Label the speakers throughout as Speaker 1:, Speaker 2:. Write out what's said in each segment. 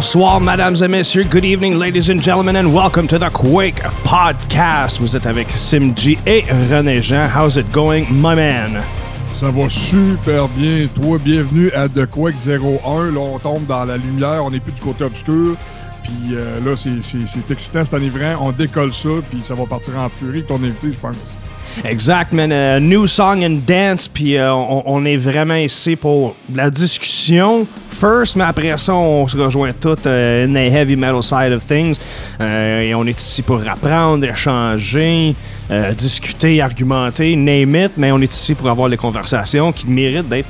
Speaker 1: Bonsoir, mesdames et messieurs. Good evening, ladies and gentlemen, and welcome to the Quake Podcast. Vous êtes avec Simji et René Jean. How's it going, my man?
Speaker 2: Ça va super bien. Toi, bienvenue à The Quake 01. Là, on tombe dans la lumière, on n'est plus du côté obscur. Puis euh, là, c'est- excitant, c'est enivrant. On décolle ça, puis ça va partir en furie ton invité, je pense.
Speaker 1: Exact, man. Euh, new song and dance, puis euh, on, est vraiment ici pour la discussion first, mais après ça, on se rejoint tout euh, in heavy metal side of things. Euh, et on est ici pour apprendre, échanger, discuter, argumenter, name it, mais on est ici pour avoir les conversations qui méritent d'être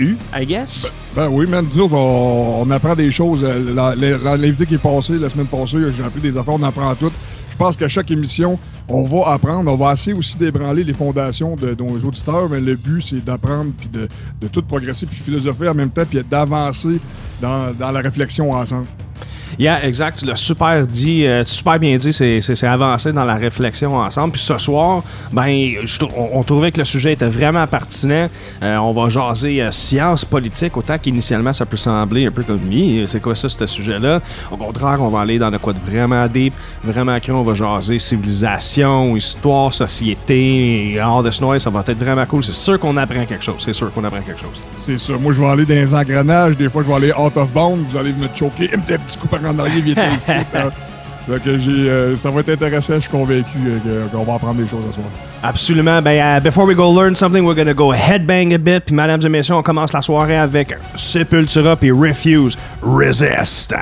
Speaker 1: eues, I guess.
Speaker 2: Ben oui, man, nous autres, on, apprend des choses. L'invité qui est passé la semaine passée, j'ai appris des affaires, on apprend toutes. Je pense qu'à chaque émission, on va apprendre. On va essayer aussi d'ébranler les fondations de, de nos auditeurs, mais le but, c'est d'apprendre, puis de, tout progresser, puis philosopher en même temps, puis d'avancer dans la réflexion ensemble.
Speaker 1: Yeah, exact. Tu l'as super dit, euh, super bien dit, c'est, avancer dans la réflexion ensemble. Puis ce soir, ben, on, trouvait que le sujet était vraiment pertinent. Euh, on va jaser euh, science politique, autant qu'initialement ça peut sembler un peu comme c'est quoi ça, ce sujet-là? Au contraire, on va aller dans de quoi de vraiment deep, vraiment cru. On va jaser civilisation, histoire, société, et all this noise. Ça va être vraiment cool. C'est sûr qu'on apprend quelque chose. C'est sûr qu'on apprend quelque chose.
Speaker 2: C'est ça. Moi, je vais aller dans les engrenages. Des fois, je vais aller out of bound. Vous allez me choquer. Un petit coup par en arrière, viens ici. que j'ai, euh, ça va être intéressant. Je suis convaincu euh, qu'on va apprendre des choses ce soir.
Speaker 1: Absolument. Ben, euh, before we go learn something, we're gonna go headbang a bit. Puis, mesdames et messieurs, on commence la soirée avec Sepultura puis Refuse, Resist.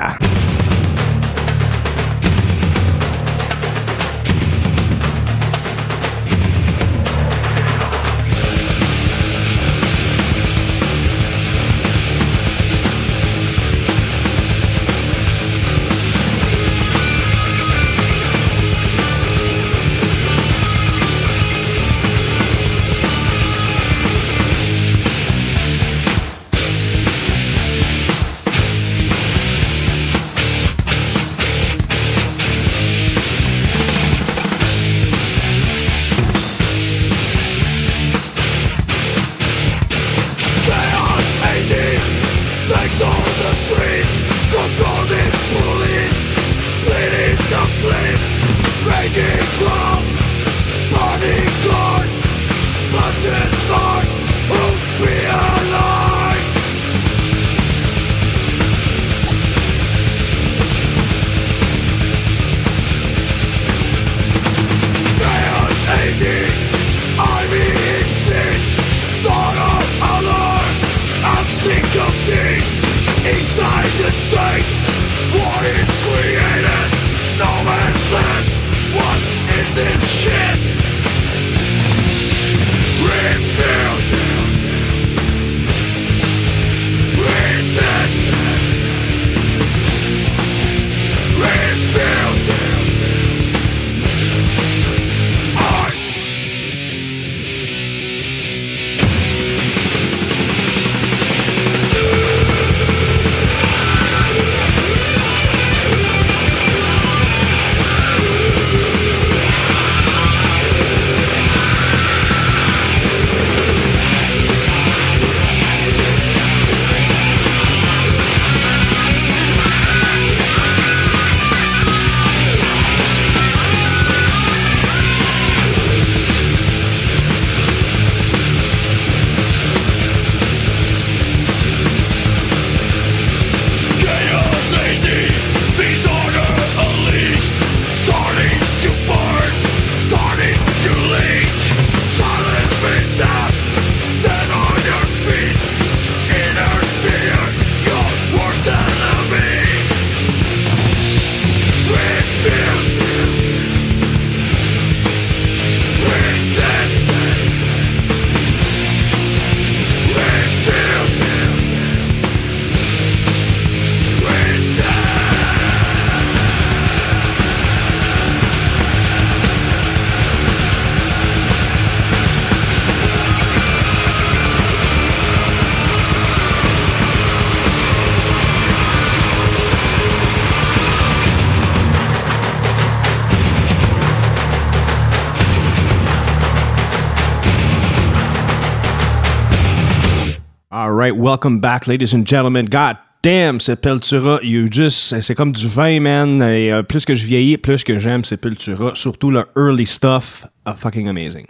Speaker 1: All right, welcome back, ladies and gentlemen. God damn, Sepultura, you just, c'est- comme du vin, man. Et euh, plus que je vieillis, plus que j'aime Sepultura. Surtout le early stuff, ah, fucking amazing.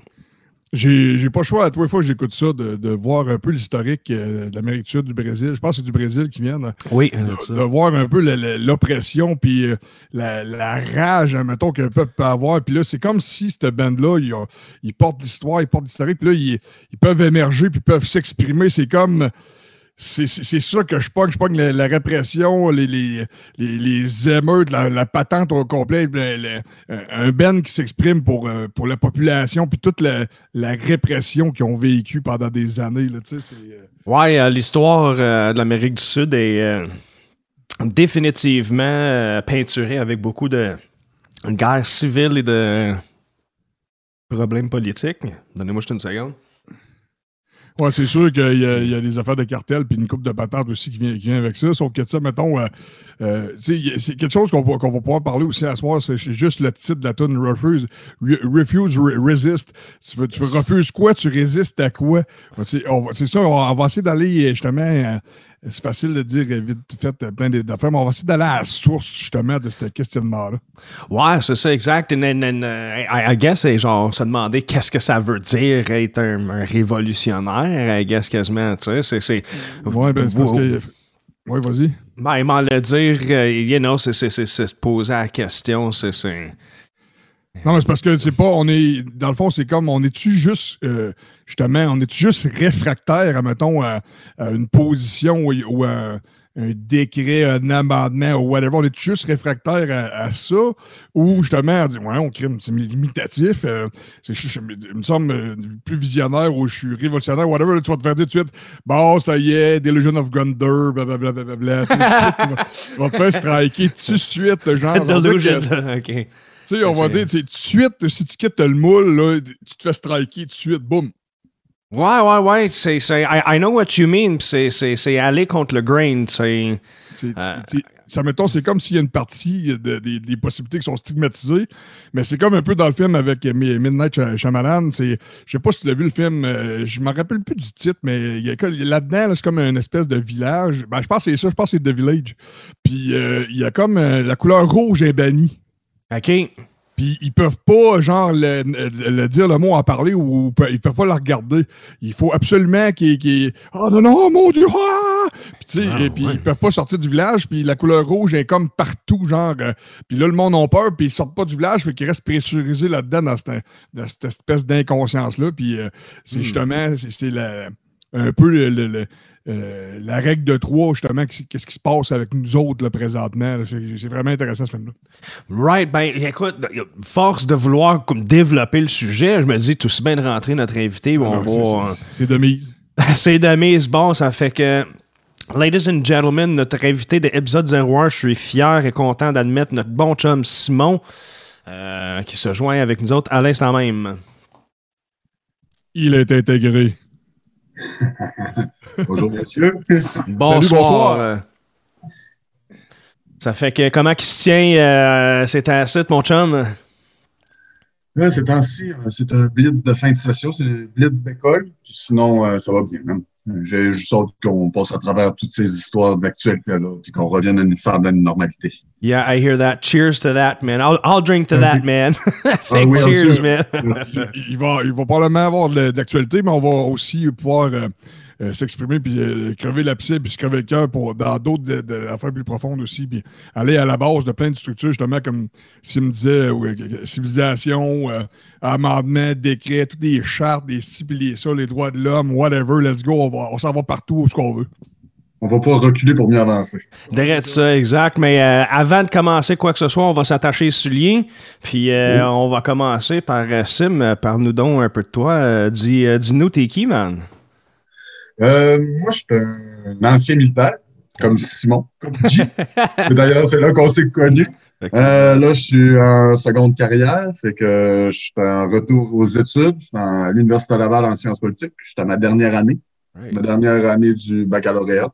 Speaker 2: J'ai j'ai pas le choix à tous les fois que j'écoute ça de, de voir un peu l'historique euh, de l'Amérique du Sud, du Brésil. Je pense que c'est du Brésil qui vient.
Speaker 1: Oui,
Speaker 2: de, de voir un peu l'oppression puis euh, la, la rage, hein, mettons, qu'un peuple peut avoir. Puis là, c'est comme si cette band-là, ils, ils portent l'histoire, ils portent l'historique, puis là, ils, ils peuvent émerger, puis ils peuvent s'exprimer. C'est comme. C'est ça que je pogne. Je pogne la, répression, les, émeutes, la, patente au complet. le- le- un band qui s'exprime pour, euh, la population, puis toute la, répression qu'ils ont vécue pendant des années. Là, euh,
Speaker 1: Ouais, euh, l'histoire de l'Amérique du Sud est définitivement peinturée avec beaucoup de guerres civiles et de problèmes politiques. Donnez-moi juste une seconde.
Speaker 2: Ouais, c'est sûr qu'il y, y a des affaires de cartel puis une coupe de patates aussi qui vient, qui vient avec ça. Sauf que ça, mettons, euh, euh, c'est quelque chose qu'on va, va pouvoir parler aussi à soir. C'est juste le titre de la tune Refuse. Re- refuse, re- resist. Tu, veux, tu refuses quoi? Tu résistes à quoi? Va- C'est ça, on va, essayer d'aller justement. euh, c'est facile de dire vite fait euh, plein d'affaires, mais on va essayer d'aller à la source justement de ce questionnement-là.
Speaker 1: Ouais, c'est ça, exact. And, and- and, I, I guess, c'est genre se demander qu'est-ce que ça veut dire être un, un révolutionnaire, I guess, quasiment, tu sais. C'est,
Speaker 2: Ouais, ben, c'est parce que. Ouais, vas-y.
Speaker 1: Ben, m'en le dire, euh, you know, c'est, c'est, c'est, se poser la question, c'est...
Speaker 2: Non, c'est parce que c'est pas, on est, dans le fond, c'est comme, on est-tu juste, euh, justement, on est-tu juste réfractaire, mettons, à, une position ou, à un, décret, un amendement ou whatever, on est juste réfractaire à, ça ou justement, on dit, ouais, on crée, c'est limitatif, euh, c'est, je, me semble euh, plus visionnaire ou je suis révolutionnaire, whatever, tu vas te faire dire tout de suite, bon, ça y est, Delusion of Grandeur, blablabla, blablabla, tu tu vas- tu te faire striker tout de suite, genre. on dirait
Speaker 1: Delusion, OK.
Speaker 2: Tu sais, on va dire, tu sais, tout de suite, si tu quittes le moule, là, tu te fais striker tout de suite, boum.
Speaker 1: Ouais, ouais, ouais, c'est, c'est, I, I know what you mean, c'est, c'est, c'est aller contre le grain, c'est...
Speaker 2: C'est-
Speaker 1: Euh.
Speaker 2: tu- Ça, mettons, c'est comme s'il y a une partie de- des, des possibilités qui sont stigmatisées, mais c'est comme un peu dans le film avec euh, Mi- Midnight Shy- Shyamalan. C'est, je sais pas si tu l'as vu le film, euh, je me rappelle plus du titre, mais là-dedans, là, c'est comme une espèce de village. Ben, je pense que c'est ça, je pense que c'est The Village. Puis euh, il y a comme la couleur rouge est bannie.
Speaker 1: OK.
Speaker 2: Puis ils peuvent pas, genre, le, le- le dire le mot, en parler, ou, ils peuvent pas la regarder. Il faut absolument qu'ils. qu'ils- oh non, non, mon Dieu! ah! Puis, tu sais,
Speaker 1: Ah,
Speaker 2: puis
Speaker 1: ouais.
Speaker 2: ils peuvent pas sortir du village, puis la couleur rouge est comme partout, genre. euh, puis là, le monde a peur, puis ils sortent pas du village, fait qu'ils restent pressurisés là-dedans, dans cette, dans cette espèce d'inconscience-là. Puis euh,
Speaker 1: Hmm.
Speaker 2: c'est justement, c'est c'est la- un peu le- le- le- euh, la règle de trois, justement, qu'est- qu'est-ce qui se passe avec nous autres, là, présentement. C'est vraiment intéressant, ce film-là.
Speaker 1: Right, ben écoute, force de vouloir comme développer le sujet, je me dis tout aussi bien de rentrer notre invité, on
Speaker 2: Alors, c'est-
Speaker 1: va...
Speaker 2: c'est- C'est de mise.
Speaker 1: C'est de mise. Bon, ça fait que, ladies and gentlemen, notre invité de épisode 01, je suis fier et content d'admettre notre bon chum Simon, euh, qui se joint avec nous autres à l'instant même.
Speaker 2: Il est intégré.
Speaker 3: Bonjour, messieurs.
Speaker 1: Bonsoir.
Speaker 2: bonsoir.
Speaker 1: Ça fait que, comment qu'il se tient, euh, c'est site, mon chum?
Speaker 3: Là, ces temps-ci, c'est un blitz de fin de session, c'est le blitz d'école. Sinon, euh, ça va bien, même. J'ai juste hâte qu'on passe à travers toutes ces histoires d'actualité-là, puis qu'on revienne à une certaine normalité.
Speaker 1: Yeah, I hear that. Cheers to that, man. I'll, I'll drink to that, man. Fait que
Speaker 3: oui,
Speaker 1: cheers, man.
Speaker 3: Merci.
Speaker 2: il va, il va probablement avoir de, d'actualité, mais on va aussi pouvoir euh, euh, s'exprimer puis euh, crever la piscine puis se crever le cœur pour dans d'autres de- de- affaires plus profondes aussi puis aller à la base de plein de structures justement comme s'il me disait euh, civilisation euh, amendement décret toutes les chartes des ci les ça les droits de l'homme whatever let's go on va on s'en va partout où ce qu'on veut
Speaker 3: On va pas reculer pour mieux avancer.
Speaker 1: Derrière ça, exact. Mais euh, avant de commencer quoi que ce soit, on va s'attacher sur lien. Puis euh, on va commencer par Sim. Parle-nous donc un peu de toi. Euh, dis, euh, dis-nous, t'es qui, man?
Speaker 3: Euh, moi, je suis un ancien militaire, comme Simon, comme G. D'ailleurs, c'est là qu'on s'est connus. Euh, là, je suis en seconde carrière, fait que je suis en retour aux études. Je suis à l'Université Laval en sciences politiques. Je suis à ma dernière année, ma dernière année du baccalauréat.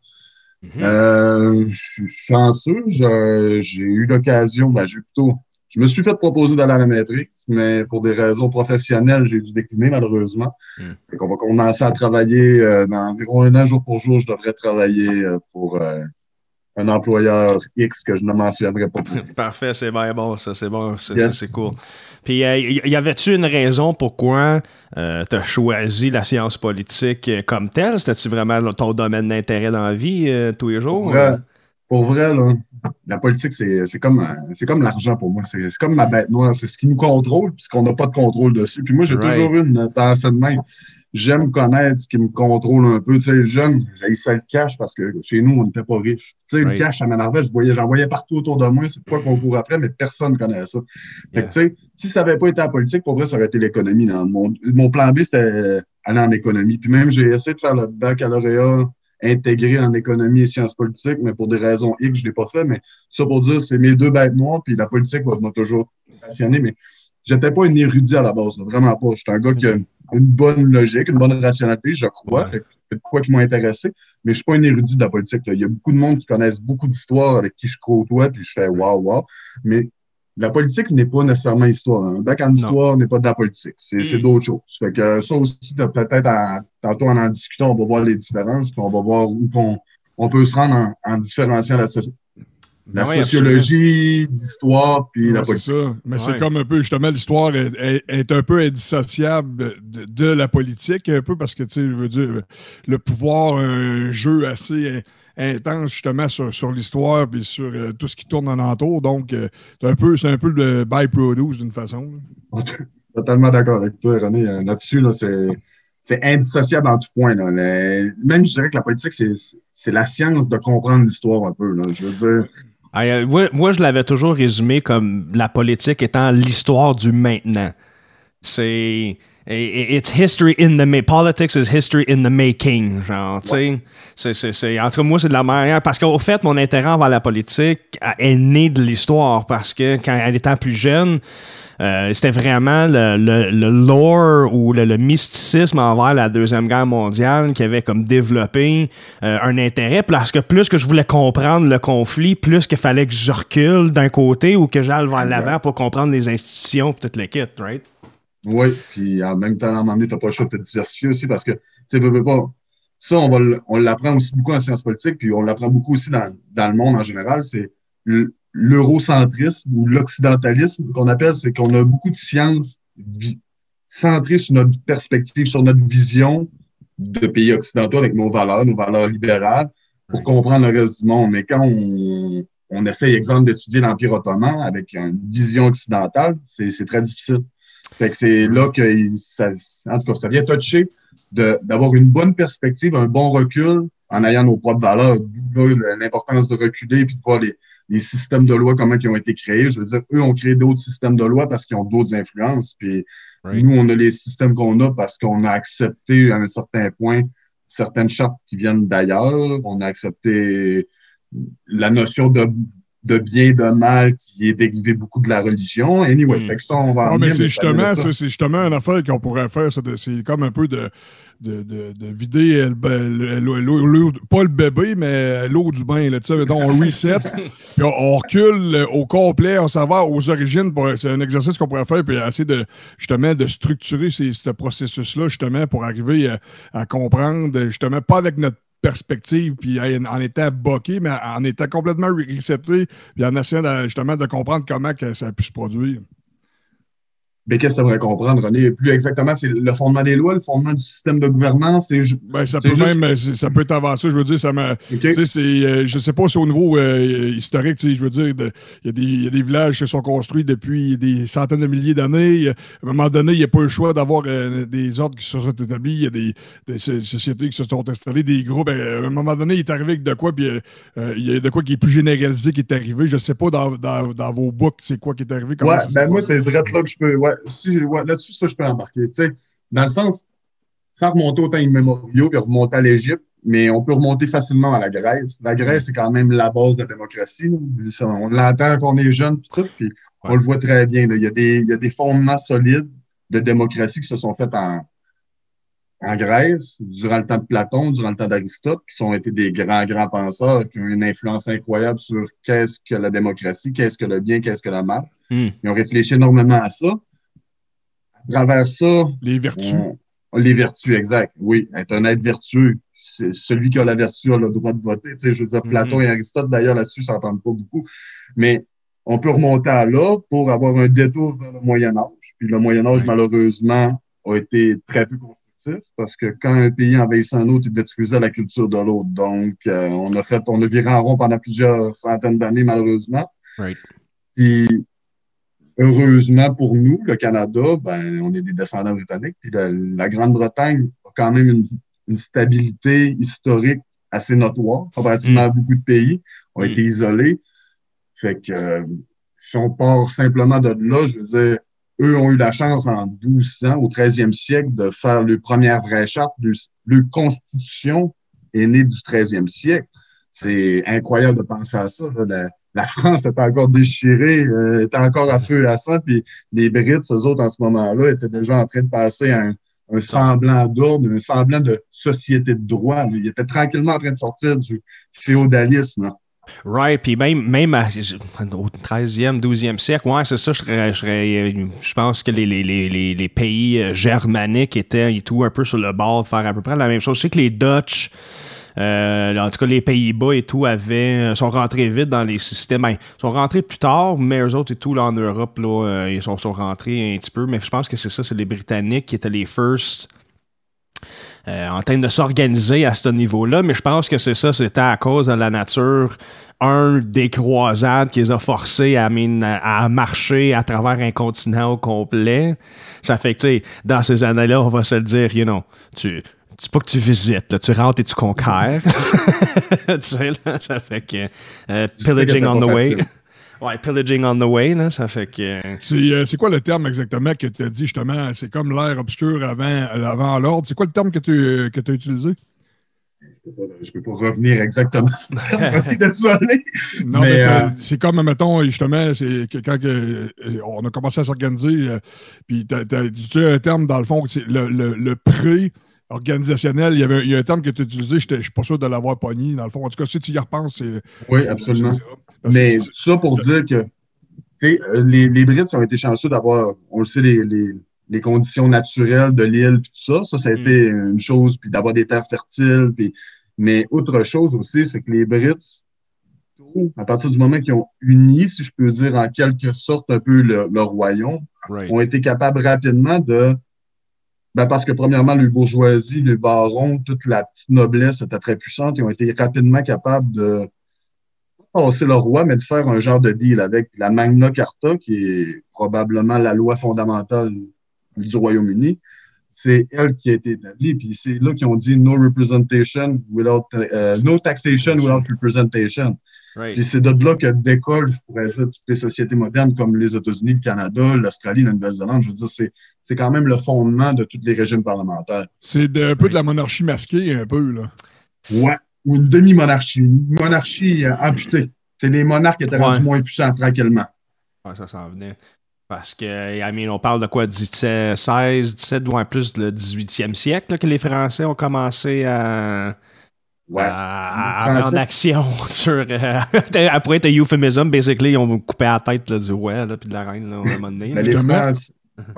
Speaker 1: Mhm.
Speaker 3: Euh, je suis chanceux. J'ai eu l'occasion, ben, j'ai plutôt, je me suis fait proposer d'aller à la maîtrise, mais pour des raisons professionnelles, j'ai dû décliner malheureusement.
Speaker 1: Mm.
Speaker 3: Fait qu'on va commencer à travailler euh, dans environ un an jour pour jour. Je devrais travailler euh, pour euh, un employeur X que je ne mentionnerai pas plus.
Speaker 1: Parfait, c'est bien bon, ça, c'est bon, c'est cool. Puis, y avait-tu une raison pourquoi tu as choisi la science politique comme telle? C'était-tu vraiment ton domaine d'intérêt dans la vie tous les jours?
Speaker 3: Pour vrai, là, la politique, c'est comme, c'est comme l'argent pour moi. C'est comme ma bête noire. C'est ce qui nous contrôle, puisqu'on n'a pas de contrôle dessus. Puis moi, j'ai toujours eu une pensée de même j'aime connaître ce qui me contrôle un peu. Tu sais, jeune, j'ai ça le cash parce que chez nous, on n'était pas riches. Tu sais, le cash, ça m'énervait. Je voyais, j'en voyais partout autour de moi. C'est quoi qu'on court après, mais personne ne connaît ça. Fait que, tu sais, si ça n'avait pas été la politique, pour vrai, ça aurait été l'économie. Mon, mon plan B, c'était aller en économie. Puis même, j'ai essayé de faire le baccalauréat intégré en économie et sciences politiques, mais pour des raisons X, je ne l'ai pas fait. Mais ça pour dire, c'est mes deux bêtes noires, puis la politique m'a toujours passionné. Mais j'étais pas un érudit à la base, vraiment pas. J'étais un gars qui a une bonne logique, une bonne rationalité, je crois. c'est quoi qui m'a intéressé. Mais je suis pas un érudit de la politique. Il y a beaucoup de monde qui connaissent beaucoup d'histoires avec qui je côtoie, puis je fais waouh, waouh. Mais la politique n'est pas nécessairement histoire. Hein. Un bac en histoire n'est pas de la politique. C'est mm. d'autres choses. Fait que ça aussi, peut-être, tantôt en en discutant, on va voir les différences, puis on va voir où on, on peut se rendre en, en différenciant la, la sociologie, l'histoire, puis la politique.
Speaker 2: C'est ça. Mais c'est comme un peu, justement, l'histoire est, un peu indissociable de, la politique, un peu, parce que, tu sais, je veux dire, le pouvoir, un jeu assez intense, justement, sur, l'histoire, puis sur euh, tout ce qui tourne en entour. Donc, euh, c'est un peu, un peu le by-produce, d'une façon.
Speaker 3: Totalement d'accord avec toi, René. Là-dessus, là, c'est c'est indissociable en tout point. Là. même, je dirais que la politique, c'est la science de comprendre l'histoire un peu. Là. Je veux dire,
Speaker 1: euh, moi, je l'avais toujours résumé comme la politique étant l'histoire du maintenant. C'est. It's history in the Politics is history in the making. Genre, tu sais. En tout cas, moi, c'est de la manière. Parce qu'au fait, mon intérêt envers la politique est né de l'histoire. Parce que quand elle était plus jeune, euh, c'était vraiment le, le, lore ou le, mysticisme envers la Deuxième Guerre mondiale qui avait comme développé euh, un intérêt. Parce que plus que je voulais comprendre le conflit, plus qu'il fallait que je recule d'un côté ou que j'aille vers l'avant pour comprendre les institutions et toute l'équipe, right?
Speaker 3: Oui, puis en même temps, à un moment donné, tu n'as pas le choix de te diversifier aussi parce que, tu sais, pas. Ça, on, va, on l'apprend aussi beaucoup en sciences politiques, puis on l'apprend beaucoup aussi dans, dans le monde en général. C'est l'eurocentrisme ou l'occidentalisme qu'on appelle, c'est qu'on a beaucoup de sciences centrées sur notre perspective, sur notre vision de pays occidentaux avec nos valeurs, nos valeurs libérales, pour comprendre le reste du monde. Mais quand on, on essaye, exemple, d'étudier l'Empire ottoman avec une vision occidentale, c'est très difficile. Fait que c'est là que ça, en tout cas, ça vient toucher d'avoir une bonne perspective, un bon recul en ayant nos propres valeurs. L'importance de reculer puis de voir les, les systèmes de loi, comment ils ont été créés. Je veux dire, eux ont créé d'autres systèmes de loi parce qu'ils ont d'autres influences. Puis nous, on a les systèmes qu'on a parce qu'on a accepté à un certain point certaines chartes qui viennent d'ailleurs. On a accepté la notion de de bien et de mal qui est dérivé beaucoup de la religion. Anyway, hmm. ça, on va
Speaker 2: ah, mais c'est justement, c'est justement une affaire qu'on pourrait faire. C'est comme un peu de, de, de, de vider le, pas le bébé, mais l'eau du bain. Là, on reset, puis on, recule au complet, on s'en va aux origines. C'est un exercice qu'on pourrait faire, puis essayer de justement de structurer ce processus-là, justement, pour arriver à, à comprendre, justement, pas avec notre perspective, puis en étant boqué, mais en étant complètement reseté, puis en essayant justement de comprendre comment que ça a pu se produire.
Speaker 3: Mais qu'est-ce que ça aimerais comprendre, René? Plus exactement, c'est le fondement des lois, le fondement du système de gouvernance.
Speaker 2: Ben, ça peut même, ça peut être avancé. Je veux dire, ça m'a. Euh, je sais pas si au niveau euh, historique, je veux dire, il y, a des villages qui se sont construits depuis des centaines de milliers d'années. À un moment donné, il n'y a pas le choix d'avoir euh, des ordres qui se sont établis. Il y a des, sociétés qui se sont installées, des groupes. Ben, à un moment donné, il est arrivé avec de quoi, puis il y a de quoi qui est plus généralisé qui est arrivé. Je ne sais pas dans, dans, vos books, c'est quoi qui est arrivé.
Speaker 3: Ouais, ben moi, c'est vrai là que je peux là-dessus, ça, je peux embarquer. dans le sens, sans remonter au temps immémoriaux puis remonter à l'Égypte, mais on peut remonter facilement à la Grèce. La Grèce, c'est quand même la base de la démocratie. On l'entend quand on est jeune, puis tout, puis on le voit très bien. Il, y a des, il y a des fondements solides de démocratie qui se sont faits en, en Grèce, durant le temps de Platon, durant le temps d'Aristote, qui sont été des grands, grands penseurs, qui ont une influence incroyable sur qu'est-ce que la démocratie, qu'est-ce que le bien, qu'est-ce que la mal. Hmm. Ils ont réfléchi énormément à ça à travers ça.
Speaker 2: Les vertus.
Speaker 3: les vertus, exact. Oui, être un être vertueux. c'est celui qui a la vertu a le droit de voter. Tu sais, je veux dire, Platon
Speaker 1: Mhm.
Speaker 3: et Aristote, d'ailleurs, là-dessus, s'entendent pas beaucoup. Mais on peut remonter à là pour avoir un détour vers le Moyen Âge. Puis le Moyen Âge,
Speaker 1: Oui.
Speaker 3: malheureusement, a été très peu constructif parce que quand un pays envahissait un autre, il détruisait la culture de l'autre. Donc, euh, on a fait, on a viré en rond pendant plusieurs centaines d'années, malheureusement.
Speaker 1: Right.
Speaker 3: Puis, heureusement pour nous, le Canada, ben, on est des descendants britanniques. Puis la, la Grande-Bretagne a quand même une, une stabilité historique assez notoire, comparativement
Speaker 1: Mm.
Speaker 3: à beaucoup de pays, ont
Speaker 1: Mm.
Speaker 3: été isolés. Fait que euh, si on part simplement de là, je veux dire, eux ont eu la chance en 1200, au 13e siècle, de faire leur première vraie charte. Leur, leur constitution est née du 13e siècle. C'est incroyable de penser à ça. là. La, la France était encore déchirée, euh, était encore à feu et à sang, puis les Brits, eux autres, en ce moment-là, étaient déjà en train de passer un, un semblant d'ordre, un semblant de société de droit. Ils étaient tranquillement en train de sortir du féodalisme.
Speaker 1: Right, puis même, même au 13e, 12e siècle, ouais, c'est ça, je, je, je pense que les, les, les, les, les pays euh, germaniques étaient et tout un peu sur le bord de faire à peu près la même chose. Je sais que les Dutch, euh, en tout cas les Pays-Bas et tout, avaient, sont rentrés vite dans les systèmes. Ben, ils sont rentrés plus tard, mais eux autres et tout, là, en Europe, là, euh, ils sont, sont rentrés un petit peu, mais je pense que c'est ça, c'est les Britanniques qui étaient les first euh, en train de s'organiser à ce niveau-là, mais je pense que c'est ça, c'était à cause de la nature, un des croisades qui les a forcés à, à marcher à travers un continent au complet. Ça fait que, tu sais, dans ces années-là, on va se le dire, you know, tu. C'est pas que tu visites, là, tu rentres et tu conquères. tu sais, là, ça fait que. euh, pillaging on the way.
Speaker 3: facile.
Speaker 1: Ouais, pillaging on the way, là, ça fait que.
Speaker 2: C'est euh, c'est quoi le terme exactement que tu as dit justement? C'est comme l'air obscur avant, avant l'ordre. C'est quoi le terme que tu que as utilisé?
Speaker 3: Je peux pas revenir exactement sur le terme, désolé.
Speaker 2: Non,
Speaker 3: Mais, euh,
Speaker 2: c'est comme, mettons, justement, c'est que quand que, on a commencé à s'organiser, euh, puis tu as un terme, dans le fond, c'est le, le, le pré organisationnel, il y, avait, il y a un terme que tu as utilisé, je suis pas sûr de l'avoir pogné, dans le fond. En tout cas, si tu y repenses, c'est...
Speaker 3: Oui, absolument.
Speaker 2: parce
Speaker 3: Mais ça pour dire que euh, les, les Brits ont été chanceux d'avoir, on le sait, les, les, les conditions naturelles de l'île puis tout ça. Ça, ça a
Speaker 1: Mm.
Speaker 3: été une chose, puis d'avoir des terres fertiles. Puis... Mais autre chose aussi, c'est que les Brits, à partir du moment qu'ils ont uni, si je peux dire en quelque sorte un peu le, le royaume,
Speaker 1: Right.
Speaker 3: ont été capables rapidement de. Ben parce que, premièrement, le bourgeoisie, le baron, toute la petite noblesse était très puissante. Ils ont été rapidement capables de pas passer le roi, mais de faire un genre de deal avec la Magna Carta, qui est probablement la loi fondamentale du Royaume-Uni. C'est elle qui a été établie. Puis c'est là qu'ils ont dit no representation without, euh, no taxation without representation.
Speaker 1: Right.
Speaker 3: Puis c'est de là que décollent, je pourrais dire, toutes les sociétés modernes comme les États-Unis, le Canada, l'Australie, la Nouvelle-Zélande. Je veux dire, c'est, c'est quand même le fondement de tous les régimes parlementaires.
Speaker 2: C'est de- un peu de la monarchie masquée, un peu, là.
Speaker 3: Ouais. Ou une demi-monarchie. Une monarchie euh, amputée. C'est les monarques qui étaient
Speaker 1: Ouais.
Speaker 3: rendus moins puissants tranquillement.
Speaker 1: Ouais, ça s'en venait. Parce que, I mean, on parle de quoi, 17, 16, 17, ou en plus le 18e siècle, là, que les Français ont commencé à,
Speaker 3: Ouais.
Speaker 1: prendre
Speaker 3: Français-
Speaker 1: action sur. euh, après être un euphémisme, basically, ils ont coupé la tête là, du roi là, puis de la reine là, à un moment donné.
Speaker 3: Mais les,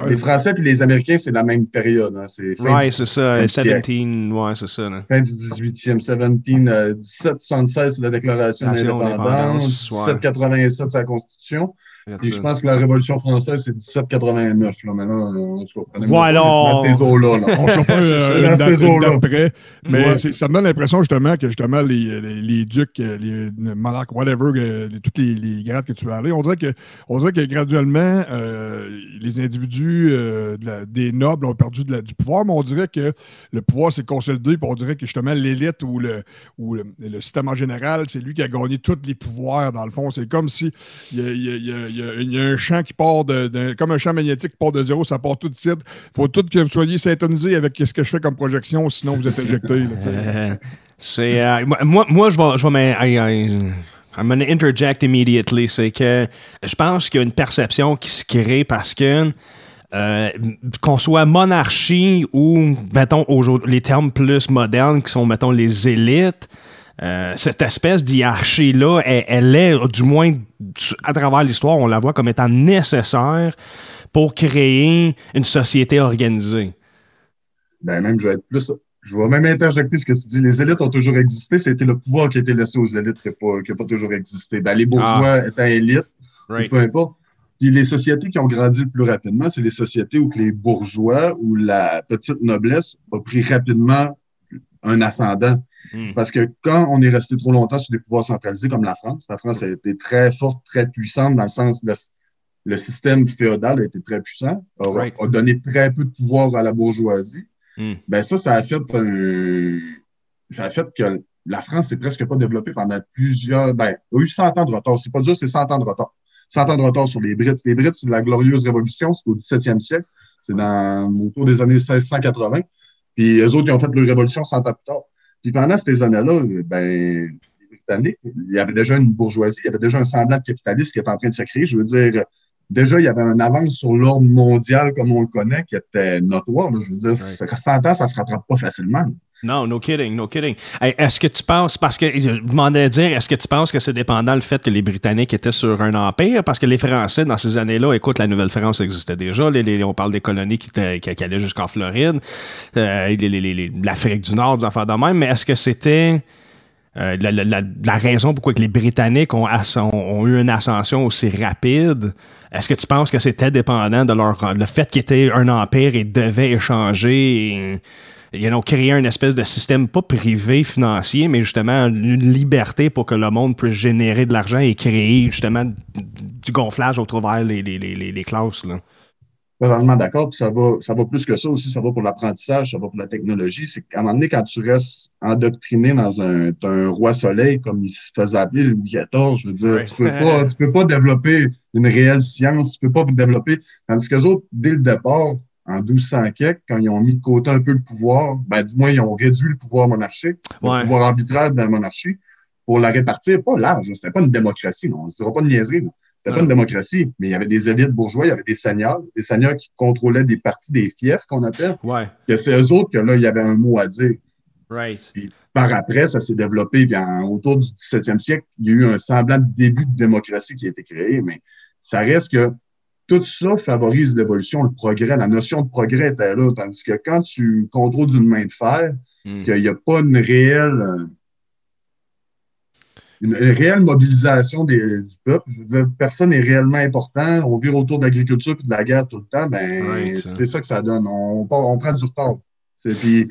Speaker 3: les Français puis les Américains, c'est la même période. Hein. C'est fin,
Speaker 1: Ouais, c'est ça,
Speaker 3: du
Speaker 1: 17,
Speaker 3: siècle.
Speaker 1: ouais, c'est ça. Là.
Speaker 3: fin du 18e. 17, euh, 1776, c'est la Déclaration d'indépendance.
Speaker 1: d'indépendance, ouais.
Speaker 3: 1787, c'est la Constitution. Puis je pense que la Révolution française, c'est 1789. Là, mais là, on se comprenait.
Speaker 1: Ouais, on-
Speaker 3: ces eaux-là. là.
Speaker 2: On
Speaker 3: C'est ça,
Speaker 2: euh,
Speaker 3: dans
Speaker 2: une
Speaker 3: ces
Speaker 2: date- une
Speaker 3: eaux-là.
Speaker 2: date près, mais
Speaker 3: Ouais.
Speaker 2: ça me donne l'impression justement que justement les, les, les ducs, euh, les monarques, whatever, euh, les- toutes les, les grades que tu vas aller, on dirait que, on dirait que graduellement, euh, les individus, euh, de la- des nobles ont perdu de la- du pouvoir, mais on dirait que le pouvoir s'est consolidé, puis on dirait que justement l'élite ou le, ou le, le système en général, c'est lui qui a gagné tous les pouvoirs dans le fond. C'est comme si il y a, il y a- il y il y a- il un champ qui part de, comme un champ magnétique qui part de zéro, ça part tout de suite. faut tout que vous soyez syntonisé avec ce que je fais comme projection, sinon vous êtes éjecté.
Speaker 1: c'est euh, moi- moi je vais je vais I'm interject immediately c'est que je pense qu'il y a une perception qui se crée parce que euh, qu'on soit monarchie ou mettons les termes plus modernes qui sont mettons les élites euh, cette espèce d'hierarchie-là, elle, elle est, du moins à travers l'histoire, on la voit comme étant nécessaire pour créer une société organisée.
Speaker 3: Ben, même, je vais être plus je vais même interjecter ce que tu dis. Les élites ont toujours existé. C'était le pouvoir qui a été laissé aux élites qui n'a pas, pas, toujours existé. Ben, les bourgeois ah. étant élites, peu importe. Puis les sociétés qui ont grandi le plus rapidement, c'est les sociétés où les bourgeois ou la petite noblesse a pris rapidement un ascendant. Hmm. Parce que quand on est resté trop longtemps sur des pouvoirs centralisés comme la France, la France a été très forte, très puissante dans le sens de le système féodal a été très puissant, a, donné très peu de pouvoir à la bourgeoisie. Hmm. Ben ça, ça a fait un, ça a fait que la France s'est presque pas développée pendant plusieurs, ben, a eu 100 ans de retard. C'est pas dur, c'est 100 ans de retard. 100 ans de retard sur les Brits. Les Brits, c'est la glorieuse révolution, c'est au 17e siècle. C'est dans, autour des années 1680. Puis eux autres, ils ont fait leur révolution 100 ans plus tard. Puis pendant ces années-là, ben, les Britanniques, il y avait déjà une bourgeoisie, il y avait déjà un semblant de capitalisme qui était en train de se créer. Je veux dire, déjà, il y avait un avance sur l'ordre mondial comme on le connaît qui était notoire. Je veux dire, 100 ans, ça se rattrape pas facilement.
Speaker 1: Non, no kidding, no kidding. est-ce que tu penses, parce que je demandais à dire, est-ce que tu penses que c'est dépendant le fait que les Britanniques étaient sur un empire? Parce que les Français, dans ces années-là, écoute, la Nouvelle-France existait déjà. on parle des colonies qui, qui, allaient jusqu'en Floride, euh, l'Afrique du Nord, des affaires de même, mais est-ce que c'était. Euh, la, raison pourquoi que les Britanniques ont, ont, eu une ascension aussi rapide, est-ce que tu penses que c'était dépendant de leur le fait qu'ils étaient un empire et devaient échanger you know, créer un espèce de système pas privé financier, mais justement une liberté pour que le monde puisse générer de l'argent et créer justement du gonflage au travers les, les, les, les classes. Là?
Speaker 3: Totalement d'accord. Puis ça va, ça va plus que ça aussi. Ça va pour l'apprentissage, ça va pour la technologie. C'est qu'à un moment donné, quand tu restes endoctriné dans un, un roi soleil, comme il se faisait appeler Louis XIV, je veux dire, tu peux pas, tu peux pas développer une réelle science, tu peux pas développer. Tandis que autres, dès le départ, en 1200 quelques, quand ils ont mis de côté un peu le pouvoir, ben, du moins, ils ont réduit le pouvoir monarchique, le pouvoir arbitraire de la monarchie, pour la répartir, pas large, c'était pas une démocratie, non, on ne dira pas de niaiserie, c'était pas une démocratie, mais il y avait des élites bourgeois, il y avait des seigneurs, des seigneurs qui contrôlaient des parties des fiefs qu'on appelle.
Speaker 1: Ouais.
Speaker 3: Que c'est eux autres que là, il y avait un mot à dire.
Speaker 1: Right.
Speaker 3: Puis, par après, ça s'est développé, puis autour du 17e siècle, il y a eu un semblant de début de démocratie qui a été créé, mais ça reste que tout ça favorise l'évolution, le progrès. La notion de progrès était là. Tandis que quand tu contrôles d'une main de fer, hmm. qu'il n'y a pas une réelle, euh, une, réelle mobilisation du peuple, je veux dire, personne n'est réellement important. On vire autour de l'agriculture et de la guerre tout le temps. Ben, c'est ça que ça donne. On, on prend du retard. Puis,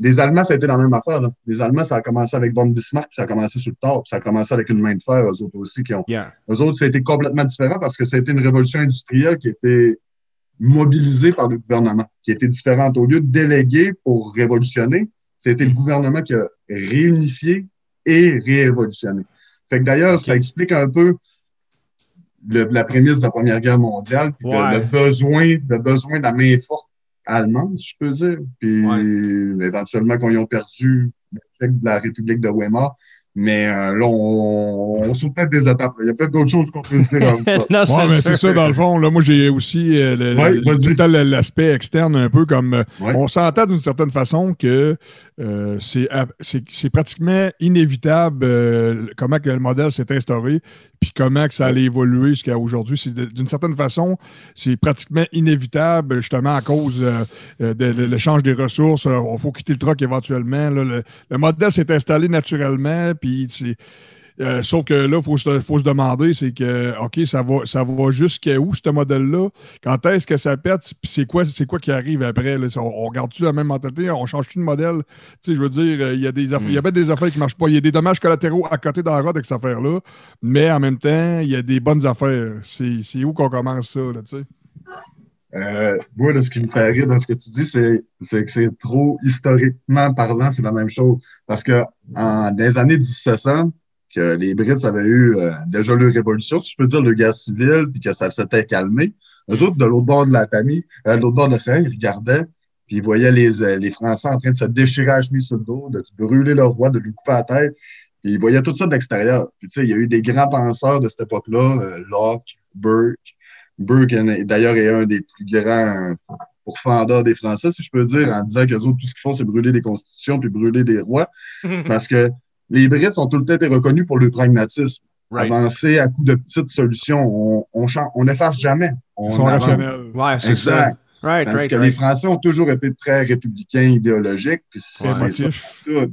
Speaker 3: les Allemands, ça a été la même affaire. Là. Les Allemands, ça a commencé avec von Bismarck, ça a commencé sur le tard, ça a commencé avec une main de fer, eux autres aussi. Qui ont... Eux autres, ça a été complètement différent parce que ça a été une révolution industrielle qui était mobilisée par le gouvernement, qui était différente. Au lieu de déléguer pour révolutionner, c'était le gouvernement qui a réunifié et réévolutionné. Fait que d'ailleurs, ça explique un peu la prémisse de la Première Guerre mondiale, puis le, besoin, le besoin de la main forte allemande, si je peux dire. Puis éventuellement, quand ils ont perdu le de la République de Weimar, mais euh, là, on, on saute peut-être des étapes. Il y a peut-être d'autres choses qu'on peut se dire comme ça.
Speaker 2: non, mais c'est ça, dans le fond. Là, moi, j'ai aussi euh, l'aspect externe un peu comme... Euh, on s'entend d'une certaine façon que euh, c'est pratiquement inévitable comment que le modèle s'est instauré puis comment que ça allait évoluer jusqu'à aujourd'hui. D'une certaine façon, c'est pratiquement inévitable justement à cause de, l'échange des ressources. Il faut quitter le troc éventuellement. le, le modèle s'est installé naturellement euh, sauf que là, il faut, se demander, c'est que, OK, ça va, ça va jusqu'à où, ce modèle-là? Quand est-ce que ça pète? Puis c'est quoi, quoi qui arrive après? On, regarde-tu la même mentalité? On change-tu de modèle? je veux dire, euh, il y a des affaires, il y a des affaires qui ne marchent pas. Il y a des dommages collatéraux à côté de la avec cette affaire-là. Mais en même temps, il y a des bonnes affaires. C'est où qu'on commence ça, là, tu sais?
Speaker 3: Euh, moi, ce qui me fait rire dans ce que tu dis, c'est que c'est trop historiquement parlant, c'est la même chose. Parce que en, dans les années 1700, que les Brits avaient eu euh, déjà leur révolution, si je peux dire, le guerre civile, puis que ça s'était calmé. Eux autres, de l'autre bord de la famille, euh, de l'autre bord de l'océan, ils regardaient, puis ils voyaient les, euh, les Français en train de se déchirer la chemise sur le dos, de brûler leur roi, de lui couper la tête. Puis ils voyaient tout ça de l'extérieur. Puis tu sais, il y a eu des grands penseurs de cette époque-là, Locke, Burke, Burke, d'ailleurs, est un des plus grands pourfendeurs des Français, si je peux dire, en disant qu'eux autres, tout ce qu'ils font, c'est brûler des constitutions puis brûler des rois. parce que les Brits sont tout le temps été reconnus pour le pragmatisme. Avancer à coup de petites solutions. On, on, on efface jamais. On
Speaker 2: Ils sont rationnels.
Speaker 1: Ouais, c'est ça. Right,
Speaker 3: Parce
Speaker 1: right,
Speaker 3: que les. Français ont toujours été très républicains idéologiques. Puis c'est.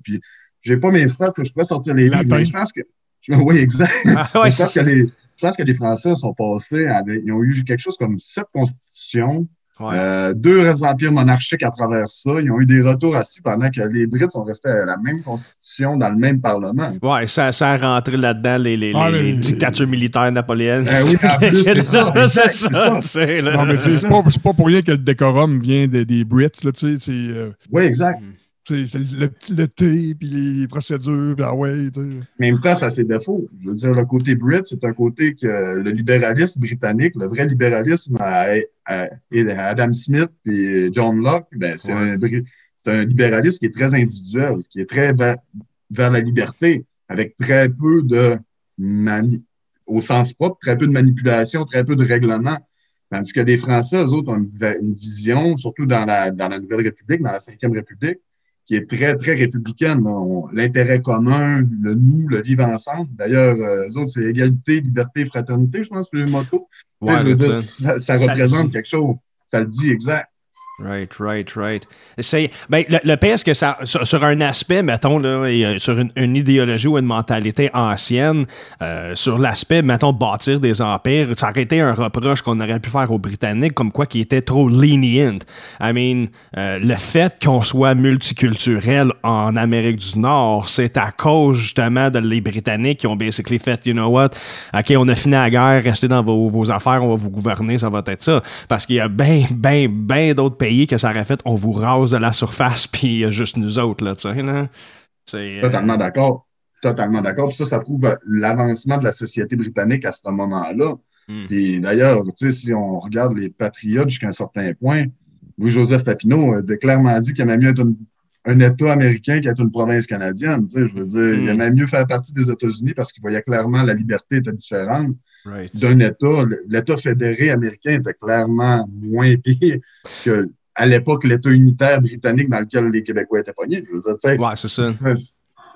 Speaker 3: Puis j'ai pas mes stats, je pourrais sortir les livres, mais je pense que. Je, oui, exact.
Speaker 1: Ah, ouais,
Speaker 3: je, pense que les, je pense que les Français sont passés avec. Ils ont eu quelque chose comme sept constitutions,
Speaker 1: Ouais.
Speaker 3: euh, deux empires monarchiques à travers ça. Ils ont eu des retours assis pendant que les Brits sont restés à la même constitution dans le même parlement.
Speaker 1: Ouais, ça, ça a rentré là-dedans les, les,
Speaker 2: Ah,
Speaker 1: les-
Speaker 2: mais-
Speaker 1: les dictatures militaires napoléennes.
Speaker 3: Ben oui, en plus, c'est ça,
Speaker 1: c'est ça,
Speaker 3: c'est
Speaker 2: pas, pour rien que le décorum vient des, des Brits, là, tu sais. C'est euh,
Speaker 3: Oui, exact.
Speaker 2: c'est le, le thé, puis les procédures, puis ah ouais, tu sais.
Speaker 3: En même temps, ça a ses défauts. Je veux dire, le côté brit, c'est un côté que le libéralisme britannique, le vrai libéralisme à, à- à Adam Smith et John Locke, ben, c'est
Speaker 1: Ouais.
Speaker 3: un, c'est libéralisme qui est très individuel, qui est très vers, vers la liberté, avec très peu de mani- au sens propre, très peu de manipulation, très peu de règlement. Tandis que les Français, eux autres, ont une vision, surtout dans la, dans la Nouvelle République, dans la Cinquième République, qui est très, très républicaine. L'intérêt commun, le nous, le vivre ensemble. D'ailleurs, euh, eux autres, c'est égalité, liberté, fraternité, je pense, le motto.
Speaker 1: Ouais,
Speaker 3: je veux
Speaker 1: c'est
Speaker 3: dire,
Speaker 1: ça.
Speaker 3: ça, ça représente quelque chose. Ça le dit exact.
Speaker 1: Right, right, right. Ben, le, le pire, c'est que ça, sur, un aspect, mettons, là, sur une, une idéologie ou une mentalité ancienne, euh, sur l'aspect, mettons, bâtir des empires, ça aurait été un reproche qu'on aurait pu faire aux Britanniques, comme quoi qui était trop lenient. I mean, euh, le fait qu'on soit multiculturel en Amérique du Nord, c'est à cause, justement, de les Britanniques qui ont basically fait, you know what, OK, on a fini la guerre, restez dans vos, vos affaires, on va vous gouverner, ça va être ça. Parce qu'il y a bien, bien, bien d'autres pays que ça aurait fait, on vous rase de la surface, puis juste nous autres, là, tu sais, là. Euh,
Speaker 3: Totalement d'accord. Totalement d'accord. Ça, ça prouve euh, l'avancement de la société britannique à ce moment-là.
Speaker 1: Hmm.
Speaker 3: Puis d'ailleurs, tu sais, si on regarde les patriotes jusqu'à un certain point, Louis-Joseph Papineau a clairement dit qu'il aimait mieux être une- un État américain qu'être une province canadienne. Tu sais, je veux dire, il
Speaker 1: Hmm.
Speaker 3: aimait mieux faire partie des États-Unis parce qu'il voyait clairement la liberté était différente
Speaker 1: right.
Speaker 3: d'un État. L'État fédéré américain était clairement moins pire que à l'époque l'État unitaire britannique dans lequel les Québécois étaient pognés. Je veux dire,
Speaker 1: Ouais, c'est ça.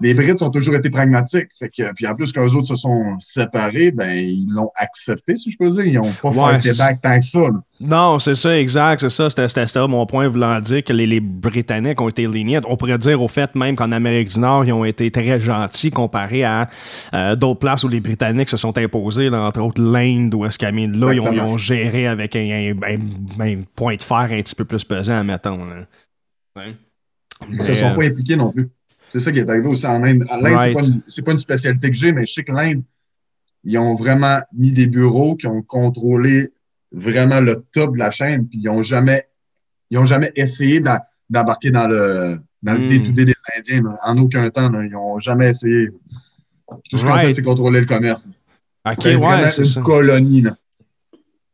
Speaker 3: Les Brits ont toujours été pragmatiques. Fait que, puis en plus, quand eux autres se sont séparés, ben, ils l'ont accepté, si je peux dire. Ils n'ont pas
Speaker 1: Ouais,
Speaker 3: fait
Speaker 1: c'est
Speaker 3: Québec tant que ça. là.
Speaker 1: Non, c'est ça, exact, c'est ça. C'était ça mon point voulant dire que les, les Britanniques ont été lenient. On pourrait dire au fait même qu'en Amérique du Nord, ils ont été très gentils comparé à euh, d'autres places où les Britanniques se sont imposés, là, entre autres l'Inde, où est-ce là, ils ont, ils
Speaker 3: Exactement.
Speaker 1: ont géré avec un, un- un- un point de fer un petit peu plus pesant, mettons. Là. Ouais.
Speaker 3: Ils ne se sont
Speaker 1: euh,
Speaker 3: pas impliqués non plus. C'est ça qui est arrivé aussi en Inde. L'Inde, c'est
Speaker 1: Right.
Speaker 3: pas c'est pas, une spécialité que j'ai, mais je sais que l'Inde, ils ont vraiment mis des bureaux qui ont contrôlé vraiment le top de la chaîne, puis ils n'ont jamais, ils ont jamais essayé d'embarquer dans le dans le
Speaker 1: Hmm.
Speaker 3: des Indiens. là. En aucun temps, là. ils n'ont jamais essayé. Tout ce qu'ils ont
Speaker 1: Right.
Speaker 3: fait, c'est contrôler le commerce.
Speaker 1: Ok,
Speaker 3: C'était
Speaker 1: ouais,
Speaker 3: vraiment
Speaker 1: c'est
Speaker 3: une
Speaker 1: ça.
Speaker 3: colonie. Là.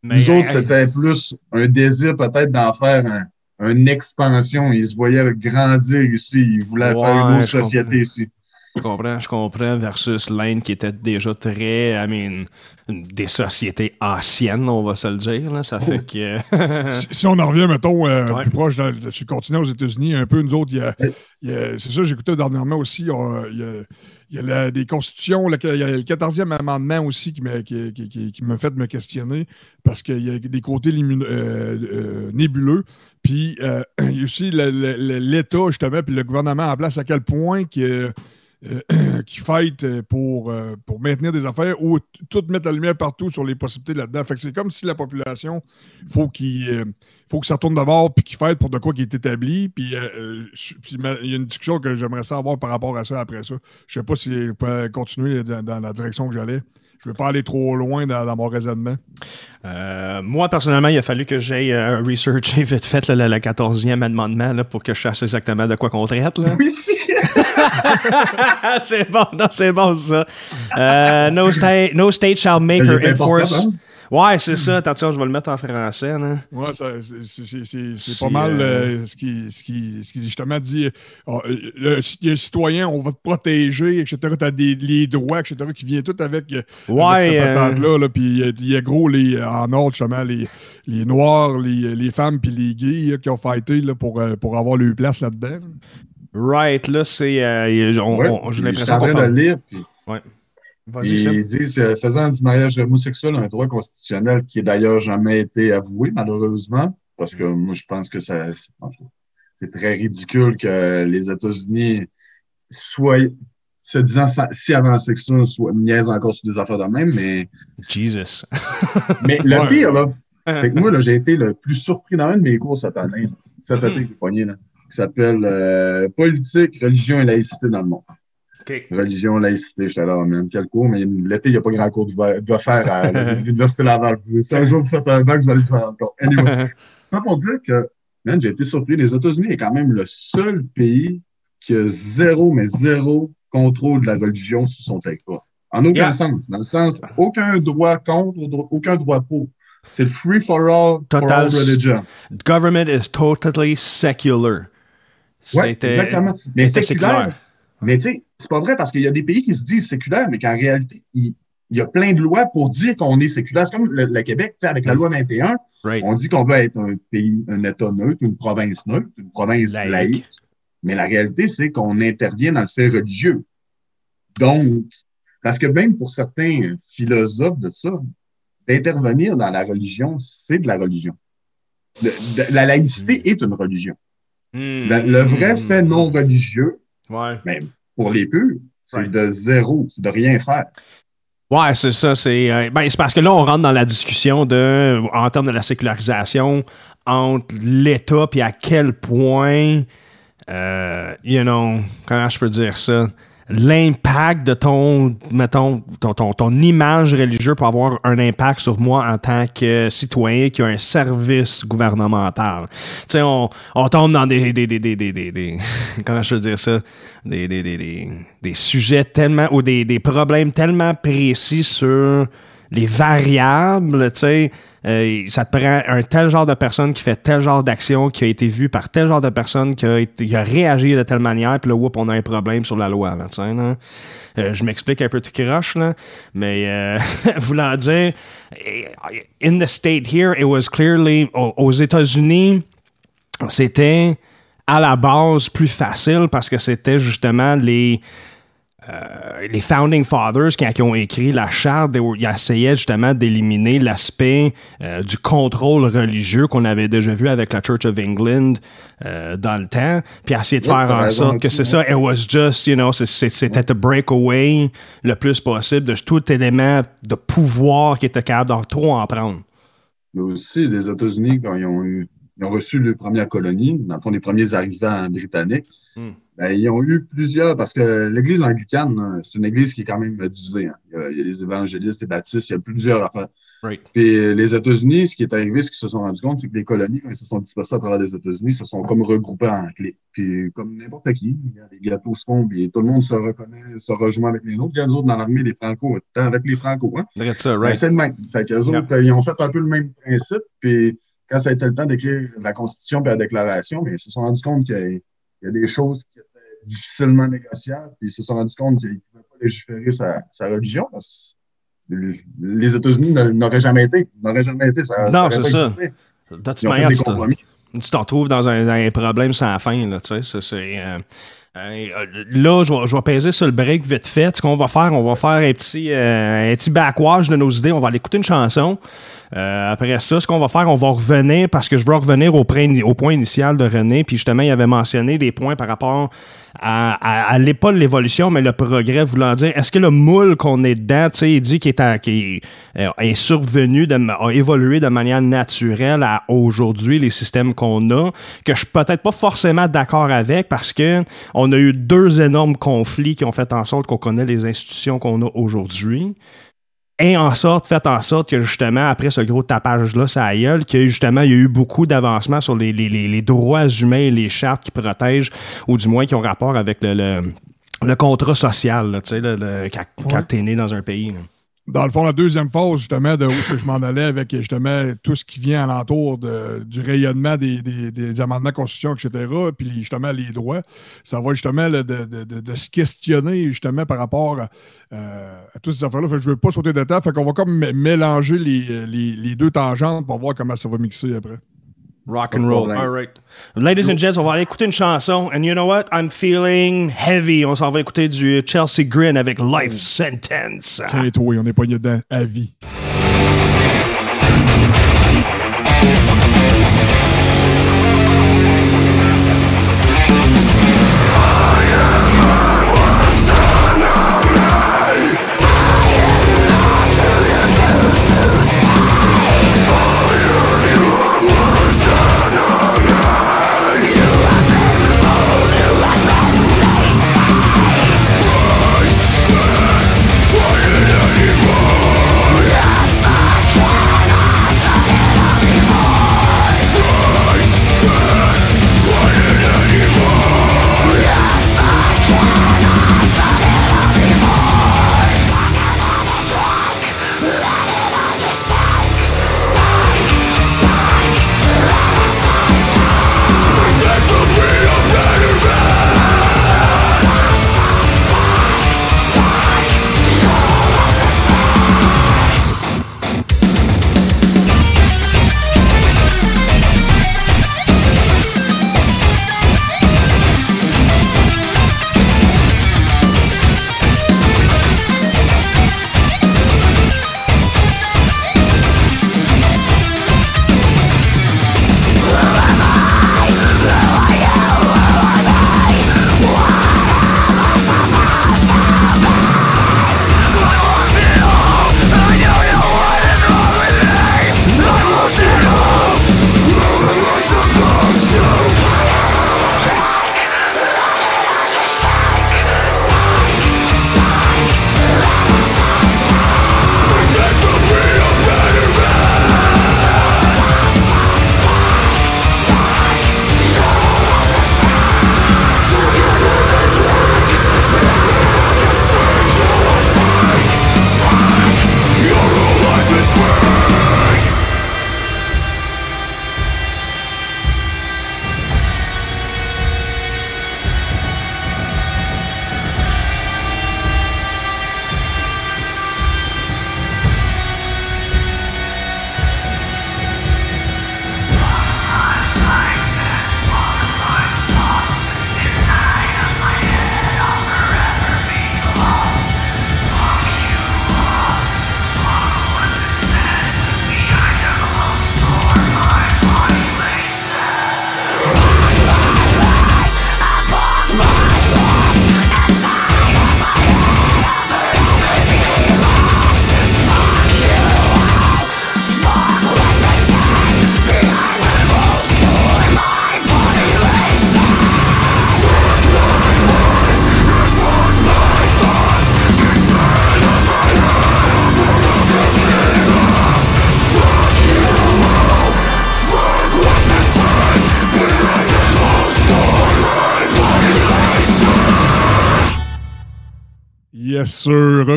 Speaker 1: Mais,
Speaker 3: Nous autres,
Speaker 1: hey,
Speaker 3: c'était plus un désir peut-être d'en faire un, une expansion. Ils se voyaient grandir ici. Ils voulaient
Speaker 1: Ouais,
Speaker 3: faire une autre
Speaker 1: comprends.
Speaker 3: société ici.
Speaker 1: Je comprends, je comprends, versus l'Inde qui était déjà très, I mean, des sociétés anciennes, on va se le dire. Là. Ça fait que.
Speaker 2: si, si on en revient, mettons, euh,
Speaker 1: Ouais.
Speaker 2: plus proche de, de- sur le continent aux États-Unis, un peu, nous autres, il y a, il y a- c'est ça, j'écoutais dernièrement aussi, il y a, il y a la- des constitutions, le- il y a le 14e amendement aussi qui m'a qui, qui- qui- qui m'a fait me questionner parce qu'il y a des côtés euh, euh, nébuleux. Puis euh, il y a aussi l'État, justement, puis le gouvernement en place, à quel point que, euh, qui fight pour, euh, pour maintenir des affaires ou tout mettre la lumière partout sur les possibilités là-dedans. Fait que c'est comme si la population, faut qu'il euh, faut que ça tourne d'abord puis qu'il fight pour de quoi qui est établi. Puis, euh, euh, il y a une discussion que j'aimerais savoir par rapport à ça après ça. Je sais pas si je peux continuer dans, dans la direction que j'allais. Je veux pas aller trop loin dans, dans mon raisonnement.
Speaker 1: Euh, moi, personnellement, il a fallu que j'aille euh, researcher vite fait là, le, le 14e amendement là, pour que je sache exactement de quoi qu'on traite. Là.
Speaker 3: Oui, si.
Speaker 1: c'est bon, non, c'est bon ça. Euh, no, state, no state shall make
Speaker 3: important,
Speaker 1: enforce.
Speaker 3: hein?
Speaker 1: Ouais, c'est ça. Attention, je vais le mettre en français. Là.
Speaker 2: Ouais, ça, c'est- c'est c'est- c'est- c'est
Speaker 1: C'est,
Speaker 2: pas mal
Speaker 1: euh,
Speaker 2: euh, ce, qui, ce, qui, ce qui justement dit euh, le- il y a un citoyen, on va te protéger, etc. Tu as des les droits, etc., qui viennent tout avec,
Speaker 1: Ouais,
Speaker 2: avec cette
Speaker 1: euh,
Speaker 2: patente-là. là. Puis il y a- il y, a gros les, en ordre, justement, les, les Noirs, les, les femmes, puis les gays là, qui ont fighté là, pour, pour avoir leur place là-dedans.
Speaker 1: Right, là, c'est. euh, on-
Speaker 3: Ouais,
Speaker 1: on- J'ai l'impression
Speaker 3: Je suis en
Speaker 1: qu'on
Speaker 3: train de
Speaker 1: parle.
Speaker 3: le lire, puis
Speaker 1: Vas-y, Seb.
Speaker 3: ils disent euh, faisant du mariage homosexuel un droit constitutionnel qui n'a d'ailleurs jamais été avoué, malheureusement, Parce que moi, je pense que ça, c'est- très ridicule que les États-Unis soient, se disant si avancés que ça, soient niaisent encore sur des affaires de même, mais,
Speaker 1: Jesus.
Speaker 3: mais le
Speaker 2: Ouais.
Speaker 3: pire, là, c'est que moi, là, j'ai été le plus surpris dans un de mes cours cette année, cet été que j'ai pogné, là, qui s'appelle euh, Politique, religion et laïcité dans le monde. Religion, laïcité, j'étais là, man, quel cours, mais l'été, il n'y a pas grand cours de faire à l'Université Laval. Si un jour vous faites un bac, vous allez vous en rendre compte. Anyway, ça pour dire que, man, j'ai été surpris. Les États-Unis est quand même le seul pays qui a zéro, mais zéro contrôle de la religion sur son territoire. En aucun
Speaker 1: Yeah.
Speaker 3: sens. Dans le sens, aucun droit contre, aucun droit pour. C'est le free for all, for
Speaker 1: Total-
Speaker 3: all religion.
Speaker 1: The government is totally secular. C'était-
Speaker 3: exactement. Mais séculaire. Mais tu sais, c'est pas vrai parce qu'il y a des pays qui se disent séculaires, mais qu'en réalité, il, il y a plein de lois pour dire qu'on est séculaire. C'est comme le, le Québec, tu sais, avec la loi 21,
Speaker 1: Right.
Speaker 3: on dit qu'on veut être un pays, un État neutre, une province neutre, une province
Speaker 1: Laïque.
Speaker 3: laïque. Mais la réalité, c'est qu'on intervient dans le fait religieux. Donc, parce que même pour certains philosophes de ça, d'intervenir dans la religion, c'est de la religion. Le- de- la laïcité est une religion.
Speaker 1: Hmm.
Speaker 3: Le, le vrai fait non religieux,
Speaker 1: Ouais.
Speaker 3: mais pour les purs, c'est
Speaker 1: Right.
Speaker 3: de zéro, c'est de rien faire.
Speaker 1: Ouais, c'est ça. C'est euh, ben, c'est parce que là, on rentre dans la discussion de, en termes de la sécularisation entre l'État puis à quel point, euh, you know, comment je peux dire ça, l'impact de ton, mettons, ton, ton, ton image religieuse peut avoir un impact sur moi en tant que citoyen qui a un service gouvernemental. Tu sais, on, tombe dans des, des, des, des, des, des- comment je peux dire ça, des, des, des, des, des sujets tellement, ou des, des problèmes tellement précis sur les variables, tu sais, euh, ça te prend un tel genre de personne qui fait tel genre d'action, qui a été vu par tel genre de personne, qui a, réagi de telle manière, puis là, whoop, on a un problème sur la loi. Euh, je m'explique un peu tout croche, là, mais euh, voulant dire, in the state here, it was clearly, aux États-Unis, c'était à la base plus facile parce que c'était justement les, euh, les Founding Fathers qui, qui ont écrit la charte, ils essayaient justement d'éliminer l'aspect euh, du contrôle religieux qu'on avait déjà vu avec la Church of England euh, dans le temps, puis essayer de faire en sorte que c'est ça, it was just, you know, c'était to break away le plus possible de tout élément de pouvoir qui était capable d'en trop en prendre.
Speaker 3: Mais aussi, les États-Unis, quand ils ont, eu, ils ont reçu les premières colonies, dans le fond, les premiers arrivants britanniques,
Speaker 1: Hmm.
Speaker 3: ben, ils ont eu plusieurs, parce que l'Église anglicane, hein, c'est une Église qui est quand même divisée. hein. Il, y a, il y a les évangélistes, les baptistes, il y a plusieurs affaires.
Speaker 1: Right.
Speaker 3: Puis euh, les États-Unis, ce qui est arrivé, ce qu'ils se sont rendus compte, c'est que les colonies, quand ils se sont dispersées à travers les États-Unis, se sont comme regroupés en clés. Puis comme n'importe qui, les gâteaux se font, puis tout le monde se reconnaît, se rejoint avec les autres. Il y a nous autres dans l'armée, les Franco, avec les Franco. Hein? Ben, c'est le même. Fait qu'eux autres, ils ont fait un peu le même principe. Puis quand ça a été le temps d'écrire la Constitution et la Déclaration, ben, ils se sont rendus compte qu'il y a des choses qui étaient difficilement négociables. Puis ils se sont rendus compte qu'ils ne pouvaient pas légiférer sa, sa religion. Les États-Unis n'a- n'auraient jamais été. N'auraient jamais été. Ça,
Speaker 1: Non, c'est ça. De toute manière, tu t'en retrouves dans un, dans un problème sans fin, là, tu sais, c'est... euh, euh, là, je vais, je vais peser sur le break vite fait. Ce qu'on va faire, on va faire un petit, euh, un petit backwash de nos idées. On va aller écouter une chanson. Euh, après ça, ce qu'on va faire, on va revenir, parce que je veux revenir au, point- initial de René, puis justement, il avait mentionné des points par rapport à, à, à l'évolution, mais le progrès, voulant dire, est-ce que le moule qu'on est dedans, tu sais, il dit qu'il est, euh, survenu, a évolué de manière naturelle à aujourd'hui, les systèmes qu'on a, que je suis peut-être pas forcément d'accord avec, parce que on a eu deux énormes conflits qui ont fait en sorte qu'on connaît les institutions qu'on a aujourd'hui et en sorte, fait en sorte que justement, après ce gros tapage-là, ça aïeul, que justement, il y a eu beaucoup d'avancements sur les, les- les- les droits humains et les chartes qui protègent, ou du moins qui ont rapport avec le, le, le contrat social, là, tu sais, quand, quand t'es né dans un pays. là.
Speaker 2: Dans le fond, la deuxième phase, justement, de où est-ce que je m'en allais avec justement tout ce qui vient alentour de, du rayonnement des, des, amendements de constitution, etc., puis justement les droits, ça va justement de, de, de, se questionner justement par rapport à, euh, toutes ces affaires-là. Je ne veux pas sauter de temps, fait qu'on va comme mélanger les, les, les deux tangentes pour voir comment ça va mixer après.
Speaker 1: Rock and roll. All right. Ladies and gents, on va aller écouter une chanson. And you know what? I'm feeling heavy. On s'en va écouter du Chelsea Grin avec Life Sentence.
Speaker 2: Tiens, toi, on est pogné dedans à vie.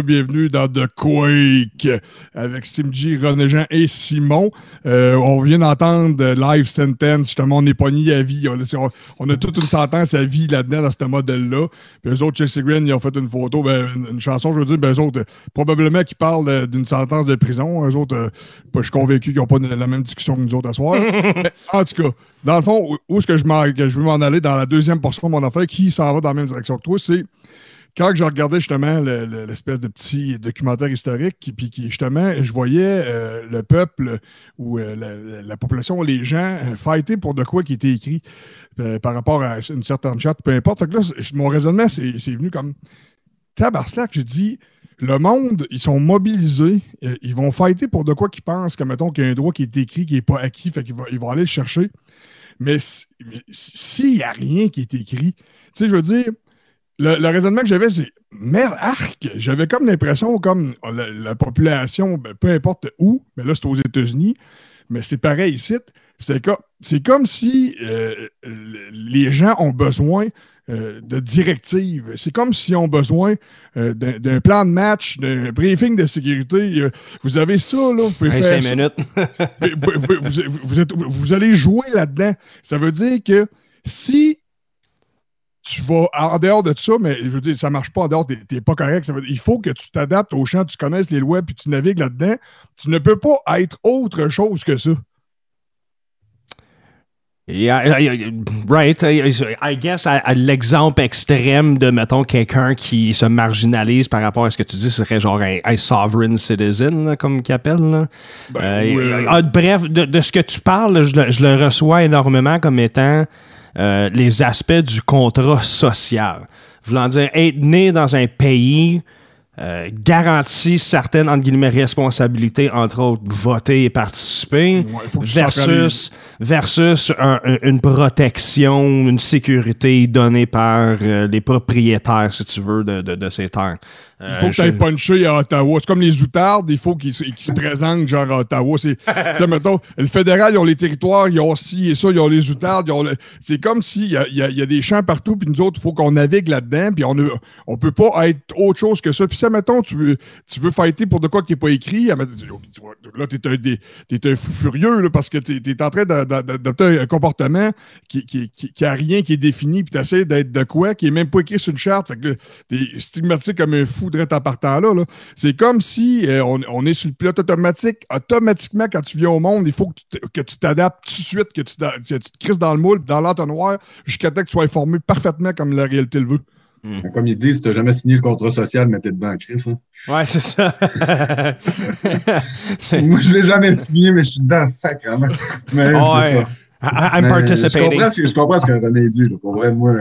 Speaker 2: Bienvenue dans The Quake avec Simji, René Jean et Simon. Euh, on vient d'entendre Live Sentence. Justement, on est pogné à vie. On, a toute une sentence à vie là-dedans, dans ce modèle-là. Puis eux autres, Chelsea Green, ils ont fait une photo, ben, une, chanson, je veux dire, ben, eux autres, probablement qu'ils parlent d'une sentence de prison. Eux autres, euh, je suis convaincu qu'ils n'ont pas la même discussion que nous autres à soir. Mais, en tout cas, dans le fond, où, est-ce que je, je veux m'en aller dans la deuxième portion de mon affaire, qui s'en va dans la même direction que toi, c'est quand je regardais justement l'espèce de petit documentaire historique, puis qui, justement, je voyais euh, le peuple ou euh, la, population, les gens euh, fighter pour de quoi qui était écrit par rapport à une certaine chatte, peu importe. Fait que là, mon raisonnement, c'est venu comme tabarslack. Je dis, le monde, ils sont mobilisés, ils vont fighter pour de quoi qu'ils pensent, comme mettons qu'il y a un droit qui est écrit, qui n'est pas acquis, fait qu'ils vont, ils vont aller le chercher. Mais s'il n'y a rien qui est écrit, tu sais, je veux dire, le, raisonnement que j'avais, c'est merde, arc. J'avais comme l'impression, comme la, population, ben, peu importe où, mais là, c'est aux États-Unis, mais c'est pareil ici. C'est comme, comme si euh, les gens ont besoin euh, de directives. C'est comme s'ils ont besoin euh, d'un plan de match, d'un briefing de sécurité. vous avez ça, là. Vous pouvez faire
Speaker 1: cinq minutes.
Speaker 2: vous, allez jouer là-dedans. Ça veut dire que si tu vas en dehors de ça, mais je veux dire, ça marche pas en dehors, t'es pas correct. il faut que tu t'adaptes au champ, tu connaisses les lois, puis tu navigues là-dedans. Tu ne peux pas être autre chose que ça.
Speaker 1: Yeah, right. I guess à, l'exemple extrême de, mettons, quelqu'un qui se marginalise par rapport à ce que tu dis, ce serait genre un, sovereign citizen, comme qu'il appelle. Ben, euh, ah, bref, de, ce que tu parles, je je le reçois énormément comme étant euh, les aspects du contrat social. Voulant dire être né dans un pays euh, garantit certaines entre guillemets, responsabilités, entre autres voter et participer, versus, versus une protection, une sécurité donnée par euh, les propriétaires, si tu veux, de, de, de ces terres.
Speaker 2: Il faut que tu ailles puncher à Ottawa. C'est comme les outardes, il faut qu'ils se présentent genre à Ottawa. C'est, mettons, le fédéral, ils ont les territoires, ils ont ci et ça, ils ont les outardes. C'est comme s'il y a, y, a, des champs partout, puis nous autres, il faut qu'on navigue là-dedans, puis on ne on peut pas être autre chose que ça. Puis ça, mettons, tu veux, tu veux fighter pour de quoi qui n'est pas écrit, là, tu es un, es un fou furieux là, parce que tu es, en train d'adopter un comportement qui, qui, qui, a rien qui est défini, puis tu essaies d'être de quoi, qui est même pas écrit sur une charte. Fait que tu es stigmatisé comme un fou en partant là. C'est comme si euh, on, est sur le pilote automatique. Automatiquement, quand tu viens au monde, il faut que tu t'adaptes tout de suite, que tu, te crises dans le moule, dans l'entonnoir, jusqu'à ce que tu sois informé parfaitement comme la réalité le veut.
Speaker 3: Hmm. Comme ils disent, tu n'as jamais signé le contrat social, mais t'es dedans, Chris. Hein?
Speaker 1: Ouais, c'est ça.
Speaker 3: Moi, je ne l'ai jamais signé, mais je suis dedans sacrément. Mais c'est ça.
Speaker 1: I'm participating.
Speaker 3: Je comprends, ce, que René dit. Pour vrai, moi,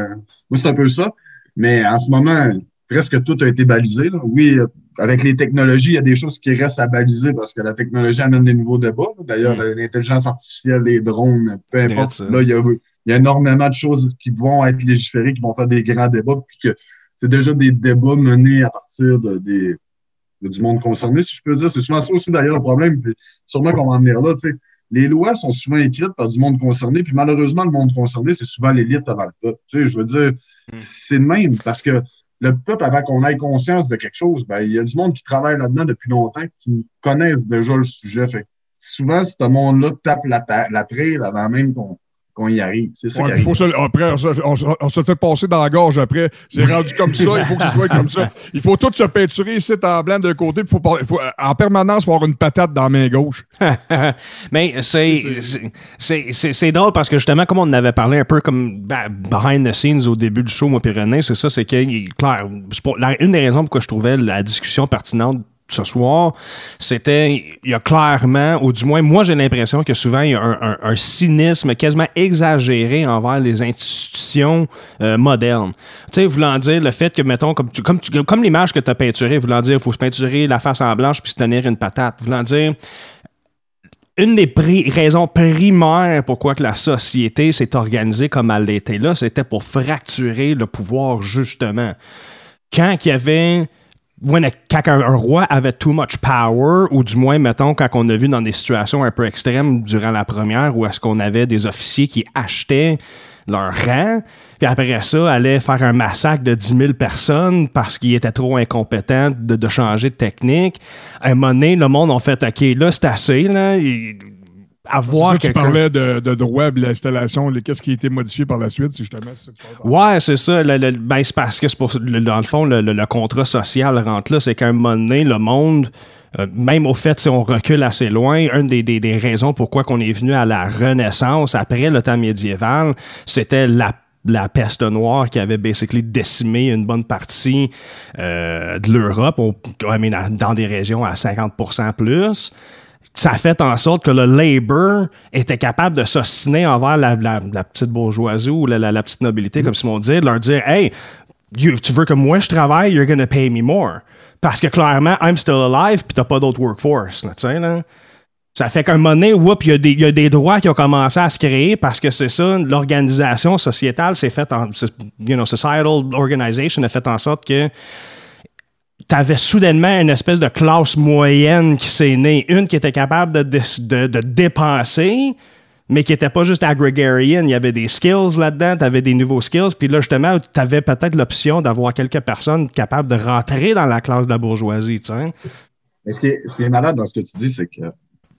Speaker 3: moi c'est un peu ça. Mais en ce moment, presque tout a été balisé. Oui, avec les technologies, il y a des choses qui restent à baliser parce que la technologie amène des nouveaux débats. D'ailleurs, mm. l'intelligence artificielle, les drones, peu importe. Là, il y, a, énormément de choses qui vont être légiférées, qui vont faire des grands débats, puis que c'est déjà des débats menés à partir de, des, du monde concerné, si je peux dire. C'est souvent ça aussi, d'ailleurs, le problème. Puis sûrement qu'on va en venir là. Les lois sont souvent écrites par du monde concerné, puis malheureusement, le monde concerné, c'est souvent l'élite avant le peuple. Je veux dire, mm. c'est le même parce que le peuple, avant qu'on ait conscience de quelque chose, ben, il y a du monde qui travaille là-dedans depuis longtemps, qui connaissent déjà le sujet. Fait souvent, ce monde-là tape la, la avant même qu'on qu'on y arrive. C'est ça.
Speaker 2: Ouais, faut se, après, on se, fait passer dans la gorge après. C'est rendu comme ça, il faut que ce soit comme ça. Il faut tout se peinturer ici en blanc d'un côté, il faut, faut, en permanence avoir une patate dans la main gauche.
Speaker 1: Mais c'est drôle parce que justement, comme on en avait parlé un peu comme behind the scenes au début du show, moi René, c'est ça, c'est que, clair, une des raisons pourquoi je trouvais la discussion pertinente ce soir, c'était, il y a clairement, ou du moins, moi j'ai l'impression que souvent il y a un, cynisme quasiment exagéré envers les institutions euh, modernes. Tu sais, voulant dire le fait que, mettons, comme, comme, comme l'image que tu as peinturée, voulant dire il faut se peinturer la face en blanche puis se tenir une patate, voulant dire une des raisons primaires pourquoi que la société s'est organisée comme elle l'était là, c'était pour fracturer le pouvoir, justement. Quand il y avait quand un, roi avait too much power, ou du moins, mettons, quand on a vu dans des situations un peu extrêmes durant la première, où est-ce qu'on avait des officiers qui achetaient leur rang, puis après ça, allait faire un massacre de 10 000 personnes parce qu'il était trop incompétent de, de, changer de technique. À un moment donné, le monde a fait OK, là, c'est assez. Là. Avoir
Speaker 2: tu parlais de, de droit de l'installation, qu'est-ce qui a été modifié par la suite, si justement
Speaker 1: ça tu Ouais, c'est ça. ben, c'est parce que c'est pour, dans le fond, le, contrat social rentre là, c'est qu'à un moment donné, le monde. Euh, même au fait, si on recule assez loin, une des, des, des raisons pourquoi on est venu à la Renaissance après le temps médiéval, c'était la la peste noire qui avait basically décimé une bonne partie euh, de l'Europe, dans des régions à 50% plus. Ça a fait en sorte que le Labour était capable de s'ostiner envers la, petite bourgeoisie ou la, petite nobilité, comme Simon dit, de leur dire Hey, tu veux que moi je travaille, you're gonna pay me more. Parce que clairement, I'm still alive, puis t'as pas d'autre workforce. Tu sais, là. Ça fait qu'un moment donné, il y, a des droits qui ont commencé à se créer parce que c'est ça, l'organisation sociétale s'est faite en. You know, societal organization a fait en sorte que tu avais soudainement une espèce de classe moyenne qui s'est née. Une qui était capable de, de, de dépenser, mais qui n'était pas juste agrégarienne. Il y avait des skills là-dedans, tu avais des nouveaux skills. Puis là, justement, tu avais peut-être l'option d'avoir quelques personnes capables de rentrer dans la classe de la bourgeoisie.
Speaker 3: Mais ce qui, est, ce qui est malade dans ce que tu dis, c'est que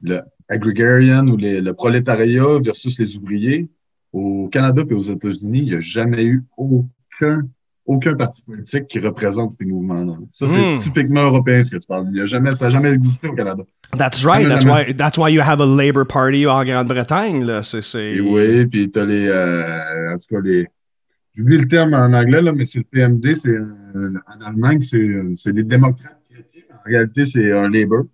Speaker 3: le agrégarian ou le prolétariat versus les ouvriers, au Canada et aux États-Unis, il n'y a jamais eu aucun, aucun parti politique qui représente ces mouvements-là. Ça, c'est hmm. typiquement européen ce que tu parles. Il a jamais, ça n'a jamais existé au Canada.
Speaker 1: That's right. That's why, that's why you have a Labour Party en Grande-Bretagne. Là. C'est,
Speaker 3: oui, puis tu as les. Euh, en tout cas, les. J'oublie le terme en anglais, là, mais c'est le PMD. C'est, euh, en Allemagne, c'est, c'est des démocrates chrétiens. En réalité, c'est un Labour.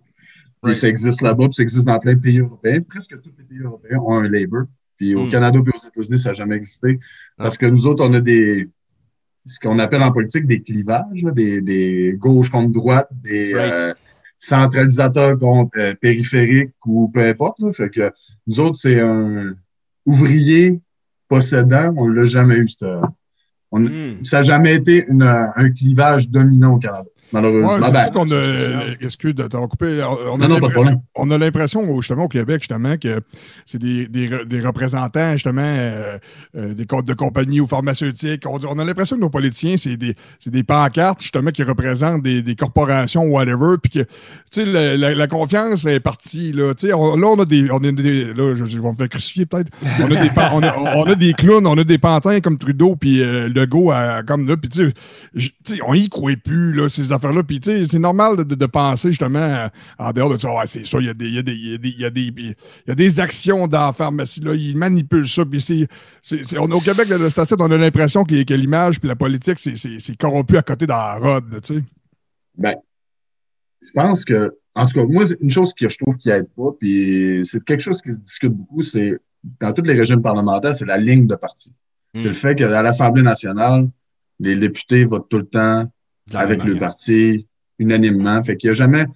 Speaker 3: Puis ça existe là-bas, puis ça existe dans plein de pays européens. Presque tous les pays européens ont un Labour. Puis au hmm. Canada et aux États-Unis, ça n'a jamais existé. Ah. Parce que nous autres, on a des ce qu'on appelle en politique des clivages, des, des gauches contre droite, des euh, centralisateurs contre euh, périphériques ou peu importe. Là. Fait que nous autres, c'est un ouvrier possédant, on ne l'a jamais eu. On, hmm. Ça n'a jamais été une, un clivage dominant au Canada malheureusement.
Speaker 2: c'est ben, ça qu'on a. Excuse de t'avoir coupé. On a, non, on a l'impression, justement, au Québec, justement, que c'est des, des, des, représentants, justement, euh, euh, des comptes de compagnie ou pharmaceutiques. On, on a l'impression que nos politiciens, c'est des, des pancartes, justement, qui représentent des, des corporations, whatever. Puis que, tu sais, la, la, confiance est partie, là. Tu sais, là, on a des. On a des là, je, vais me faire crucifier, peut-être. On, a des, on, a, on a des clowns, on a des pantins comme Trudeau, puis euh, Legault, comme là. Puis, tu sais, on y croit plus, là, ces là Puis, tu sais, c'est normal de, penser justement en dehors de ça. Ouais, c'est ça, il y a des, il y a des, il y a des, il y a des, il y a des actions dans la pharmacie, là. Ils manipulent ça. Puis, c'est, c'est, on, au Québec, le station, on a l'impression que, que l'image puis la politique, c'est, corrompu à côté dans la rod, tu sais.
Speaker 3: Ben, je pense que, en tout cas, moi, une chose que je trouve qui aide pas, puis c'est quelque chose qui se discute beaucoup, c'est dans tous les régimes parlementaires, c'est la ligne de parti. C'est le hmm. fait qu'à l'Assemblée nationale, les députés votent tout le temps avec le parti unanimement. Fait qu'il n'y a jamais, tu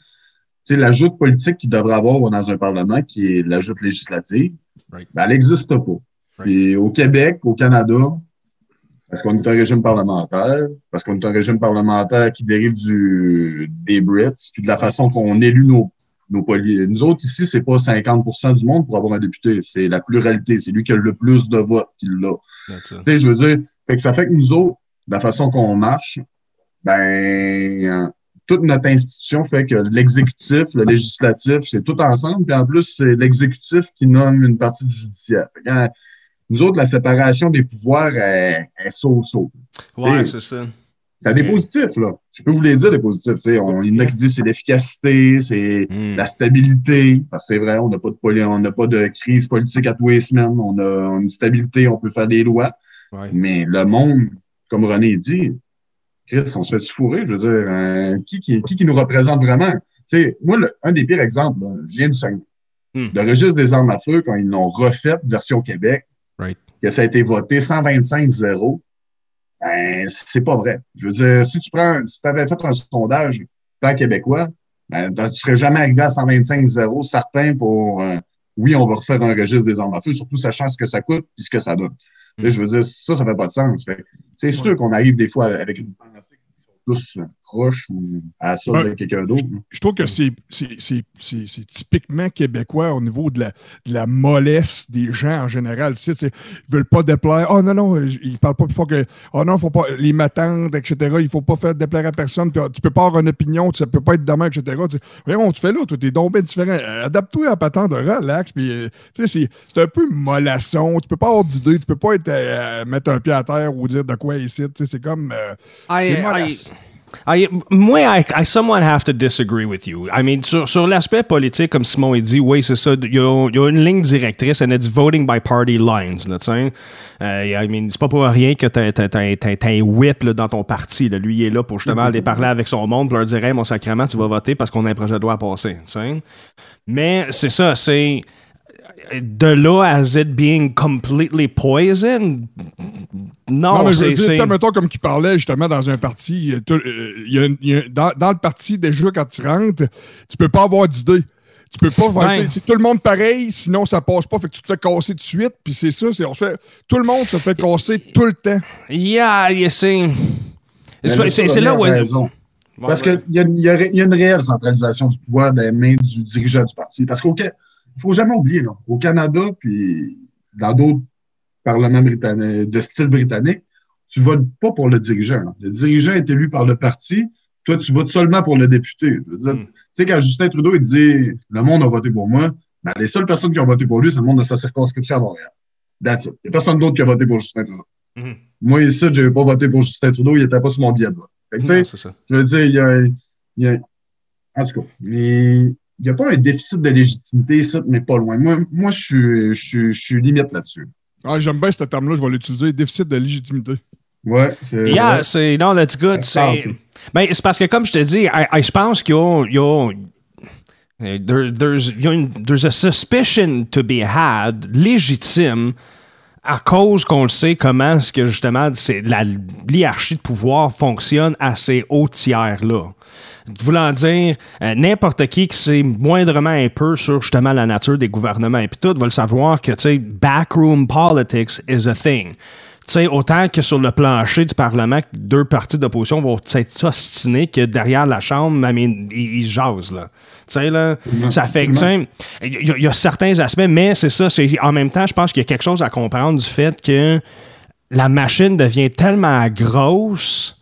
Speaker 3: sais, l'ajout politique qu'il devrait avoir dans un Parlement, qui est l'ajout législative, ben, elle n'existe pas. Puis au Québec, au Canada, parce qu'on est un régime parlementaire, parce qu'on est un régime parlementaire qui dérive du, des Brits, puis de la façon qu'on élu nos, nos poliers. Nous autres, ici, c'est pas 50% du monde pour avoir un député. C'est la pluralité. C'est lui qui a le plus de votes qui l'a. Tu sais, je veux dire, fait que ça fait que nous autres, la façon qu'on marche, ben, toute notre institution fait que l'exécutif, le législatif, c'est tout ensemble. Puis en plus, c'est l'exécutif qui nomme une partie du judiciaire. nous autres, la séparation des pouvoirs est, so-so.
Speaker 1: Ouais, c'est ça.
Speaker 3: Ça a des positifs, là. Je peux vous les dire, les positifs. On, il y en a qui disent c'est l'efficacité, c'est hmm. la stabilité. Parce que c'est vrai, on n'a pas de on n'a pas de crise politique à tous les semaines. On a une stabilité, on peut faire des lois. Mais le monde, comme René dit, Chris, on se fait fourrer, je veux dire, euh, qui, qui, qui, nous représente vraiment? Tu sais, moi, un des pires exemples, je viens du Saguenay. Hmm. Le registre des armes à feu, quand ils l'ont refait, version Québec, que ça a été voté 125-0, ben, c'est pas vrai. Je veux dire, si tu prends, si tu avais fait un sondage tant québécois, ben, tu serais jamais arrivé à 125-0, certain pour, euh, oui, on va refaire un registre des armes à feu, surtout sachant ce que ça coûte et ce que ça donne. Je veux dire, ça, ça fait pas de sens. C'est sûr qu'on arrive des fois avec une pensée qui sont tous croche ou à la de quelqu'un d'autre.
Speaker 2: Je trouve que c'est typiquement québécois au niveau de la, de la mollesse des gens en général. Tu sais, c'est- ils veulent pas déplaire. Oh non, non, ils parlent pas plus fort que. Oh non, faut pas. Les matantes, etc. Il faut pas faire déplaire à personne. Puis, ah, tu peux pas avoir une opinion, tu peux pas être demain, etc. Tu sais, Voyons, tu fais là, toi, t'es donc bien différent. Adapte-toi à patente, relax. Puis, euh, tu sais, c'est- un peu mollasson. Tu peux pas avoir d'idée. Tu peux pas être, euh, mettre un pied à terre ou dire de quoi ici. Tu sais, c'est comme. euh, c'est mollasse.
Speaker 1: I- moi, I, I somewhat have to disagree with you. I mean, sur, sur l'aspect politique, comme Simon a dit, oui, c'est ça. Il y, a, une ligne directrice, and it's voting by party lines. Tu sais. Euh, I mean, c'est pas pour rien que t'as, un whip dans ton parti. Lui, il est là pour justement aller parler avec son monde, pour leur dire, hey, mon sacrement, tu vas voter parce qu'on a un projet de loi à passer. tu sais. Mais c'est ça, c'est. De là à it being completely poison, non,
Speaker 2: Non, mais je veux
Speaker 1: c'est.
Speaker 2: dire, sais, mettons, comme qui parlait justement dans un parti, euh, y a y a- dans, dans le parti, déjà, quand tu rentres, tu peux pas avoir d'idée. Tu peux pas voter. C'est tout le monde pareil, sinon ça passe pas. Fait que tu te fais casser tout de suite. Puis c'est ça, c'est, on fait, tout le monde se fait casser tout le temps.
Speaker 1: Yeah, you see. C'est
Speaker 3: là, ça,
Speaker 1: où.
Speaker 3: raison. Parce qu'il y, a une- il y, a il y a une réelle centralisation du pouvoir dans les mains du dirigeant du parti. Parce qu'il ne faut jamais oublier, là, au Canada, puis dans d'autres parlements britanniques, de style britannique, tu votes pas pour le dirigeant. là. Le dirigeant est élu par le parti. Toi, tu votes seulement pour le député. Je veux dire,
Speaker 1: Mm.
Speaker 3: Tu sais, quand Justin Trudeau il dit le monde a voté pour moi, ben, les seules personnes qui ont voté pour lui, c'est le monde de sa circonscription à Montréal. That's it. Il n'y a personne d'autre qui a voté pour Justin Trudeau.
Speaker 1: Mhm.
Speaker 3: Moi, ici, je n'avais pas voté pour Justin Trudeau, il n'était pas sur mon billet de vote. Fait que,
Speaker 1: Non, ça.
Speaker 3: je veux dire, il y a, il y a- en tout cas, il n'y a pas un déficit de légitimité ici, mais pas loin. Moi, moi je, suis, je, suis, je suis limite là-dessus.
Speaker 2: Ah, j'aime bien ce terme-là, je vais l'utiliser. Déficit de légitimité.
Speaker 3: Ouais, c'est.
Speaker 1: Yeah,
Speaker 3: ouais.
Speaker 1: c'est. Non, that's good.
Speaker 3: Ça
Speaker 1: C'est. Ben, c'est parce que, comme je te dis, je pense qu'il y a. there- there's, une- there's a suspicion to be had, légitime, à cause qu'on le sait comment est-ce que justement c'est la hiérarchie de pouvoir fonctionne à ces hauts tiers-là. Voulant dire, euh, n'importe qui qui sait moindrement un peu sur justement la nature des gouvernements et puis tout va le savoir que, tu sais, backroom politics is a thing. Tu sais, autant que sur le plancher du Parlement, deux partis d'opposition vont s'être ostinés que derrière la Chambre, ils, ils jasent, là. Tu sais, là, ça fait que, il y, y a certains aspects, mais c'est ça, c'est en même temps, je pense qu'il y a quelque chose à comprendre du fait que la machine devient tellement grosse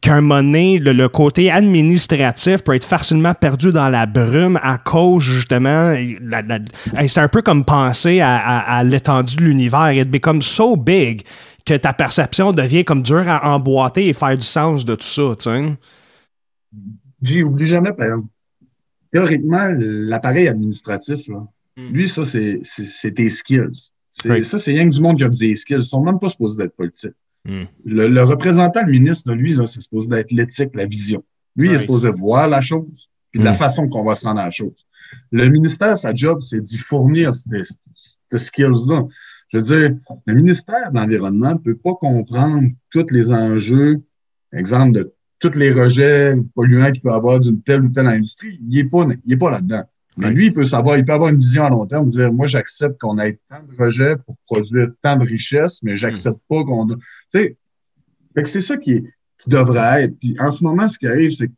Speaker 1: qu'à un moment donné, le, le côté administratif peut être facilement perdu dans la brume à cause, justement, la- la- hey, c'est un peu comme penser à, à- à l'étendue de l'univers. It becomes so big que ta perception devient comme dure à emboîter et faire du sens de tout ça, tu sais.
Speaker 3: J'ai jamais, par exemple. Théoriquement, l'appareil administratif, là,
Speaker 1: Mm.
Speaker 3: lui, ça, c'est tes skills. Ça, c'est rien que du monde qui a des skills. Ils sont même pas supposés d'être politiques.
Speaker 1: Mm.
Speaker 3: Le, le représentant, le ministre, là, lui, là, c'est supposé d'être l'éthique, la vision. Lui, il est supposé voir la chose, puis de la
Speaker 1: Mm.
Speaker 3: façon qu'on va se rendre à la chose. Le ministère, sa job, c'est d'y fournir ces, ces skills-là. Je veux dire, le ministère de l'Environnement ne peut pas comprendre tous les enjeux, exemple, de tous les rejets polluants qu'il peut avoir d'une telle ou telle industrie. Il n'est pas, il est pas là-dedans. Mais lui, il peut savoir, il peut avoir une vision à long terme, dire, moi, j'accepte qu'on ait tant de rejets pour produire tant de richesses, mais j'accepte pas qu'on a... Tu sais, fait que c'est ça qui, est- qui devrait être. Puis en ce moment, ce qui arrive, c'est que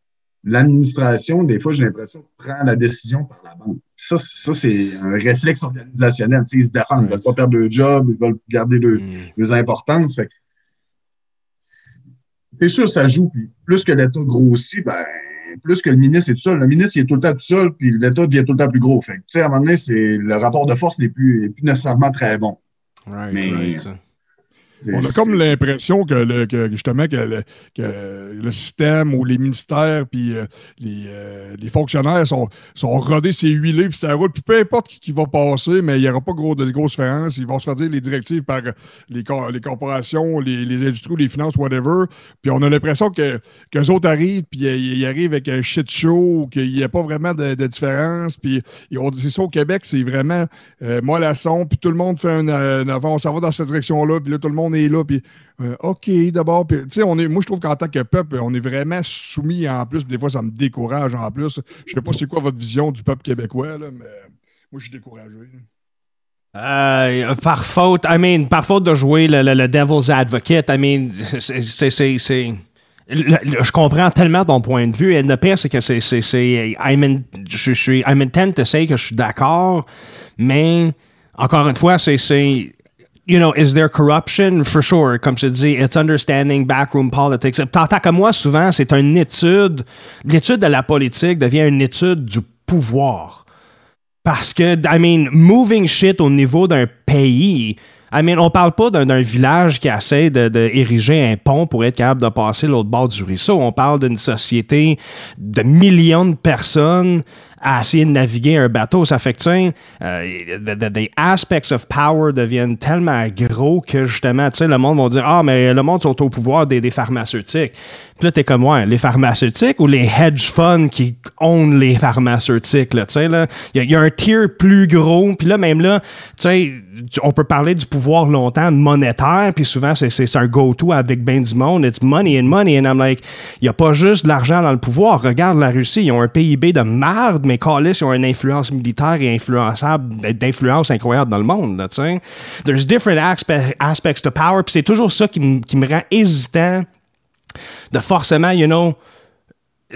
Speaker 3: l'administration, des fois, j'ai l'impression, prend la décision par la banque. Ça, ça c'est un réflexe organisationnel. Ils se défendent, ils veulent pas perdre leur job, ils veulent garder leur,
Speaker 1: Mm.
Speaker 3: leurs importances. Fait que c'est sûr, ça joue. Puis plus que l'État grossit, ben, plus que le ministre est tout seul. Le ministre, il est tout le temps tout seul, puis l'État devient tout le temps plus gros. Fait que, tu sais, à un moment donné, c'est, le rapport de force n'est plus, est plus nécessairement très bon.
Speaker 1: Right,
Speaker 3: Mais-
Speaker 1: right,
Speaker 2: On a comme l'impression que, le- que justement que le, que le système ou les ministères puis euh, les, euh, les fonctionnaires sont, sont rodés, c'est huilé puis ça roule. Puis peu importe qui, qui va passer, mais il n'y aura pas gros, de grosses différences. Ils vont se faire dire les directives par les, les corporations, les, les industries, les finances, whatever. Puis on a l'impression que qu'eux autres arrivent puis ils arrivent avec un shit show, qu'il n'y a pas vraiment de, de différence. Puis on dit c'est ça au Québec, c'est vraiment euh, mollasson, puis tout le monde fait un, un avant, on s'en va dans cette direction-là, puis là, tout le monde est là, puis euh, OK, d'abord. Tu sais, on est, moi, je trouve qu'en tant que peuple, on est vraiment soumis en plus, des fois, ça me décourage en plus. Je sais pas c'est quoi votre vision du peuple québécois, là, mais moi, je suis découragé.
Speaker 1: Euh, par faute, I mean, par faute de jouer le, devil's advocate, I mean, c'est- je comprends tellement ton point de vue. Et le pire, c'est que c'est. Je suis, I'm intent to say que je suis d'accord, mais encore une fois, c'est you know, is there corruption? For sure. Comme je dis, it's understanding backroom politics. Tant que moi, souvent, c'est une étude. L'étude de la politique devient une étude du pouvoir. Parce que, I mean, moving shit au niveau d'un pays, I mean, on parle pas d'un village qui essaie d'ériger de, un pont pour être capable de passer l'autre bord du ruisseau. On parle d'une société de millions de personnes à essayer de naviguer un bateau. Ça fait que, tu euh, des aspects of power deviennent tellement gros que, justement, tu sais, le monde va dire Ah, mais le monde sont au pouvoir des, des pharmaceutiques. Là, t'es comme, ouais, les pharmaceutiques ou les hedge funds qui own les pharmaceutiques, là, tu sais, là. Il y, a un tier plus gros. Puis là, même là, tu sais, on peut parler du pouvoir longtemps monétaire, puis souvent, c'est un go-to avec ben du monde. It's money and money. And I'm like, il n'y a pas juste de l'argent dans le pouvoir. Regarde la Russie, ils ont un PIB de merde, mais Callis, ils ont une influence militaire et influençable, d'influence incroyable dans le monde, là, tu sais. There's different aspects to power, puis c'est toujours ça qui me rend hésitant de forcément, you know,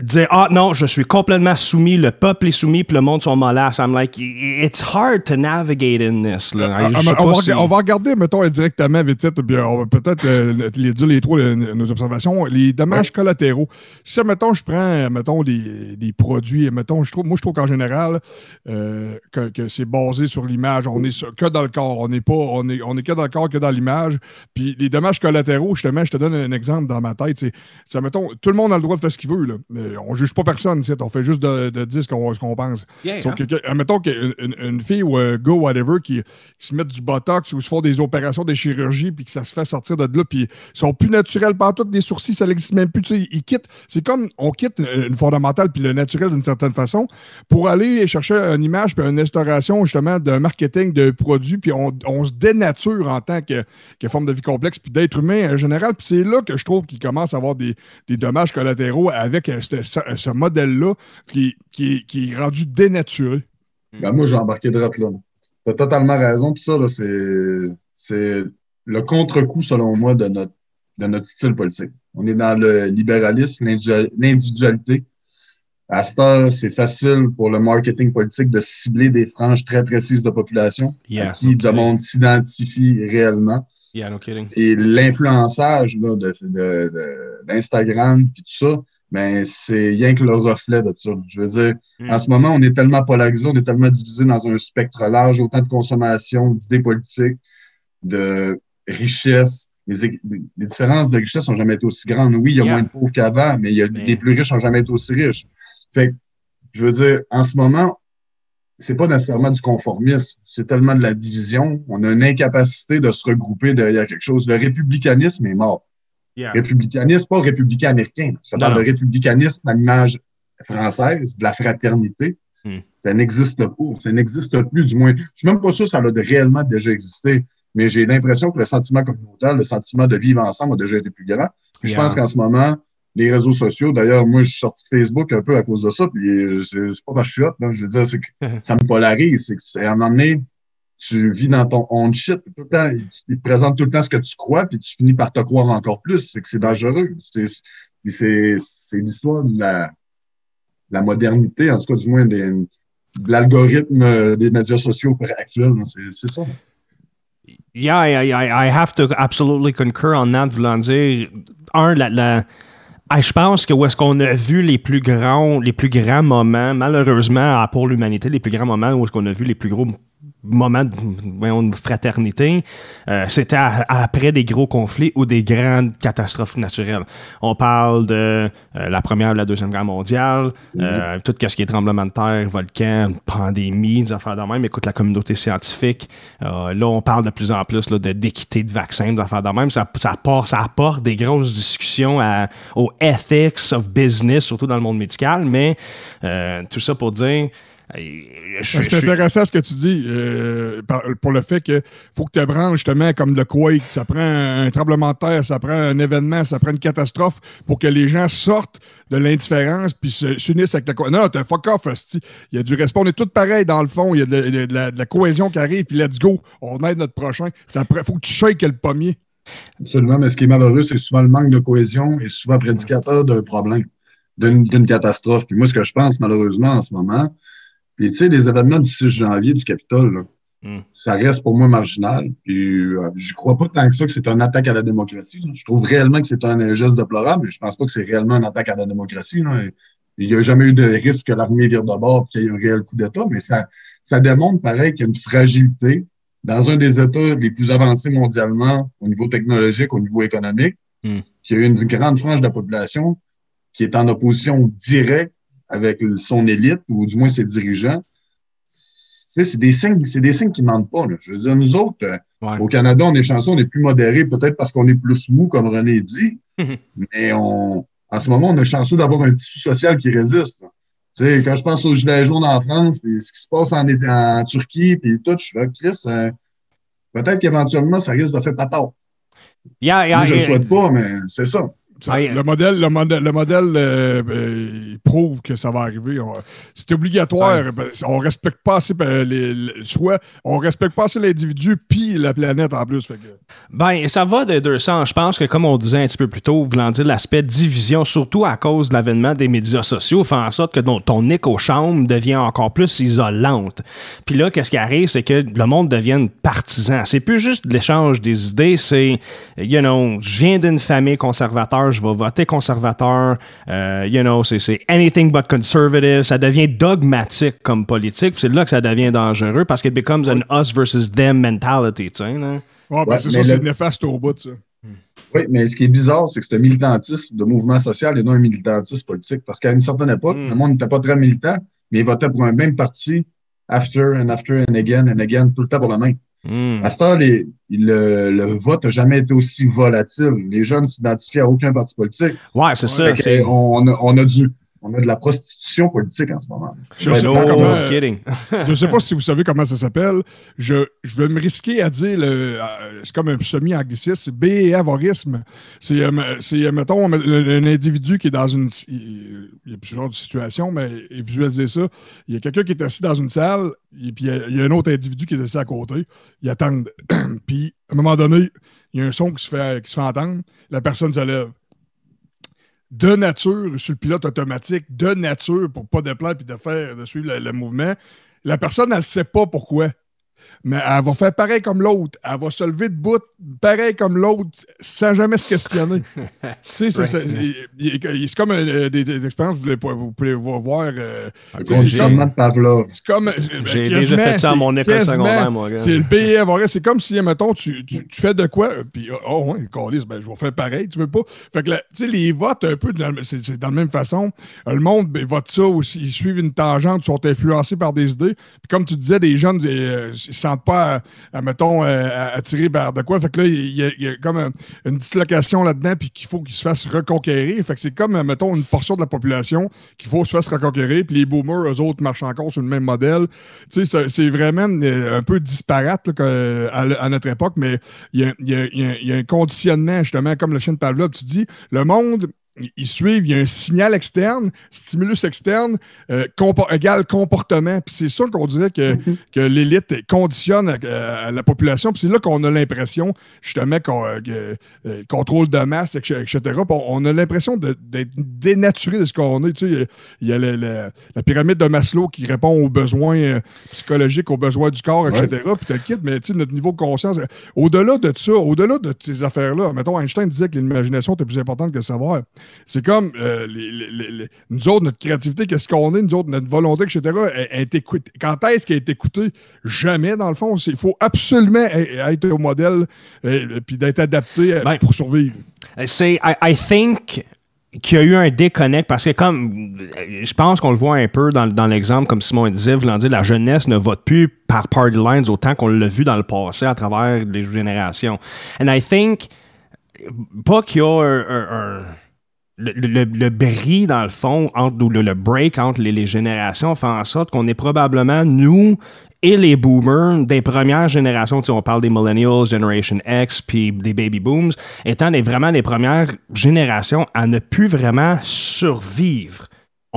Speaker 1: dire ah non je suis complètement soumis le peuple est soumis puis le monde sont molasses I'm like it's hard to navigate in this là.
Speaker 2: Ah, ah, on, va, on, va, regarder mettons indirectement vite puis on va peut-être euh, les dire les trois nos observations. Les dommages collatéraux. Si mettons je prends mettons des, des produits mettons je trouve moi je trouve qu'en général euh, que, que c'est basé sur l'image. On est que dans le corps. On n'est pas on est on est que dans le corps que dans l'image. Puis les dommages collatéraux justement je te donne un exemple dans ma tête c'est mettons tout le monde a le droit de faire ce qu'il veut là. Euh, on juge pas personne, on fait juste de, dire ce qu'on pense. mettons qu'une une, fille ou un gars, whatever, qui, se met du botox ou se font des opérations, des chirurgies, puis que ça se fait sortir de là, puis ils sont plus naturels par toutes des sourcils, ça n'existe même plus. Ils quittent. C'est comme on quitte une fondamentale puis le naturel d'une certaine façon pour aller chercher une image puis une restauration justement d'un marketing de produits, puis on, se dénature en tant que, forme de vie complexe, puis d'être humain en général. Puis c'est là que je trouve qu'il commence à avoir des, des dommages collatéraux avec euh, ce, modèle-là qui, qui, qui, est rendu dénaturé.
Speaker 3: Ben moi, j'ai embarqué de là. Tu as totalement raison. Puis ça, c'est le contre-coup, selon moi, de notre, de notre style politique. On est dans le libéralisme, l'individualité. À ce temps, c'est facile pour le marketing politique de cibler des franges très précises de population à qui le monde s'identifie réellement. Et l'influençage d'Instagram de, et tout ça, mais c'est rien que le reflet de ça. Je veux dire, hmm. en ce moment, on est tellement polarisé, on est tellement divisé dans un spectre large, autant de consommation, d'idées politiques, de richesse. Les, différences de richesse n'ont jamais été aussi grandes. Oui, il y a moins de pauvres qu'avant, mais, il y a, les plus riches n'ont jamais été aussi riches. Fait je veux dire, en ce moment, c'est pas nécessairement du conformisme, c'est tellement de la division. On a une incapacité de se regrouper derrière quelque chose. Le républicanisme est mort. Républicanisme, pas républicain américain. Je parle de républicanisme à l'image française, de la fraternité. Hmm. Ça n'existe pas. Ça n'existe plus, du moins. Je suis même pas sûr que ça a réellement déjà existé. Mais j'ai l'impression que le sentiment communautaire, le sentiment de vivre ensemble a déjà été plus grand. Je pense qu'en ce moment, les réseaux sociaux, d'ailleurs, moi, je suis sorti de Facebook un peu à cause de ça, puis c'est pas parce que je suis je veux dire, c'est que ça me polarise. C'est que c'est à un moment donné, tu vis dans ton own shit. Tout le temps, il te tout le temps ce que tu crois, puis tu finis par te croire encore plus. C'est que c'est dangereux. C'est l'histoire de la, la, modernité, en tout cas, du moins de l'algorithme des médias sociaux actuels. C'est ça.
Speaker 1: Yeah, I, have to absolutely concur on that, voulant dire, un, la, la je pense que où est-ce qu'on a vu les plus grands, les plus grands moments, malheureusement, pour l'humanité, les plus grands moments où est-ce qu'on a vu les plus gros moment de, fraternité, euh, c'était après des gros conflits ou des grandes catastrophes naturelles. On parle de euh, la première ou la deuxième guerre mondiale, euh, tout ce qui est tremblement de terre, volcan, pandémie, des affaires de même. Écoute, la communauté scientifique, là, on parle de plus en plus là, de d'équité de vaccins, des affaires de même. Ça, ça, apporte, ça apporte des grosses discussions à, aux ethics of business, surtout dans le monde médical, mais tout ça pour dire
Speaker 2: c'est intéressant ce que tu dis euh, pour le fait qu'il faut que tu branches justement comme le Quake. Ça prend un tremblement de terre, ça prend un événement, ça prend une catastrophe pour que les gens sortent de l'indifférence puis s'unissent avec la Non, t'es un fuck off, Il y a du respect. On est tous pareils dans le fond. Il y a de, la, cohésion qui arrive, puis let's go. On aide notre prochain. Ça faut que tu shakes le pommier.
Speaker 3: Absolument, mais ce qui est malheureux, c'est souvent le manque de cohésion et souvent prédicateur d'un problème, d'une catastrophe. Puis moi, ce que je pense, malheureusement, en ce moment, puis tu sais, les événements du 6 janvier du Capitole, là,
Speaker 1: Mm.
Speaker 3: ça reste pour moi marginal. Puis euh, je crois pas tant que ça que c'est une attaque à la démocratie. là. Je trouve réellement que c'est un geste déplorable, mais je pense pas que c'est réellement une attaque à la démocratie. là. Il n'y a jamais eu de risque que l'armée vire de bord et qu'il y ait un réel coup d'État, mais ça, ça démontre pareil qu'il y a une fragilité dans un des États les plus avancés mondialement au niveau technologique, au niveau économique,
Speaker 1: Mm.
Speaker 3: qu'il y a une grande frange de la population qui est en opposition directe avec son élite, ou du moins ses dirigeants. C'est des signes, c'est des signes qui ne mentent pas. là. Je veux dire, nous autres, euh,
Speaker 1: Ouais.
Speaker 3: au Canada, on est chanceux, on est plus modéré, peut-être parce qu'on est plus mou, comme René dit,
Speaker 1: Mhm.
Speaker 3: mais on, en ce moment, on est chanceux d'avoir un tissu social qui résiste. là. Tu sais, quand je pense aux Gilets jaunes en France, puis ce qui se passe en, en Turquie, puis tout, je suis là, Chris, euh, peut-être qu'éventuellement, ça risque de faire patate.
Speaker 1: Yeah, yeah,
Speaker 3: je ne le souhaite pas, mais c'est ça.
Speaker 2: Ça-
Speaker 1: Ouais.
Speaker 2: le modèle, le modèle, le modèle euh, euh, il prouve que ça va arriver. C'est obligatoire. Ben, On respecte pas assez ben, les, les- soit on respecte pas assez l'individu puis la planète en plus. Fait que,
Speaker 1: Ben, ça va de deux sens. Je pense que, comme on disait un petit peu plus tôt, voulant dire l'aspect division, surtout à cause de l'avènement des médias sociaux, fait en sorte que ton, ton écho chambre devient encore plus isolante. Puis là, qu'est-ce qui arrive, c'est que le monde devient partisan. C'est plus juste l'échange des idées, c'est, you know, je viens d'une famille conservateur, je vais voter conservateur, euh, you know, c'est, anything but conservative. Ça devient dogmatique comme politique, c'est là que ça devient dangereux parce que it becomes an us versus them mentality, tu sais, là.
Speaker 2: Ouais, ben,
Speaker 3: Ouais,
Speaker 2: c'est ça,
Speaker 3: le-
Speaker 2: c'est néfaste au bout, ça.
Speaker 3: Oui, mais ce qui est bizarre, c'est que c'est un militantisme de mouvement social et non un militantisme politique. Parce qu'à une certaine époque,
Speaker 1: Mm.
Speaker 3: le monde n'était pas très militant, mais il votait pour un même parti, after and after and again and again, tout le temps pour le même.
Speaker 1: Hmm.
Speaker 3: À ce temps, les- le, le vote n'a jamais été aussi volatile. Les jeunes ne s'identifient à aucun parti politique.
Speaker 1: Ouais, c'est ça. C'est-
Speaker 3: on, a, on a du, on a de la prostitution politique en ce moment.
Speaker 2: Je
Speaker 3: Ouais,
Speaker 2: sais
Speaker 1: no
Speaker 2: pas comment. sais pas si vous savez comment ça s'appelle. Je, je vais me risquer à dire, le, c'est comme un semi-anglicisme, c'est béavorisme. C'est, euh, c'est, euh, mettons, un, individu qui est dans une. Il y a plusieurs situations, mais visualisez ça. Il y a quelqu'un qui est assis dans une salle, et puis il y, a, il y a un autre individu qui est assis à côté. Ils attendent. puis, à un moment donné, il y a un son qui se fait, qui se fait entendre. La personne se lève. De nature, sur le pilote automatique, de nature, pour pas déplaire puis de faire, de suivre le, mouvement, la personne, elle ne sait pas pourquoi. Mais elle va faire pareil comme l'autre. Elle va se lever de bout, pareil comme l'autre, sans jamais se questionner. tu sais, c'est- comme euh, des, des expériences, vous, pouvez pas- vous pouvez voir. euh, c'est comme,
Speaker 3: de Pavlov.
Speaker 2: euh,
Speaker 1: J'ai déjà fait ça à
Speaker 2: c'est
Speaker 1: mon école secondaire, moi, gars.
Speaker 2: C'est le. C'est comme si, mettons, tu, tu, tu fais de quoi, euh, puis oh, ouais, câlisse, ben, je vais faire pareil, tu veux pas. Fait que, là, tu sais, les votes, un peu, c'est c'est dans la même façon. Euh, Le monde ben, vote ça aussi. Ils suivent une tangente, sont influencés par des idées. Puis comme tu disais, les jeunes, euh, ils ne pas, à, mettons, euh, à- attirés par de quoi. Fait que là, il y, a- comme un- une dislocation là-dedans, puis qu'il faut qu'ils se fassent reconquérir. Fait que c'est comme, euh, mettons, une portion de la population qu'il faut se fasse reconquérir. Puis les boomers, eux autres, marchent encore sur le même modèle. Tu sais, c'est- vraiment euh, un peu disparate à, notre époque, mais il y a, y a un conditionnement, justement, comme le chien de Pavlov, tu dis, le monde, ils- suivent, il y a un signal externe, stimulus externe, euh, compor- égal comportement. Puis c'est ça qu'on dirait que, que l'élite conditionne à, à la population. Puis c'est là qu'on a l'impression, justement, qu'on euh, euh, contrôle de masse, etc. on, on a l'impression d'être dénaturé de ce qu'on est. Tu sais, il y a le- le- la pyramide de Maslow qui répond aux besoins euh, psychologiques, aux besoins du corps, etc. Puis t'as le kit, mais tu sais, notre niveau de conscience, euh, au-delà de ça, au-delà de ces affaires-là, mettons, Einstein disait que l'imagination était plus importante que le savoir. C'est comme euh, les- les- les- les- nous autres, notre créativité, qu'est-ce qu'on est, nous autres, notre volonté, etc. elle- elle est écoutée. Quand est-ce qu'elle est écoutée? Jamais, dans le fond. Il faut absolument e- être au modèle et puis d'être adapté euh,
Speaker 1: Ben,
Speaker 2: pour survivre.
Speaker 1: C'est, I, I think qu'il y a eu un déconnect parce que comme je pense qu'on le voit un peu dans, dans l'exemple comme Simon disait, voulant dire la jeunesse ne vote plus par party lines autant qu'on l'a vu dans le passé à travers les générations. And I think pas qu'il y a un, un- un- le, le, le bris dans le fond entre le, le break entre les, les générations fait en sorte qu'on est probablement nous et les boomers des premières générations, on parle des millennials, Generation X, puis des baby booms, étant les, vraiment les premières générations à ne plus vraiment survivre.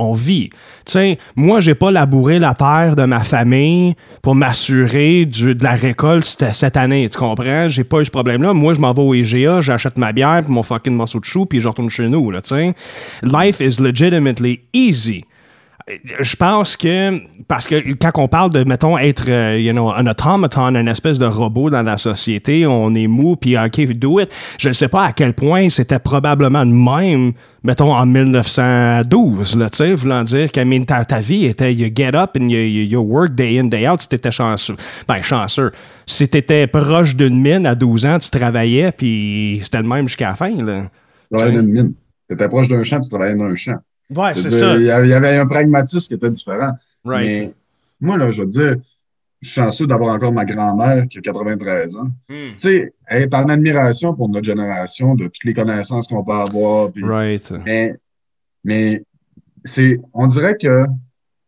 Speaker 1: On vit. Tu moi, j'ai pas labouré la terre de ma famille pour m'assurer de la récolte cette année. Tu comprends? J'ai pas eu ce problème-là. Moi, je m'en vais au IGA, j'achète ma bière, puis mon fucking morceau de chou, puis je retourne chez nous. Là. Life is legitimately easy je pense que, parce que quand on parle de, mettons, être, euh, you know, un automaton, une espèce de robot dans la société, on est mou, puis OK, do it. Je ne sais pas à quel point c'était probablement le même, mettons, en 1912, là, tu sais, voulant dire que ta, ta, vie était, you get up and you, you, work day in, day out, si t'étais chanceux. Ben, chanceux. Si t'étais proche d'une mine à 12 ans, tu travaillais, puis c'était le même jusqu'à la fin, là.
Speaker 3: Tu travaillais dans une mine. T'étais proche d'un champ, tu travaillais dans un champ.
Speaker 1: Ouais, c'est ça.
Speaker 3: Il y avait un pragmatisme qui était différent. Mais moi, là, je veux dire, je suis chanceux d'avoir encore ma grand-mère qui a 93 ans. Hmm. Tu sais, elle est en admiration pour notre génération, de toutes les connaissances qu'on peut avoir.
Speaker 1: right.
Speaker 3: Mais, mais c'est, on dirait que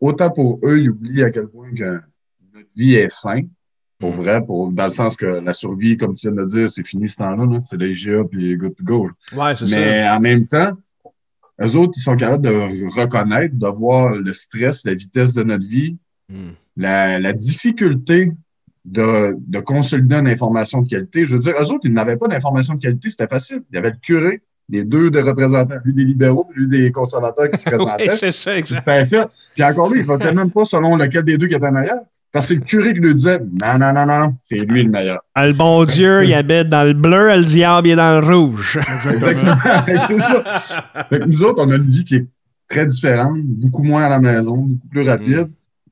Speaker 3: autant pour eux, ils oublient à quel point que notre vie est saine. Pour hmm. vrai, pour, dans le sens que la survie, comme tu viens de le dire, c'est fini ce temps-là. C'est l'IGA puis good to go.
Speaker 1: Ouais, c'est ça.
Speaker 3: Mais en même temps, eux autres, ils sont capables de reconnaître, de voir le stress, la vitesse de notre vie, hmm. la, difficulté de, de, consolider une information de qualité. Je veux dire, eux autres, ils n'avaient pas d'information de qualité, c'était facile. Il y avait le curé, les deux de représentants, lui des libéraux, lui des conservateurs qui se présentaient.
Speaker 1: oui, c'est ça, exactement.
Speaker 3: C'était fait. Puis encore là, il ne votaient même pas selon lequel des deux qui était meilleur. Parce que c'est le curé qui lui disait Non, non, non, non, c'est lui le meilleur.
Speaker 1: Ah, le bon Dieu, il habite dans le bleu, le diable, il est dans le rouge.
Speaker 3: Exactement. c'est ça. Fait que nous autres, on a une vie qui est très différente, beaucoup moins à la maison, beaucoup plus rapide.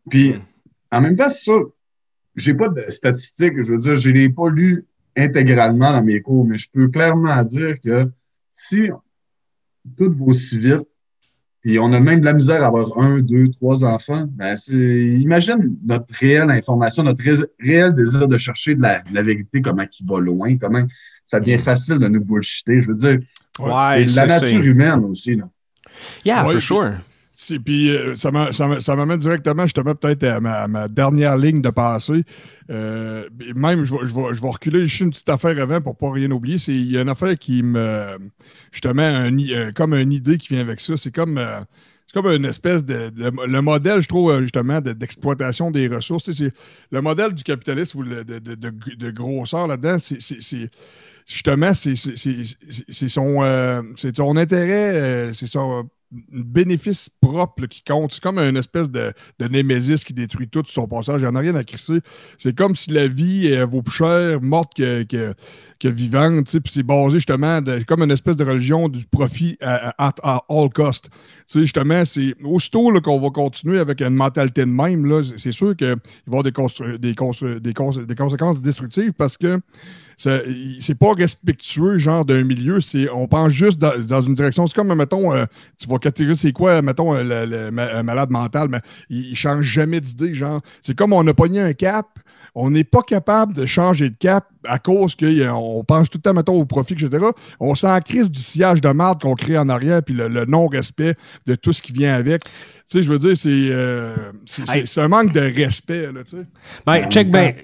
Speaker 3: Puis, en même temps, c'est ça. J'ai pas de statistiques, je veux dire, je l'ai pas lu intégralement dans mes cours, mais je peux clairement dire que si toutes vos civils puis on a même de la misère à avoir un, deux, trois enfants. Ben, imagine notre réelle information, notre réel désir de chercher de la, vérité, comment qui va loin, comment ça devient mm. facile de nous bullshiter. Je veux dire, c'est la nature humaine aussi. Là.
Speaker 1: Yeah, for sure.
Speaker 2: Puis euh, ça m'amène directement justement peut-être à ma, dernière ligne de passée. Euh, même, je je, vais, je vais reculer juste une petite affaire avant pour pas rien oublier. Il y a une affaire qui me. Justement, euh, comme une idée qui vient avec ça. C'est comme. c'est comme une espèce de, Le modèle, je trouve, justement, d'exploitation des ressources. C'est le modèle du capitalisme ou de, de, grosseur là-dedans, c'est justement, c'est son, c'est ton intérêt, c'est son bénéfice propre qui compte. C'est comme une espèce de, némésis qui détruit tout sur son passage. Il n'y en a rien à crisser. C'est comme si la vie vaut plus cher morte que, que, vivante. Puis c'est basé justement comme une espèce de religion du profit à, all cost. justement, c'est aussitôt qu'on va continuer avec une mentalité de même, c'est sûr qu'il va y avoir des, des, des, des conséquences destructives parce que c'est pas respectueux, genre, d'un milieu. C'est, on pense juste dans, une direction. C'est comme, mettons, euh, tu vas catégoriser, c'est quoi, mettons, le, malade mental, mais il, change jamais d'idée, genre. C'est comme on a pogné un cap, on n'est pas capable de changer de cap à cause qu'on pense tout le temps, mettons, au profit, etc. On s'en crise du sillage de marde qu'on crée en arrière, puis le, non-respect de tout ce qui vient avec. Tu sais, je veux dire, c'est, euh, c'est, un manque de respect, là, tu sais.
Speaker 1: Ben, check, ben,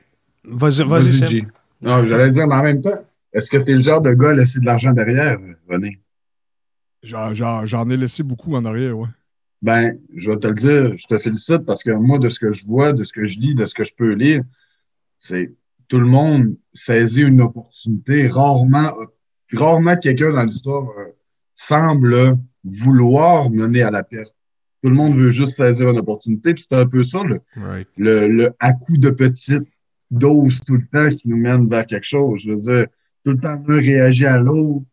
Speaker 1: vas-y, vas-y,
Speaker 3: non, j'allais dire, mais en même temps, est-ce que tu es le genre de gars à laisser de l'argent derrière, René?
Speaker 2: J'en ai laissé beaucoup en arrière, oui.
Speaker 3: Ben, je vais te le dire, je te félicite parce que moi, de ce que je vois, de ce que je lis, de ce que je peux lire, c'est tout le monde saisit une opportunité. Rarement, rarement quelqu'un dans l'histoire euh, semble vouloir mener à la perte. Tout le monde veut juste saisir une opportunité, puis c'est un peu ça, le, le, le à coup de petite dose tout le temps qui nous mène vers quelque chose. Je veux dire, tout le temps, un réagit à l'autre.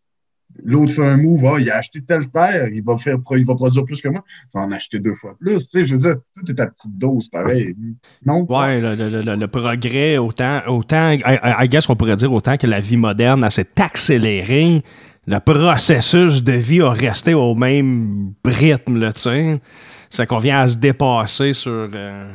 Speaker 3: L'autre fait un move, ah, il a acheté telle terre, il va, faire, il va produire plus que moi. Je vais en acheter deux fois plus. Tu sais, je veux dire, tout est à petite dose, pareil. Non?
Speaker 1: Ouais, le, le, le, progrès, autant, autant I, I, guess qu'on pourrait dire autant que la vie moderne s'est accélérée, le processus de vie a resté au même rythme, tu sais. Ça qu'on vient à se dépasser sur. Euh,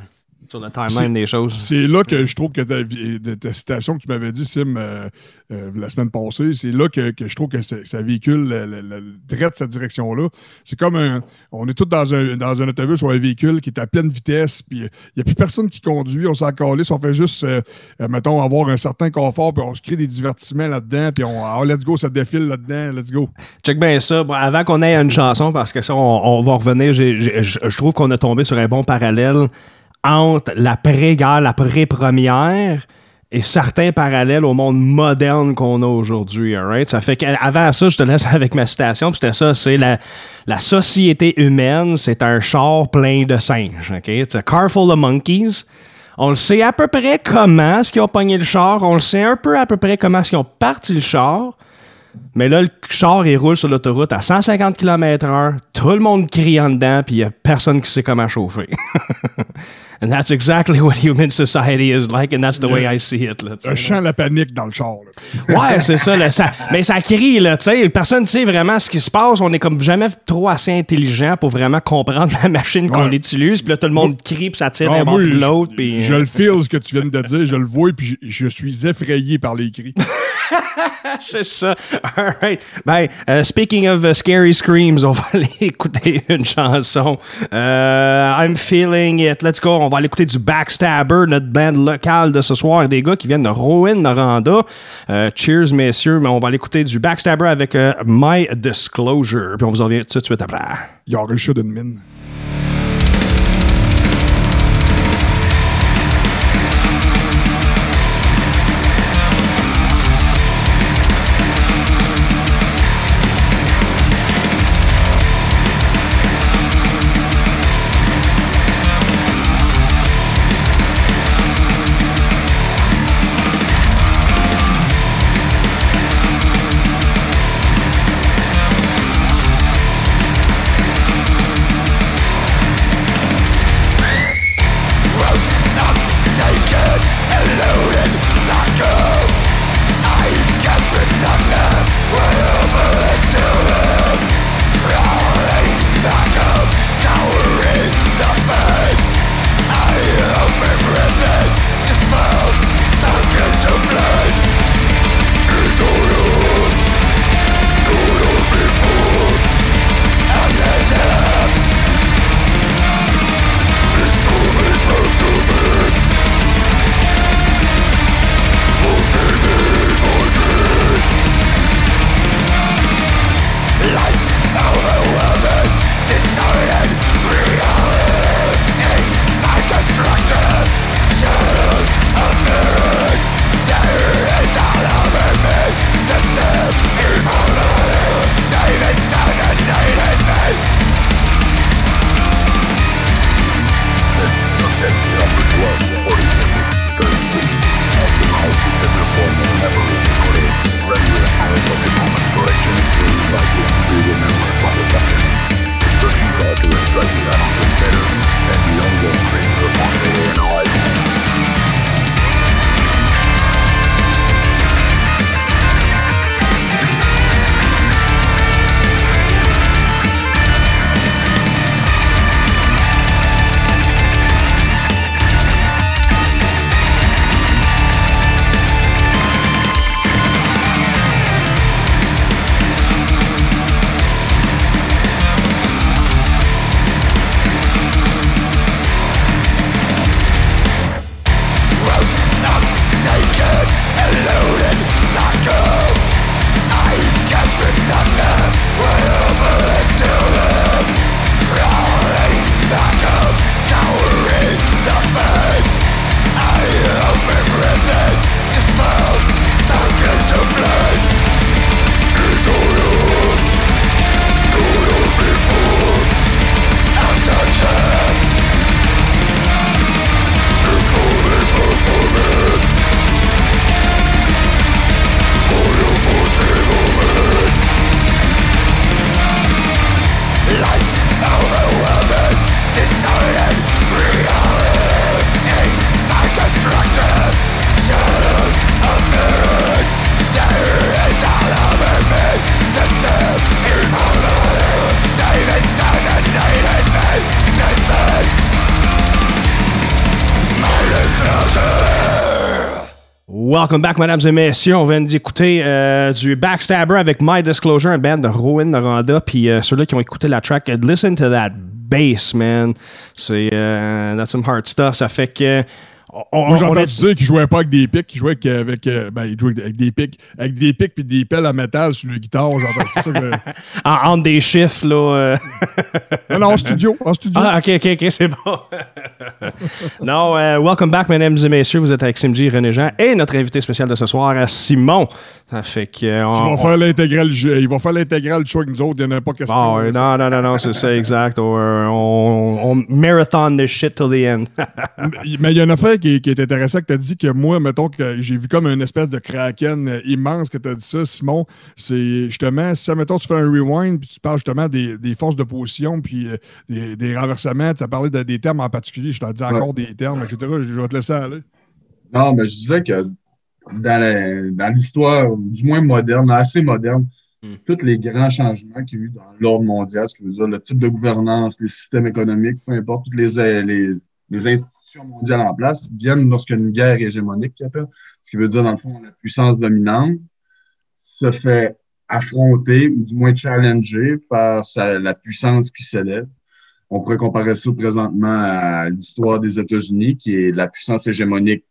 Speaker 1: sur le timeline des choses.
Speaker 2: C'est là que je trouve que ta, de ta citation que tu m'avais dit, Sim, euh, euh, la semaine passée, c'est là que, que je trouve que ça, véhicule le, le, le, direct cette direction-là. C'est comme un. On est tous dans un, dans un autobus ou un véhicule qui est à pleine vitesse, puis il n'y a plus personne qui conduit, on s'en calisse, on fait juste, euh, mettons, avoir un certain confort, puis on se crée des divertissements là-dedans, puis on. Oh, let's go, ça défile là-dedans, let's go.
Speaker 1: Check bien ça. Bon, avant qu'on ait une chanson, parce que ça, on, on va revenir, je trouve qu'on a tombé sur un bon parallèle entre la pré-guerre, la pré-première et certains parallèles au monde moderne qu'on a aujourd'hui. Right? Ça fait qu'avant ça, je te laisse avec ma citation, c'était ça, c'est la, la société humaine, c'est un char plein de singes. Okay? It's a car full of monkeys. On le sait à peu près comment est-ce qu'ils ont pogné le char, on le sait un peu à peu près comment est-ce qu'ils ont parti le char. Mais là, le char, il roule sur l'autoroute à 150 km/h. Tout le monde crie en dedans, puis il n'y a personne qui sait comment chauffer. and that's exactly what human society is like, and that's the way I see it. Là,
Speaker 2: je sens la panique dans le char.
Speaker 1: ouais, c'est ça, là, ça, Mais ça crie, là, tu sais. Personne ne sait vraiment ce qui se passe. On est comme jamais trop assez intelligent pour vraiment comprendre la machine qu'on utilise. Puis là, tout le monde crie, puis ça tire d'un bord de l'autre.
Speaker 2: Je, je le feel, ce que tu viens de dire. Je le vois, puis je, je suis effrayé par les cris.
Speaker 1: c'est ça. All right. Ben, uh, speaking of uh, scary screams, on va aller écouter une chanson. Uh, I'm feeling it. Let's go. On va aller écouter du Backstabber, notre band locale de ce rouen des gars qui viennent de Rowan, Noranda. Uh, cheers, messieurs. Mais on va aller écouter du Backstabber avec My Disclosure. Puis on vous en revient tout de suite après.
Speaker 2: Y'all should admit.
Speaker 1: Welcome back, mesdames et messieurs. On vient d'écouter euh, du Backstabber avec My Disclosure, un band de Rowan Noranda. Puis euh, ceux-là qui ont écouté la track, listen to that bass, man. C'est euh, that's some hard stuff. Ça fait que
Speaker 2: on, entendu dire qu'il jouait pas avec des pics, qu'il jouait avec, avec euh, ben, jouait avec des pics, avec des pics puis des pelles à métal sur le guitare. J'entends ça que...
Speaker 1: en, entre des chiffres, là. Euh...
Speaker 2: non, non, en studio, en studio.
Speaker 1: Ah, ok, ok, ok, c'est bon. non, welcome back, mesdames et messieurs. Vous êtes avec Simji René Jean et notre invité spécial de ce soir, Simon. Ça fait que. Euh,
Speaker 2: on, ils vont faire l'intégrale, ils vont faire l'intégrale du show avec nous autres. Il n'y en a pas question.
Speaker 1: Oh, non, non, non, non, c'est ça, exact. on, on, marathon this shit till the end.
Speaker 2: mais il y a une affaire qui, qui est intéressante que tu as dit que moi, mettons que j'ai vu comme une espèce de kraken euh, immense que tu as dit ça, Simon. C'est justement, si mettons, tu fais un rewind puis tu parles justement des, des forces de position puis euh, des, des, renversements, tu as parlé de, des termes en particulier, je t'ai dit encore des termes, etc. Je vais te laisser aller.
Speaker 3: Non, mais je disais que dans l'histoire, du moins moderne, assez moderne, hmm. tous les grands changements qu'il y a eu dans l'ordre mondial, ce qui veut dire le type de gouvernance, les systèmes économiques, peu importe, toutes les, les, les institutions mondiales en place, viennent lorsqu'il y a une guerre hégémonique, ce qui veut dire, dans le fond, la puissance dominante se fait affronter ou du moins challenger par la puissance qui s'élève. On pourrait comparer ça présentement à l'histoire des États-Unis, qui est la puissance hégémonique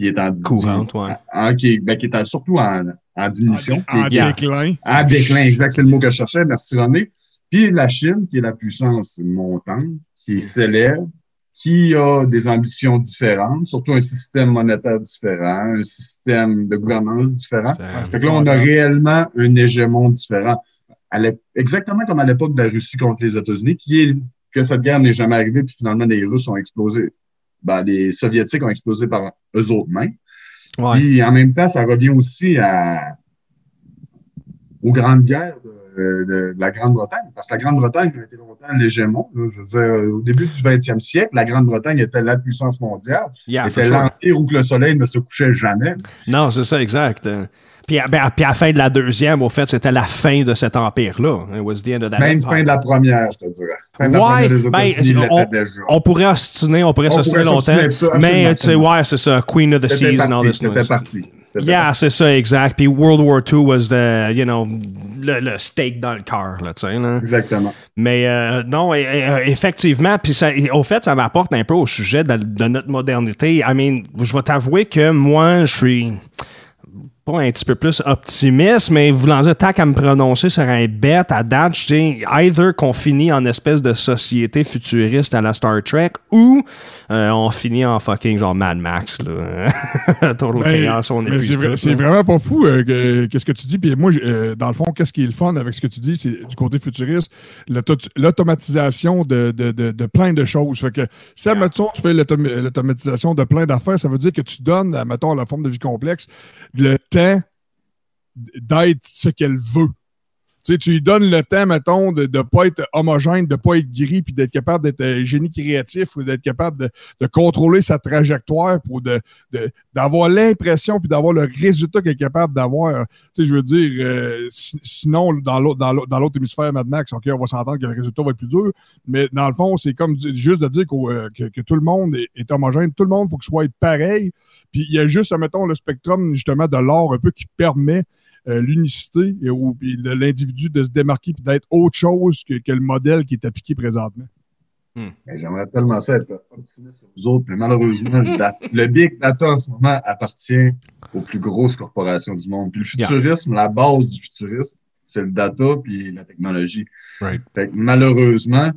Speaker 3: qui est en
Speaker 1: courante,
Speaker 3: ouais. qui, ben, qui est surtout en, en diminution.
Speaker 2: En, déclin.
Speaker 3: En déclin, exact, c'est le mot que je cherchais. Merci René. Puis la Chine, qui est la puissance montante, qui s'élève, qui a des ambitions différentes, surtout un système monétaire différent, un système de gouvernance différent. Que là, on a réellement un hégémon différent. exactement comme à l'époque de la Russie contre les États-Unis, qui est que cette guerre n'est jamais arrivée, puis finalement les Russes ont explosé ben, les Soviétiques ont explosé par eux autres mêmes. Ouais. Puis en même temps, ça revient aussi à, aux grandes guerres de, de, la Grande-Bretagne. Parce que la Grande-Bretagne a été longtemps l'hégémon. Je veux dire, au début du 20e siècle, la Grande-Bretagne était la puissance mondiale. Yeah, était l'empire où le soleil ne se couchait jamais.
Speaker 1: Non, c'est ça, exact. Puis, ben, puis, à la fin de la deuxième, au fait, c'était la fin de cet empire-là. It was the end of that
Speaker 3: Même fin de la première, je te dirais. Fin de
Speaker 1: ouais, la ben, on, on, pourrait ostiner, on pourrait s'ostiner longtemps. mais, tu sais, ouais, c'est ça, Queen of the Seas and all this
Speaker 3: C'était parti.
Speaker 1: Yeah, c'est ça, exact. Puis World War II was the, you know, le, le steak dans le cœur, là, tu sais.
Speaker 3: Exactement.
Speaker 1: Mais euh, non, effectivement, puis ça, au fait, ça m'apporte un peu au sujet de, de notre modernité. I mean, je vais t'avouer que moi, je suis un petit peu plus optimiste, mais voulant dire, tant qu'à me prononcer sur un bête à date, je dis either qu'on finit en espèce de société futuriste à la Star Trek ou euh, on finit en fucking genre Mad Max. Là. Total
Speaker 2: ben, chaos, on est C'est vraiment pas fou euh, qu'est-ce que tu dis. Puis moi, euh, dans le fond, qu'est-ce qui est le fun avec ce que tu dis, c'est du côté futuriste, l'automatisation de, de, de, plein de choses. Fait que si, yeah. mettons, tu fais l'automatisation de plein d'affaires, ça veut dire que tu donnes, mettons, la forme de vie complexe, le temps d'être ce qu'elle veut. Tu, tu lui donnes le temps, mettons, de ne pas être homogène, de ne pas être gris, puis d'être capable d'être un génie créatif ou d'être capable de, de, contrôler sa trajectoire pour de, d'avoir l'impression puis d'avoir le résultat qu'elle est capable d'avoir. Tu sais, je veux dire, euh, sinon, dans l'autre, hémisphère Mad Max, OK, on va s'entendre que le résultat va être plus dur, mais dans le fond, c'est comme juste de dire euh, que, tout le monde est, homogène, tout le monde, il faut que soit pareil, puis il y a juste, mettons, le spectrum, justement, de l'art un peu qui permet euh, l'unicité et l'individu de se démarquer et d'être autre chose que, le modèle qui est appliqué présentement.
Speaker 3: Hmm. Ben, j'aimerais tellement ça être optimiste sur vous autres, mais malheureusement, le big data en ce moment appartient aux plus grosses corporations du monde. Puis le futurisme, la base du futurisme, c'est le data puis la technologie. malheureusement,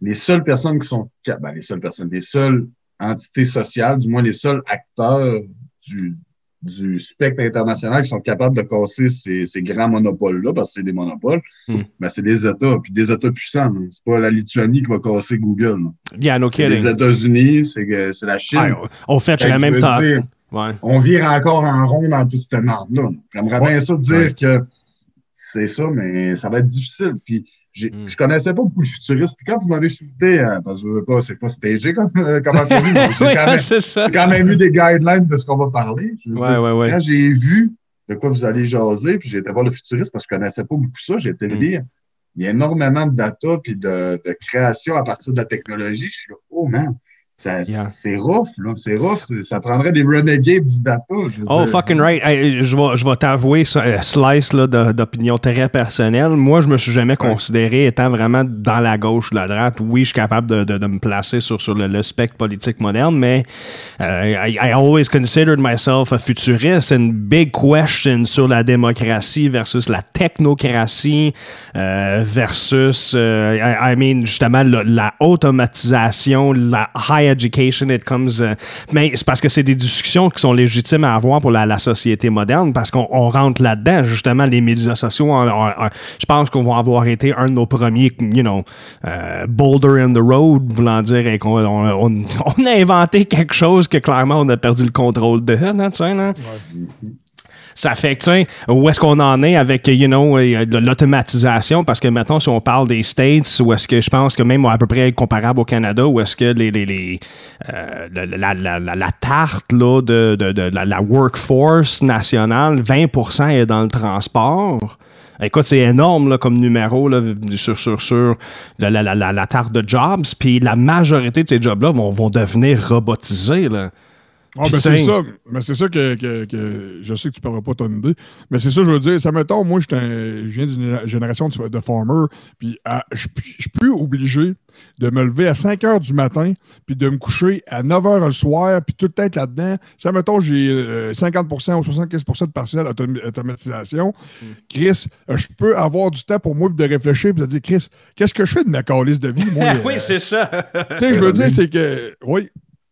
Speaker 3: les seules personnes qui sont ben, les seules personnes, les seules entités sociales, du moins les seuls acteurs du, du spectre international qui sont capables de casser ces, grands monopoles-là, parce que c'est des monopoles, hmm. ben, c'est des États, puis des États puissants. C'est pas la Lituanie qui va casser Google.
Speaker 1: Yeah, no
Speaker 3: Les États-Unis, c'est la Chine.
Speaker 1: au fait, j'ai la même temps.
Speaker 3: On vire encore en rond dans toute cette merde-là. J'aimerais bien ça dire que c'est ça, mais ça va être difficile. Puis mm. Je connaissais pas beaucoup le futuriste. Puis quand vous m'avez shooté, hein, parce que pas, c'est pas stagé comme, euh, comme entrevue, mais j'ai quand, quand, même eu des guidelines de ce qu'on va parler.
Speaker 1: ouais, ouais, ouais.
Speaker 3: Quand j'ai vu de quoi vous allez jaser, puis j'ai été voir le futuriste parce que je connaissais pas beaucoup ça, j'ai été mm. lire. Il y a énormément de data puis de, de création à partir de la technologie. Je suis là, oh man, Ça-
Speaker 1: Yeah.
Speaker 3: C'est rough, là. C'est rough. Ça prendrait des renegades du data.
Speaker 1: Oh,
Speaker 3: dire.
Speaker 1: fucking right. Hey, je vais, je vais t'avouer, euh, slice là, d'opinion très personnelle. Moi, je me suis jamais considéré étant vraiment dans la gauche ou la droite. Oui, je suis capable de, de, de me placer sur, sur le, le spectre politique moderne, mais euh, I, I always considered myself a futuriste. Une big question sur la démocratie versus la technocratie euh, versus, I, I mean, justement, la, la automatisation, la high education, it comes. euh, mais c'est parce que c'est des discussions qui sont légitimes à avoir pour la, société moderne parce qu'on on rentre là-dedans, justement, les médias sociaux. je pense qu'on va avoir été un de nos premiers, you know, euh, boulder in the road, voulant dire qu'on on, on- on a inventé quelque chose que clairement on a perdu le contrôle de, là, tu sais, là? Ça fait que, où est-ce qu'on en est avec, you know, euh, l'automatisation? Parce que maintenant, si on parle des States, où est-ce que je pense que même à peu près comparable au Canada, où est-ce que euh, la, tarte là, de, la, workforce nationale, 20% est dans le transport. Écoute, c'est énorme là, comme numéro là, sur, sur, sur la, la tarte de jobs. Puis la majorité de ces jobs-là vont, vont devenir robotisés. Là.
Speaker 2: Ah, ben c'est ça. Mais c'est ça que, que- que- je sais que tu parleras pas ton idée. Mais c'est ça, je veux dire. Ça mettons, moi, j'étais un- je viens d'une génération de, de farmers. Puis à- je je suis plus obligé de me lever à 5 heures du matin, puis de me coucher à 9 heures le soir, puis tout être là-dedans. Ça, mettons, j'ai euh, 50% ou 75% de partiel autom- automatisation.
Speaker 1: Hmm.
Speaker 2: Chris, euh, je peux avoir du temps pour moi de réfléchir, puis de dire, Chris, qu'est-ce que je fais de ma calice de vie, moi? euh,
Speaker 1: oui, c'est ça.
Speaker 2: tu sais, je veux dire, c'est que. Oui,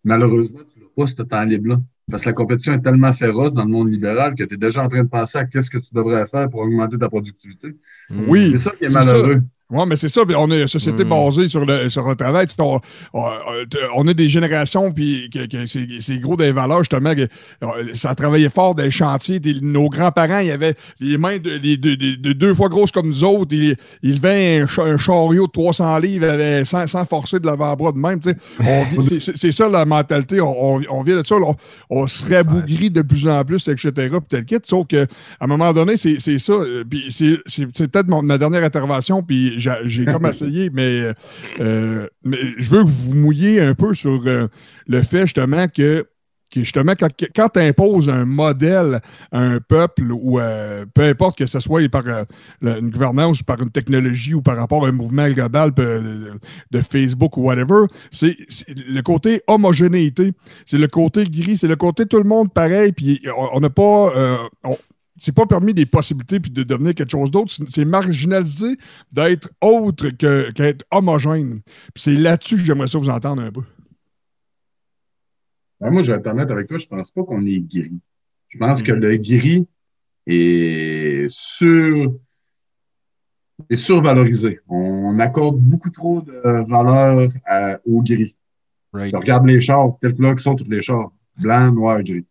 Speaker 3: Malheureusement, pas ce temps libre-là. Parce que la compétition est tellement féroce dans le monde libéral que tu es déjà en train de penser à qu'est-ce que tu devrais faire pour augmenter ta productivité.
Speaker 2: oui.
Speaker 3: C'est ça qui est malheureux.
Speaker 2: Oui, mais c'est ça. On est une société
Speaker 1: Mm.
Speaker 2: basée sur le, sur le travail. On, on, on a des générations, puis que, que c'est gros des valeurs, justement. Que, euh, ça travaillait fort dans les chantiers. Nos grands-parents, ils avaient les mains de, les- de- de- de deux fois grosses comme nous autres. Ils, ils levaient un, cha- un chariot de 300 livres avec, sans, sans forcer de l'avant-bras de même. c'est- ça la mentalité. On, vient de ça. là. On, se rabougrit de plus en plus, etc. Puis tel kit. Sauf qu'à un moment donné, c'est ça. Euh, Puis c'est peut-être ma dernière intervention. Puis j'ai comme essayé, mais, euh, mais je veux que vous mouilliez un peu sur euh, le fait justement que que justement, quand, quand tu imposes un modèle à un peuple, ou peu importe que ce soit par euh, une gouvernance ou par une technologie ou par rapport à un mouvement global de, Facebook ou whatever, c'est le côté homogénéité, c'est le côté gris, c'est le côté tout le monde pareil, puis on n'a pas... c'est pas permis des possibilités puis de devenir quelque chose d'autre. C'est- marginalisé d'être autre que- qu'être homogène. Puis c'est là-dessus que j'aimerais ça vous entendre un peu.
Speaker 3: Ben, moi, je vais être honnête avec toi, je pense pas qu'on est gris. Je pense que le gris est sur est survalorisé. On accorde beaucoup trop de valeur à- au gris.
Speaker 1: Right.
Speaker 3: Regarde les chars, quelles couleurs qui sont tous les chars? Blanc, noir, gris.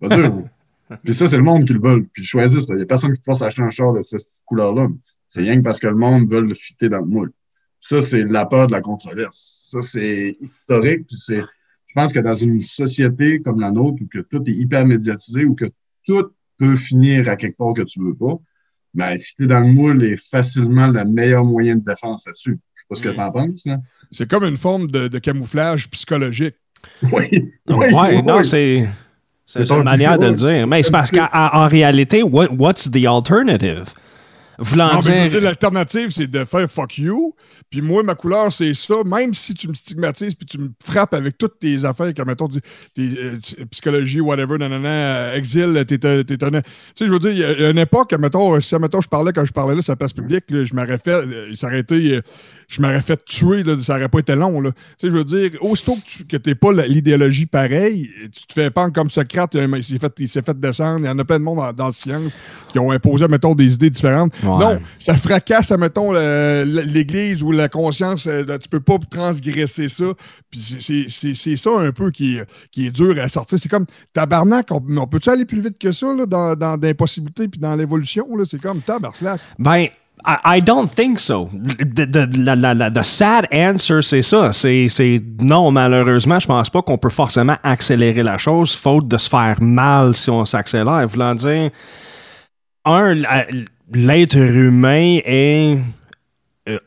Speaker 3: Pas dur. Puis ça, c'est le monde qui le veut. Puis ils choisissent. Il n'y a personne qui force acheter un char de cette couleur-là. C'est rien que parce que le monde veut le fitter dans le moule. Ça, c'est la peur de la controverse. Ça, c'est historique. Puis c'est, je pense que dans une société comme la nôtre, où que tout est hyper médiatisé, où que tout peut finir à quelque part que tu veux pas, ben, fitter dans le moule est facilement le meilleur moyen de défense là-dessus. Je sais pas ce que
Speaker 1: Mm.
Speaker 3: tu en penses, là.
Speaker 2: C'est comme une forme de, de camouflage psychologique.
Speaker 3: Oui.
Speaker 1: Ouais,
Speaker 3: oui,
Speaker 1: non, c'est. C'est une
Speaker 3: un-
Speaker 1: manière de le dire. Mais c'est parce qu'en en réalité, what- what's the alternative? Voulant
Speaker 2: Non,
Speaker 1: dire.
Speaker 2: dire, l'alternative, c'est de faire fuck you. Puis moi, ma couleur, c'est ça. Même si tu me stigmatises puis tu me frappes avec toutes tes affaires, comme mettons, du- tes, euh, psychologie, whatever, nanana, euh, exil, t'es un- Tu sais, je veux dire, il y a- il une époque, mettons, si mettons, je parlais quand je parlais là sur la place publique, là, je m'aurais fait. ça aurait été, euh, je m'aurais fait tuer, là, ça aurait pas été long. Là. Tu sais, je veux dire, aussitôt que tu que t'es pas l'idéologie pareille, tu te fais pendre comme Socrate, il, s'est fait, descendre. Il y en a plein de monde dans, dans la science qui ont imposé, mettons, des idées différentes.
Speaker 1: Ouais.
Speaker 2: Non, ça fracasse, mettons, l'Église ou la conscience. euh, là, tu peux pas transgresser ça. Puis c'est- ça un peu qui est, qui est dur à sortir. C'est comme tabarnak. On, on peut-tu aller plus vite que ça là, dans, dans, dans l'impossibilité puis dans l'évolution? là? C'est comme tabarnak.
Speaker 1: Ben, I, don't think so. The, the- the sad answer, c'est ça. C'est, non, malheureusement, je pense pas qu'on peut forcément accélérer la chose, faute de se faire mal si on s'accélère. Voulant dire, un, l'être humain est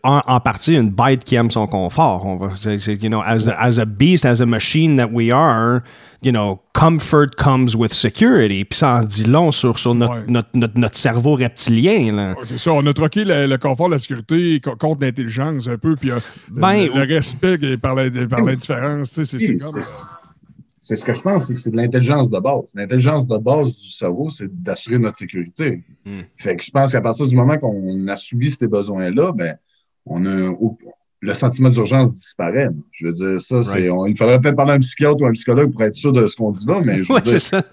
Speaker 1: en, en partie une bête qui aime son confort. On va, you know, as a, as a beast, as a machine that we are, you know, comfort comes with security. Puis ça en dit long sur, sur notre,
Speaker 2: Ouais.
Speaker 1: notre, notre, notre cerveau reptilien. Là.
Speaker 2: Ouais, C'est ça, on a troqué le, le confort, la sécurité co- contre l'intelligence un peu, puis euh,
Speaker 1: Ben,
Speaker 2: le, le respect et par la- par l'indifférence, c'est c'est comme...
Speaker 3: ce que je pense, c'est que c'est de l'intelligence de base. L'intelligence de base du cerveau, c'est d'assurer notre sécurité.
Speaker 1: Mm.
Speaker 3: Fait que je pense qu'à partir du moment qu'on assouvit ces besoins-là, ben, on a le sentiment d'urgence disparaît. Je veux dire, ça, c'est.
Speaker 1: Right.
Speaker 3: on- il faudrait peut-être parler à un psychiatre ou à un psychologue pour être sûr de ce qu'on dit là, mais je veux
Speaker 1: Ouais,
Speaker 3: dire,
Speaker 1: c'est ça.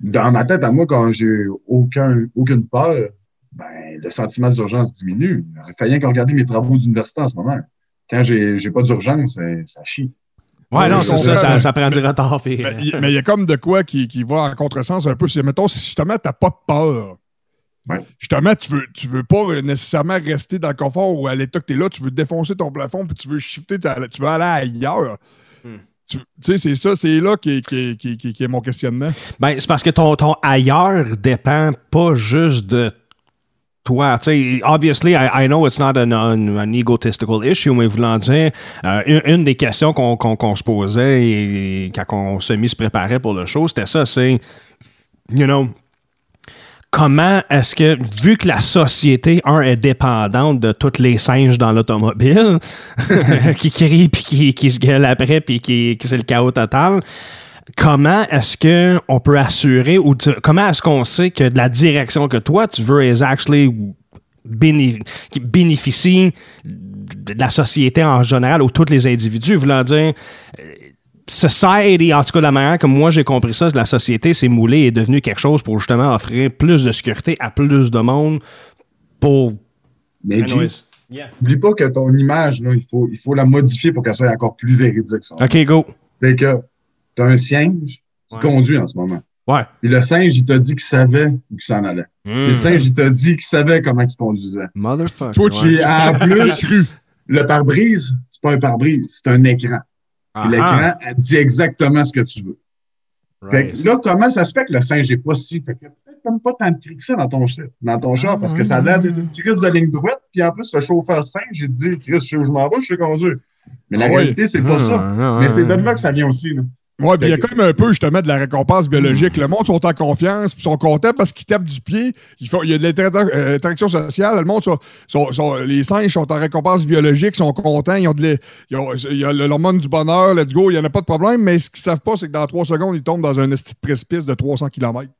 Speaker 3: dans ma tête, à moi, quand j'ai aucun, aucune peur, ben, le sentiment d'urgence diminue. Il fait rien qu'à regarder mes travaux d'université en ce moment. Quand j'ai j'ai pas d'urgence, ça, ça chie.
Speaker 1: Ouais,
Speaker 2: Ouais,
Speaker 1: non, c'est ça, ça, ça prend du retard. puis,
Speaker 2: Mais
Speaker 1: euh,
Speaker 2: il mais il y a comme de quoi qui, qui va en contresens un peu. C'est, mettons, si justement, t'as pas de peur,
Speaker 3: Ouais.
Speaker 2: justement, tu veux, tu veux pas nécessairement rester dans le confort ou à l'état que t'es là, tu veux défoncer ton plafond puis tu veux shifter, ta- tu veux aller ailleurs.
Speaker 1: Hmm.
Speaker 2: Tu tu sais, c'est ça, c'est là qui, est- qui, est- qui, est- qui est- qui est mon questionnement.
Speaker 1: Ben, c'est parce que ton, ton ailleurs dépend pas juste de toi. Tu sais, obviously, I, I know it's not an, an, an egotistical issue, mais voulant dire, euh, une, une des questions qu'on qu'on- qu'on se posait et, et quand on se mis se préparer pour le show, c'était ça, c'est, you know, comment est-ce que, vu que la société, un, est dépendante de tous les singes dans l'automobile, qui crient puis qui, se gueulent après puis qui, qui c'est le chaos total, comment est-ce que on peut assurer ou tu- comment est-ce qu'on sait que de la direction que toi tu veux is actually bénéficie de la société en général ou tous les individus? Voulant dire society, en tout cas de la manière que moi j'ai compris ça, la société s'est moulée et est devenue quelque chose pour justement offrir plus de sécurité à plus de monde pour
Speaker 3: Mais.
Speaker 1: Yeah.
Speaker 3: N'oublie pas que ton image, là, il, faut, il faut la modifier pour qu'elle soit encore plus véridique. ça.
Speaker 1: OK, go.
Speaker 3: C'est que tu as un singe qui
Speaker 1: Ouais.
Speaker 3: conduit en ce moment.
Speaker 1: Ouais.
Speaker 3: Puis le singe, il t'a dit qu'il savait où il s'en allait.
Speaker 1: Mm.
Speaker 3: Le singe, il t'a dit qu'il savait comment il conduisait.
Speaker 1: Motherfucker.
Speaker 2: Toi, tu
Speaker 3: Puis en plus, le pare-brise, c'est pas un pare-brise, c'est un écran.
Speaker 1: Ah,
Speaker 3: l'écran, elle dit exactement ce que tu veux. Fait que là, comment ça se fait que le singe n'est pas si. Fait que peut-être comme pas tant de cris que ça dans ton, dans ton char, parce que ça a l'air d'être une crise de ligne droite, puis en plus, le chauffeur singe, il te dit, Chris, je je m'en vais, je sais conduire. Mais la
Speaker 2: Ah
Speaker 3: réalité, c'est pas ça. Mais c'est de là que ça vient aussi. Là.
Speaker 2: Ouais, puis il y a quand même un peu justement de la récompense biologique. Le monde sont en confiance, puis sont contents parce qu'ils tapent du pied. Il y a de l'inter- euh, l'interaction sociale. Le monde, sont, sont- sont- les singes sont en récompense biologique, sont contents. Ils ont de l'é- ils ont- il y a l'hormone du bonheur, let's go, il n'y en a pas de problème. Mais ce qu'ils savent pas, c'est que dans trois secondes, ils tombent dans un esti de précipice de 300 km.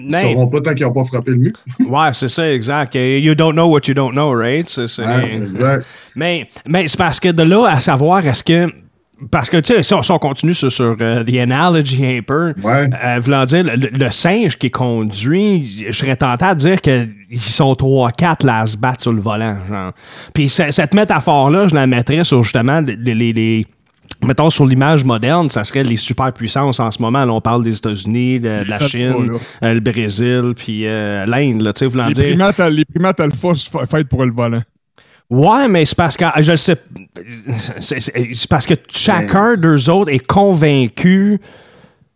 Speaker 3: Ils
Speaker 1: Mais-
Speaker 3: sauront pas tant qu'ils n'ont pas frappé le mur.
Speaker 1: Ouais, c'est ça, exact. You don't know what you don't know, right?
Speaker 3: Ouais, exact.
Speaker 1: mais c'est parce que de là à savoir, est-ce que. Parce que, tu sais, si on, si on continue sur, sur euh, The Analogy un peu,
Speaker 3: Ouais.
Speaker 1: euh, voulant dire, le, le singe qui conduit, je serais tenté à dire qu'ils sont 3-4 là à se battre sur le volant. Genre. Puis ce- cette métaphore-là, je la mettrais sur justement les. les- les- Mettons, sur l'image moderne, ça serait les superpuissances en ce moment. Là, on parle des États-Unis, de, de la Chine,
Speaker 2: pas,
Speaker 1: euh, le Brésil, puis euh, l'Inde,
Speaker 2: Les primates, les primates alpha se faites pour le volant.
Speaker 1: Ouais, mais c'est parce que je le sais. C'est parce que chacun d'eux autres est convaincu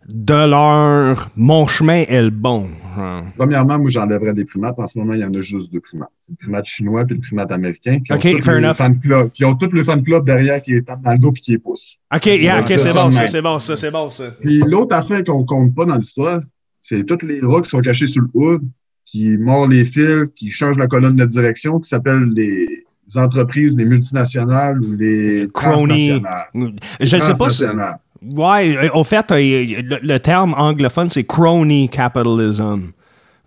Speaker 1: de leur mon chemin est le bon. Genre.
Speaker 3: Premièrement, moi, j'enlèverais des primates. En ce moment, il y en a juste deux primates. C'est le primate chinois puis le primate américain. Qui ont
Speaker 1: fair enough.
Speaker 3: fan club, qui ont tout le fan club derrière qui est tape dans le dos puis qui les pousse.
Speaker 1: Ok, yeah, ok,
Speaker 3: Ouais,
Speaker 1: c'est bon,
Speaker 3: ça,
Speaker 1: c'est bon, ça, c'est bon, ça.
Speaker 3: Puis l'autre affaire qu'on compte pas dans l'histoire, c'est tous les rats qui sont cachés sous le hood, qui mordent les fils, qui changent la colonne de direction, qui s'appellent les entreprises, les multinationales ou les
Speaker 1: Crony.
Speaker 3: transnationales.
Speaker 1: Je ne sais pas si. Ouais, euh, au fait, euh, le, le terme anglophone, c'est crony capitalism.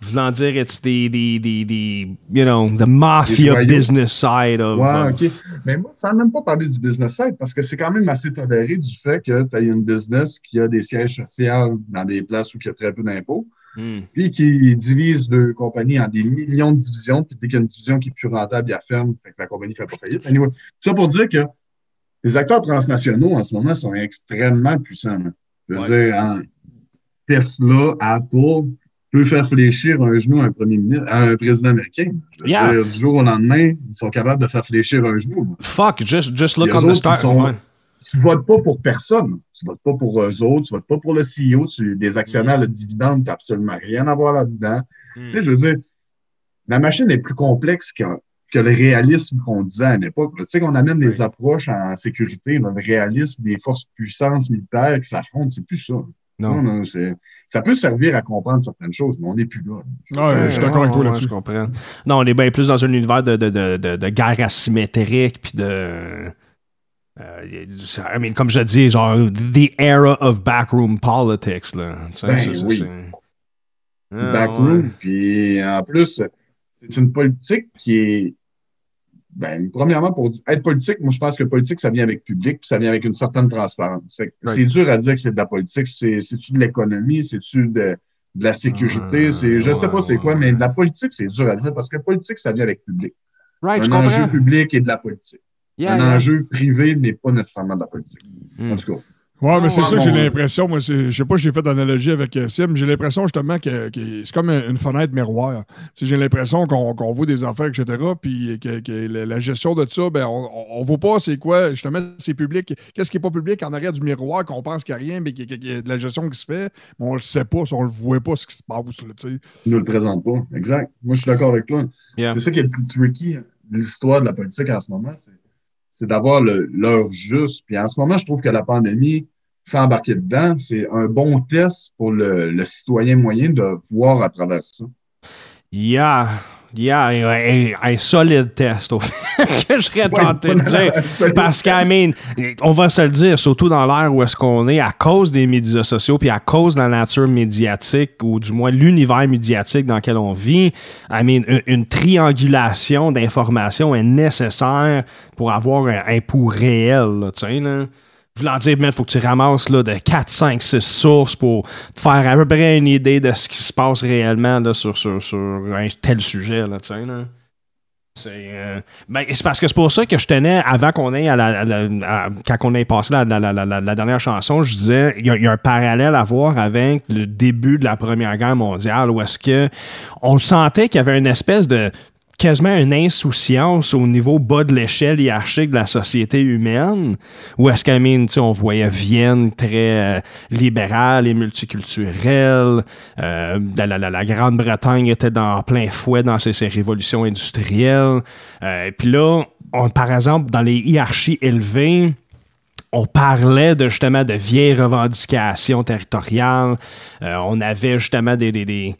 Speaker 1: Voulant dire, it's the, the, the, the, you know, the mafia business side of.
Speaker 3: Ouais,
Speaker 1: of-
Speaker 3: OK. Mais moi, sans même pas parler du business side, parce que c'est quand même assez toléré du fait que tu as une business qui a des sièges sociaux dans des places où il y a très peu d'impôts,
Speaker 1: Hmm.
Speaker 3: puis qui divise deux compagnies en des millions de divisions, puis dès qu'il y a une division qui est plus rentable, il la ferme, fait que la compagnie ne fait pas faillite. Anyway, ça pour dire que les acteurs transnationaux en ce moment sont extrêmement puissants. Je veux
Speaker 1: Ouais.
Speaker 3: dire, en Tesla, Apple peut faire fléchir un genou à un premier ministre, à un président américain. Je veux
Speaker 1: Yeah.
Speaker 3: dire, du jour au lendemain, ils sont capables de faire fléchir un genou.
Speaker 1: Fuck, just, just look
Speaker 3: Les
Speaker 1: on the
Speaker 3: Tu votes pas pour personne. Tu votes pas pour eux autres. Tu votes pas pour le CEO. Tu, des actionnaires, le dividende, tu n'as absolument rien à voir là-dedans.
Speaker 1: Mm.
Speaker 3: Tu sais, je veux dire, la machine est plus complexe qu'un que le réalisme qu'on disait à l'époque. Tu sais, qu'on amène des approches en sécurité, le réalisme des forces puissances militaires qui s'affrontent, c'est plus ça.
Speaker 1: Non.
Speaker 3: Non, ça peut servir à comprendre certaines choses, mais on n'est plus là.
Speaker 2: Ouais, je suis d'accord avec toi là-dessus.
Speaker 1: je comprends. Non, on est bien plus dans un univers de, de, de, de, de guerre asymétrique, puis de. Euh, I mean, comme je dis, genre, the era of backroom politics, là.
Speaker 3: Ben
Speaker 1: c'est- c'est-
Speaker 3: oui.
Speaker 1: Ah,
Speaker 3: backroom.
Speaker 1: ouais.
Speaker 3: Puis en plus, c'est une politique qui est. Ben, premièrement, pour être politique, moi, je pense que politique, ça vient avec public, puis ça vient avec une certaine transparence. Fait que
Speaker 1: Right.
Speaker 3: C'est dur à dire que c'est de la politique. C'est- C'est-tu de l'économie? C'est-tu de, de la sécurité?
Speaker 1: Ouais,
Speaker 3: c'est, je sais pas c'est quoi,
Speaker 1: ouais.
Speaker 3: mais de la politique, c'est dur à dire parce que politique, ça vient avec public.
Speaker 1: Right, je
Speaker 3: un enjeu
Speaker 1: comprends.
Speaker 3: public et de la politique.
Speaker 1: Yeah,
Speaker 3: un
Speaker 1: yeah.
Speaker 3: enjeu privé n'est pas nécessairement de la politique.
Speaker 1: Hmm.
Speaker 3: En tout cas.
Speaker 2: Ouais, mais c'est
Speaker 3: Ouais,
Speaker 2: ça que j'ai l'impression. Moi, c'est- je sais pas si j'ai fait d'analogie avec euh, Sim. J'ai l'impression justement que, que c'est comme une fenêtre miroir. J'ai l'impression qu'on voit des affaires, etc. Puis que, que la, gestion de ça, ben, on, on voit pas c'est quoi, justement, c'est public. Qu'est-ce qui est pas public en arrière du miroir, qu'on pense qu'il n'y a rien, mais qu'il y, a- qu'il y a de la gestion qui se fait, mais on le sait pas, on le voit pas ce qui se passe. Là.
Speaker 3: Ils ne le présentent pas. Exact. Moi, je suis d'accord avec toi.
Speaker 1: Yeah.
Speaker 3: C'est ça qui est le plus tricky de l'histoire de la politique en ce moment, c'est, c'est d'avoir l'heure juste. Puis en ce moment, je trouve que la pandémie, sans embarquer dedans, c'est un bon test pour le, le citoyen moyen de voir à travers ça.
Speaker 1: Yeah. Yeah, un, un solide test, au fait, que je serais tenté de dire. Parce que, I mean, on va se le dire, surtout dans l'ère où est-ce qu'on est, à cause des médias sociaux, puis à cause de la nature médiatique, ou du moins l'univers médiatique dans lequel on vit, I mean, une, une triangulation d'informations est nécessaire pour avoir un, un pouls réel, tu sais, là. Voulant dire, il faut que tu ramasses là, de 4, 5, 6 sources pour te faire à peu près une idée de ce qui se passe réellement là, sur, sur, sur un tel sujet. Là, là. C'est euh, ben, c'est parce que c'est pour ça que je tenais, avant qu'on ait à la, quand on ait passé la, la- dernière chanson, je disais il y, a- il y a un parallèle à voir avec le début de la Première Guerre mondiale où est-ce que on sentait qu'il y avait une espèce de quasiment une insouciance au niveau bas de l'échelle hiérarchique de la société humaine, où est-ce qu'à on voyait Vienne très euh, libérale et multiculturelle, euh, la, Grande-Bretagne était dans plein fouet dans ses, révolutions industrielles, Euh, puis là, par exemple, dans les hiérarchies élevées, on parlait de justement de vieilles revendications territoriales. On avait justement des,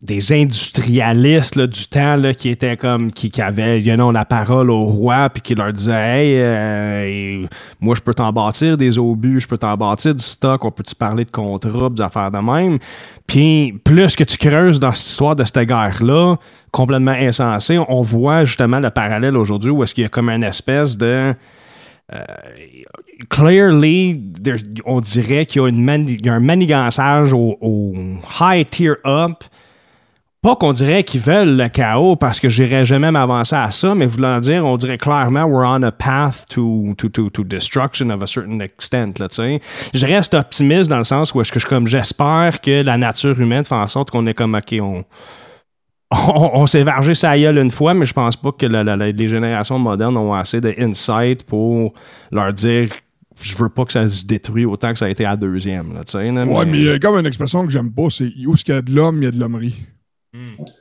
Speaker 1: des industrialistes du temps qui étaient comme qui, qui avaient la parole au roi puis qui leur disaient Hey, euh, moi je peux t'en bâtir des obus, je peux t'en bâtir du stock, on peut-tu parler de contrats, des affaires de même? Puis plus que tu creuses dans cette histoire de cette guerre-là, complètement insensée, on voit justement le parallèle aujourd'hui où est-ce qu'il y a comme une espèce de clearly, there- on dirait qu'il y a un manigançage au, au high tier up. Pas qu'on dirait qu'ils veulent le chaos parce que j'irais jamais m'avancer à ça, mais voulant dire, on dirait clairement we're on a path to, to, to, to destruction of a certain extent. Là, je reste optimiste dans le sens où est-ce que je, comme j'espère que la nature humaine fait en sorte qu'on est comme OK, on, on, on s'est vargé sa gueule une fois, mais je pense pas que la- la- la- les générations modernes ont assez de insight pour leur dire je veux pas que ça se détruise autant que ça a été à deuxième. Là, là,
Speaker 2: Ouais, mais il y a comme une expression que j'aime pas, c'est où est-ce qu'il y a de l'homme, il y a de l'hommerie?
Speaker 1: Hmm.
Speaker 2: Tu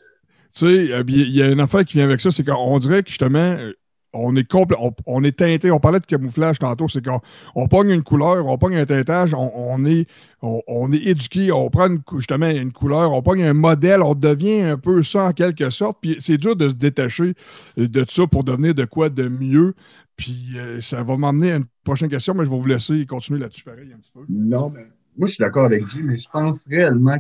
Speaker 2: sais, euh, il y a une affaire qui vient avec ça, c'est qu'on dirait que justement, euh, on est complet, on, on est teinté. On parlait de camouflage tantôt, c'est qu'on on pogne une couleur, on pogne un teintage, on, on est, on, on est éduqué, on prend une justement une couleur, on pogne un modèle, on devient un peu ça en quelque sorte. Puis c'est dur de se détacher de ça pour devenir de quoi de mieux. Puis euh, ça va m'emmener à une prochaine question, mais je vais vous laisser continuer là-dessus pareil un petit peu.
Speaker 3: Non, mais moi, je suis d'accord avec lui, mais je pense réellement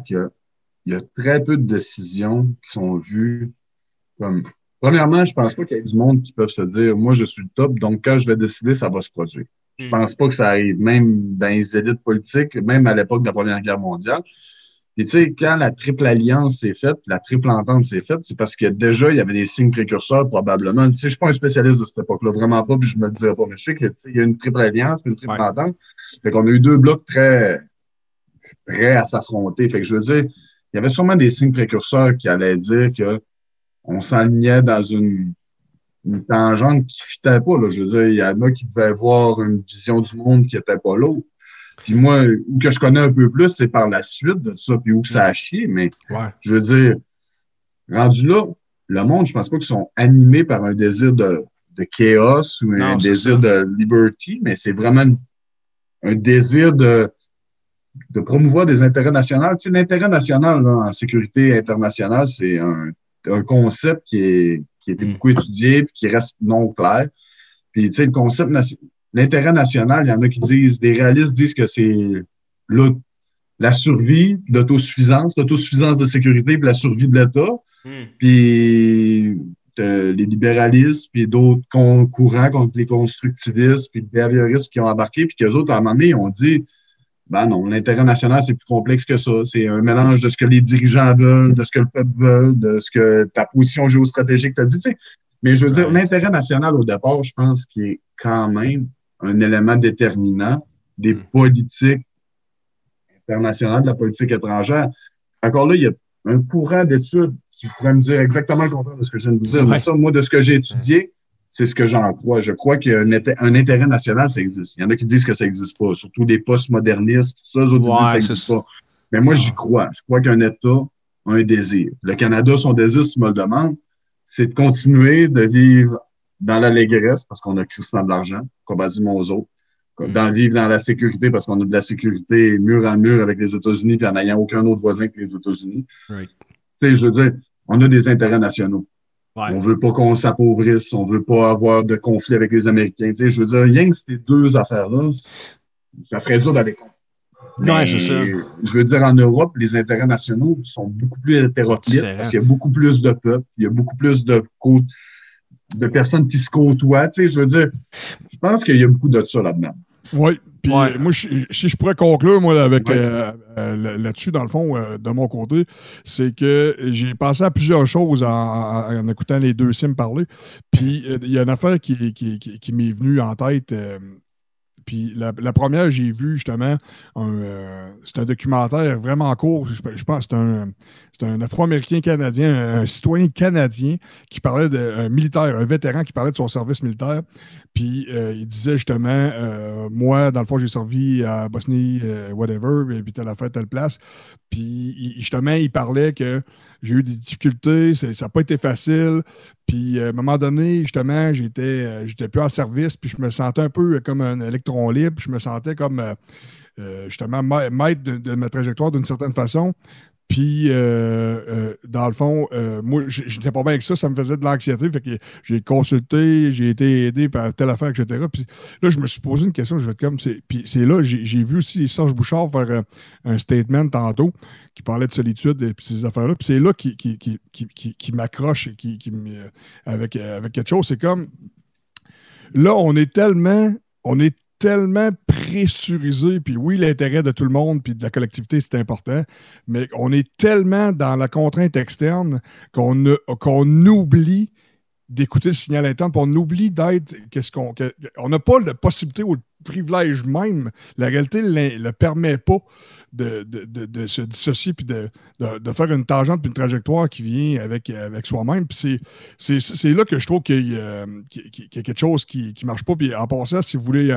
Speaker 3: qu'il y a très peu de décisions qui sont vues comme. Premièrement, je pense pas qu'il y ait du monde qui peuvent se dire Moi, je suis le top, donc quand je vais décider, ça va se produire. Je pense pas que ça arrive, même dans les élites politiques, même à l'époque de la Première Guerre mondiale. Et tu sais, quand la triple alliance s'est faite, la triple entente s'est faite, c'est parce que déjà, il y avait des signes précurseurs, probablement. Tu sais, je suis pas un spécialiste de cette époque-là, vraiment pas, puis je me le dirais pas. Mais je sais qu'il y a une triple alliance, puis une triple
Speaker 1: Ouais.
Speaker 3: entente. Fait qu'on a eu deux blocs très prêts à s'affronter. Fait que je veux dire, il y avait sûrement des signes précurseurs qui allaient dire que on s'alignait dans une, une tangente qui fitait pas. Là. Je veux dire, il y en a qui devaient voir une vision du monde qui était pas l'autre. Puis moi, où que je connais un peu plus, c'est par la suite de ça, puis où ça a chié. Mais
Speaker 1: Ouais.
Speaker 3: je veux dire, rendu là, le monde, je pense pas qu'ils sont animés par un désir de, de chaos ou un
Speaker 1: Non,
Speaker 3: désir
Speaker 1: ça.
Speaker 3: de liberty, mais c'est vraiment un désir de, de promouvoir des intérêts nationaux. Tu sais, l'intérêt national là, en sécurité internationale, c'est un, un concept qui, est, qui a été
Speaker 1: Mm.
Speaker 3: beaucoup étudié puis qui reste non clair. Puis, tu sais, le concept, l'intérêt national, il y en a qui disent, des réalistes disent que c'est la survie, l'autosuffisance, l'autosuffisance de sécurité puis la survie de l'État puis euh, les libéralistes, puis d'autres courants contre les constructivistes, puis les behavioristes qui ont embarqué, puis qu'eux autres, à un moment donné, ils ont dit ben non, l'intérêt national, c'est plus complexe que ça. C'est un mélange de ce que les dirigeants veulent, de ce que le peuple veut, de ce que ta position géostratégique t'a dit. tu sais. Mais je veux dire, l'intérêt national, au départ, je pense qu'il est quand même un élément déterminant des
Speaker 1: Mm.
Speaker 3: politiques internationales, de la politique étrangère. Encore là, il y a un courant d'études qui pourrait me dire exactement le contraire de ce que je viens de vous dire.
Speaker 1: Ouais.
Speaker 3: Mais ça, moi, de ce que j'ai étudié, c'est ce que j'en crois. Je crois a un, inté- un intérêt national, ça existe. Il y en a qui disent que ça n'existe pas, surtout les postmodernistes, tout ça, eux autres
Speaker 1: Ouais,
Speaker 3: disent que ça n'existe pas. Mais moi, j'y crois. Je crois qu'un État a un désir. Le Canada, son désir, si tu me le demandes, c'est de continuer de vivre dans l'allégresse parce qu'on a crissement de l'argent, comparativement aux autres.
Speaker 1: Mm.
Speaker 3: D'en vivre dans la sécurité parce qu'on a de la sécurité mur à mur avec les États-Unis puis en n'ayant aucun autre voisin que les États-Unis.
Speaker 1: Right.
Speaker 3: Tu sais, je veux dire, on a des intérêts nationaux.
Speaker 1: Ouais.
Speaker 3: On veut pas qu'on s'appauvrisse, on veut pas avoir de conflit avec les Américains. Tu sais, je veux dire, rien que ces deux affaires-là, ça serait dur d'aller contre.
Speaker 1: Ouais, c'est ça.
Speaker 3: Je veux dire, en Europe, les intérêts nationaux sont beaucoup plus hétéroclites parce qu'il y a beaucoup plus de peuples, il y a beaucoup plus de côtes, de personnes qui se côtoient. Tu sais, je veux dire, je pense qu'il y a beaucoup de ça là-dedans.
Speaker 2: Oui. Puis
Speaker 1: Ouais.
Speaker 2: moi, je- si je pourrais conclure, moi, avec
Speaker 3: Ouais.
Speaker 2: euh, euh, là- là-dessus, dans le fond, euh, de mon côté, c'est que j'ai pensé à plusieurs choses en, en- en écoutant les deux sims parler. Puis il y a une affaire qui, qui, qui- qui m'est venue en tête. Puis la, première, j'ai vu justement euh, c'est un documentaire vraiment court. Je, je pense c'est un, un Afro-Américain canadien, un, citoyen canadien qui parlait d'un militaire, un vétéran qui parlait de son service militaire. Puis euh, il disait justement, euh, moi, dans le fond, j'ai servi à Bosnie, whatever, et puis telle affaire, telle place. Puis justement, il parlait que j'ai eu des difficultés, ça n'a pas été facile. Puis euh, à un moment donné, justement, j'étais euh, j'étais plus en service, puis je me sentais un peu comme un électron libre, je me sentais comme euh, euh, justement ma- maître de ma trajectoire d'une certaine façon. Puis, euh, euh, dans le fond, euh, moi, j'étais pas bien avec ça, ça me faisait de l'anxiété. Fait que j'ai consulté, j'ai été aidé par telle affaire, etc. Puis là, je me suis posé une question, je vais être comme. Puis c'est là, j'ai vu aussi Serge Bouchard faire euh, un statement tantôt qui parlait de solitude et puis ces affaires-là. Puis c'est là qui, qui, qui, qui, qui- m'accroche qui, qui avec, avec quelque chose. C'est comme. Là, on est tellement. On est tellement pressurisé, puis oui, l'intérêt de tout le monde, puis de la collectivité, c'est important, mais on est tellement dans la contrainte externe qu'on oublie d'écouter le signal interne, puis on oublie d'être on n'a pas la possibilité ou le privilège même, la réalité ne le permet pas de, de- de- se dissocier puis de, faire une tangente puis une trajectoire qui vient avec, avec soi-même. Puis c'est- là que je trouve qu'il y, qu'il y a- quelque chose qui ne marche pas. Puis en passant, si vous voulez,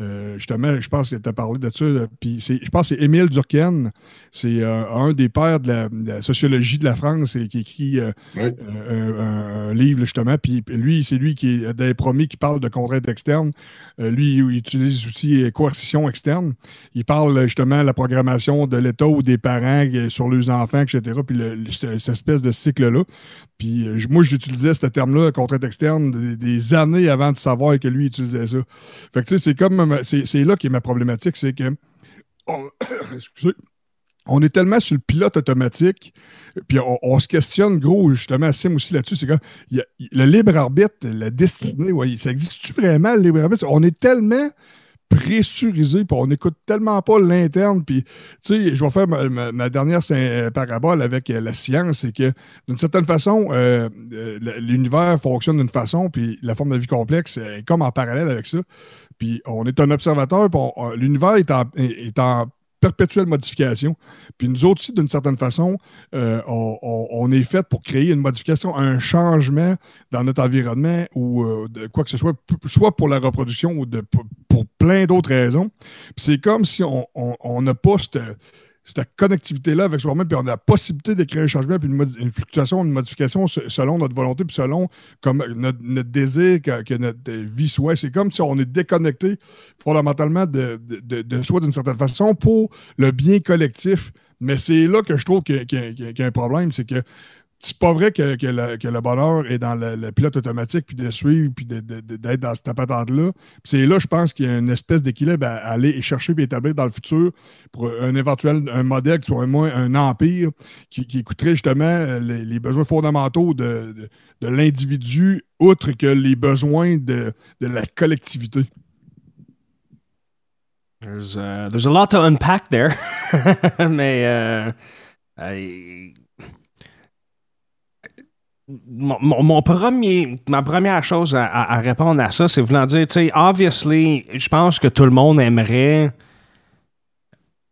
Speaker 2: euh, euh, justement, je pense que tu as parlé de ça, là, puis c'est- je pense que c'est Émile Durkheim, c'est euh, un des pères de la, de la sociologie de la France et qui écrit euh,
Speaker 3: Oui.
Speaker 2: euh, un, livre, justement. Puis lui, c'est lui qui est des premiers qui parle de contraintes externes. Euh, lui, il utilise aussi euh, coercition externe. Il parle euh, justement de la programmation de l'État ou des parents euh, sur leurs enfants, etc. Puis le- le- cette espèce de cycle-là. Puis euh, moi, j'utilisais ce terme-là, contrainte externe, des, des années avant de savoir que lui utilisait ça. Fait que tu sais, c'est comme. C'est là qui est ma problématique, c'est que. on- excusez. On est tellement sur le pilote automatique, puis on, se questionne, gros, justement, Sim aussi là-dessus, c'est que le libre arbitre, la destinée, ça existe-tu vraiment, le libre arbitre? On est tellement pressurisé, puis on n'écoute tellement pas l'interne, puis, tu sais, je vais faire ma, dernière syn- parabole avec euh, la science, c'est que, d'une certaine façon, euh, euh, l'univers fonctionne d'une façon, puis la forme de vie complexe est comme en parallèle avec ça. Puis on est un observateur, puis on- l'univers est en, est en perpétuelle modification. Puis nous autres aussi, d'une certaine façon, euh, on, est fait pour créer une modification, un changement dans notre environnement ou euh, de quoi que ce soit, soit pour la reproduction ou de, pour, plein d'autres raisons. C'est comme si on on- on n'a pas cette, cette connectivité-là avec soi-même, puis on a la possibilité de créer un changement, puis une, fluctuation, une modification selon notre volonté, puis selon comme notre, désir que, notre vie soit. C'est comme si on est déconnecté fondamentalement de, de, soi d'une certaine façon pour le bien collectif. Mais c'est là que je trouve qu'il y, a un problème, c'est que c'est pas vrai que, le, bonheur est dans le, pilote automatique, puis de suivre, puis d'être dans cette patente-là. C'est là, je pense qu'il y a une espèce d'équilibre à, aller chercher et établir dans le futur pour un éventuel un modèle qui soit moins un empire qui, écouterait justement les, besoins fondamentaux de, l'individu, outre que les besoins de, la collectivité.
Speaker 1: There's, uh, there's a lot to unpack there. Mais uh, mon, premier, ma première chose à, répondre à ça, c'est voulant dire, tu sais, obviously, je pense que tout le monde aimerait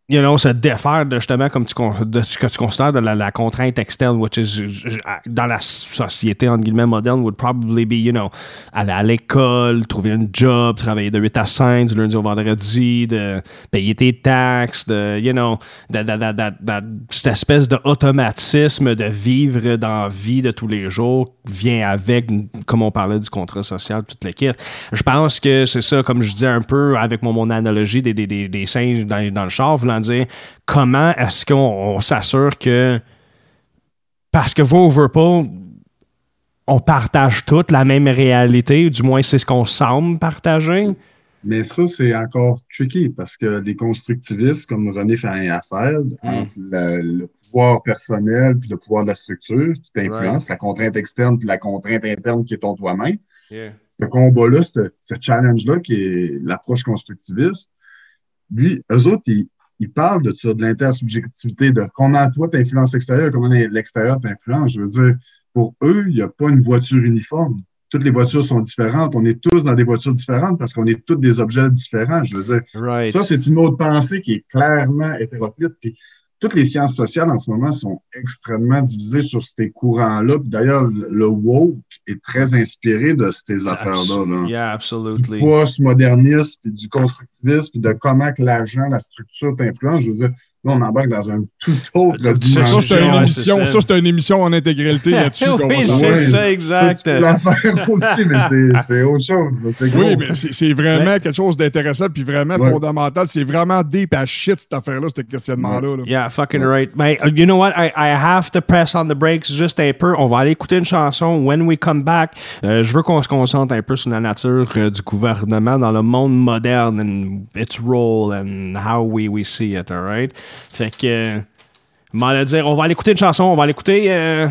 Speaker 1: you know, se défaire de justement, comme tu, de ce que tu considères de la, contrainte externe, which is, dans la société, entre guillemets, moderne, would probably be, you know, aller à l'école, trouver un job, travailler de 8 à 5, du lundi au vendredi, de payer tes taxes, de, you know, de, cette espèce d'automatisme de vivre dans la vie de tous les jours vient avec, comme on parlait du contrat social, toute l'équipe. Je pense que c'est ça, comme je disais un peu avec mon, mon analogie des, des, des, singes dans, dans le char, dire comment est-ce qu'on s'assure que parce que vous, veut pas, on partage toute la même réalité, du moins c'est ce qu'on semble partager.
Speaker 3: Mais ça, c'est encore tricky parce que les constructivistes, comme René affaire, mm. entre le, pouvoir personnel puis le pouvoir de la structure qui t'influence, la contrainte externe puis la contrainte interne qui est ton toi-même, ce combat-là, ce, challenge-là qui est l'approche constructiviste, lui, eux autres, ils, ils parlent de ça, de l'intersubjectivité, de comment toi t'influences l'extérieur, comment l'extérieur t'influence. Je veux dire, pour eux, il n'y a pas une voiture uniforme. Toutes les voitures sont différentes. On est tous dans des voitures différentes parce qu'on est tous des objets différents. Je veux dire, ça, c'est une autre pensée qui est clairement hétéroclite. Puis toutes les sciences sociales en ce moment sont extrêmement divisées sur ces courants-là. D'ailleurs, le woke est très inspiré de ces affaires-là. Là.
Speaker 1: Yeah, absolutely.
Speaker 3: Du post-modernisme, puis du constructivisme, puis de comment que l'argent, la structure t'influence. Je veux dire, Là, on embarque dans un tout autre
Speaker 2: dimension. Ça, c'est une émission, ça, c'est une émission en intégralité là-dessus.
Speaker 1: oui, c'est ça, exact.
Speaker 3: Ça, tu peux faire aussi, mais c'est autre chose.
Speaker 2: Oui, mais c'est vraiment quelque chose d'intéressant puis vraiment fondamental. C'est vraiment deep à shit, cette affaire-là, ce questionnement-là. Là.
Speaker 1: Yeah, fucking right. Mais, you know what? I, I have to press on the brakes juste un peu. On va aller écouter une chanson. When we come back, euh, je veux qu'on se concentre un peu sur la nature euh, du gouvernement dans le monde moderne and its role and how we, we see it, all right? Fait que, on dire, on va aller écouter une chanson, on va aller écouter. Euh,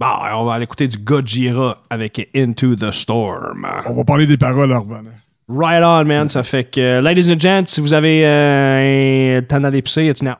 Speaker 1: bah, on va aller écouter du Gojira avec Into the Storm.
Speaker 2: On va parler des paroles en revenant.
Speaker 1: Right on, man. Ça fait que, ladies and gents, si vous avez euh, un temps d'aller pisser, it's now.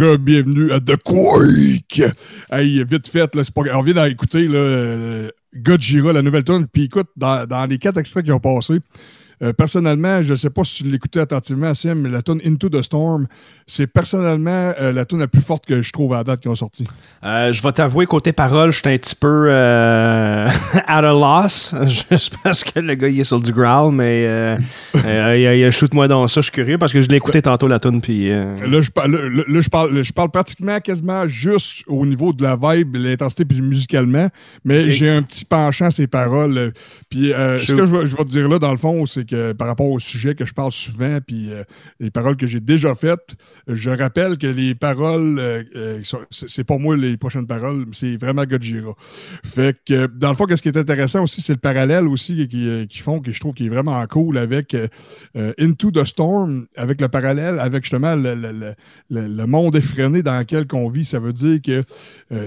Speaker 2: Re-bienvenue à The Quake! Hey, vite fait, là, pas... on vient d'écouter euh, Godzilla, la nouvelle tune. Puis écoute, dans, dans les quatre extraits qui ont passé, euh, personnellement, je ne sais pas si tu l'écoutais attentivement, Sim, mais la tune Into the Storm, c'est personnellement euh, la tune la plus forte que je trouve à la date qui ont sorti.
Speaker 1: Euh, je vais t'avouer, côté parole, je suis un petit peu euh, at a loss. Juste parce que le gars, il est sur du growl, mais il, il, shoot-moi dans ça. Je suis curieux parce que je l'ai écouté tantôt, la tune. Puis,
Speaker 2: Là, je parle, là, là, je, parle, je parle pratiquement quasiment juste au niveau de la vibe, l'intensité, puis musicalement, mais j'ai un petit penchant à ces paroles. Puis ce que je, vais- je vais te dire là, dans le fond, c'est par rapport au sujet que je parle souvent, puis euh, les paroles que j'ai déjà faites, je rappelle que les paroles, euh, euh, c'est pas moi les prochaines paroles, c'est vraiment Godzilla. Fait que, dans le fond, qu'est-ce qui est intéressant aussi, c'est le parallèle aussi euh, qui font, que je trouve qui est vraiment cool avec Into the Storm, avec le parallèle, avec justement le, le- le- monde effréné dans lequel on vit. Ça veut dire que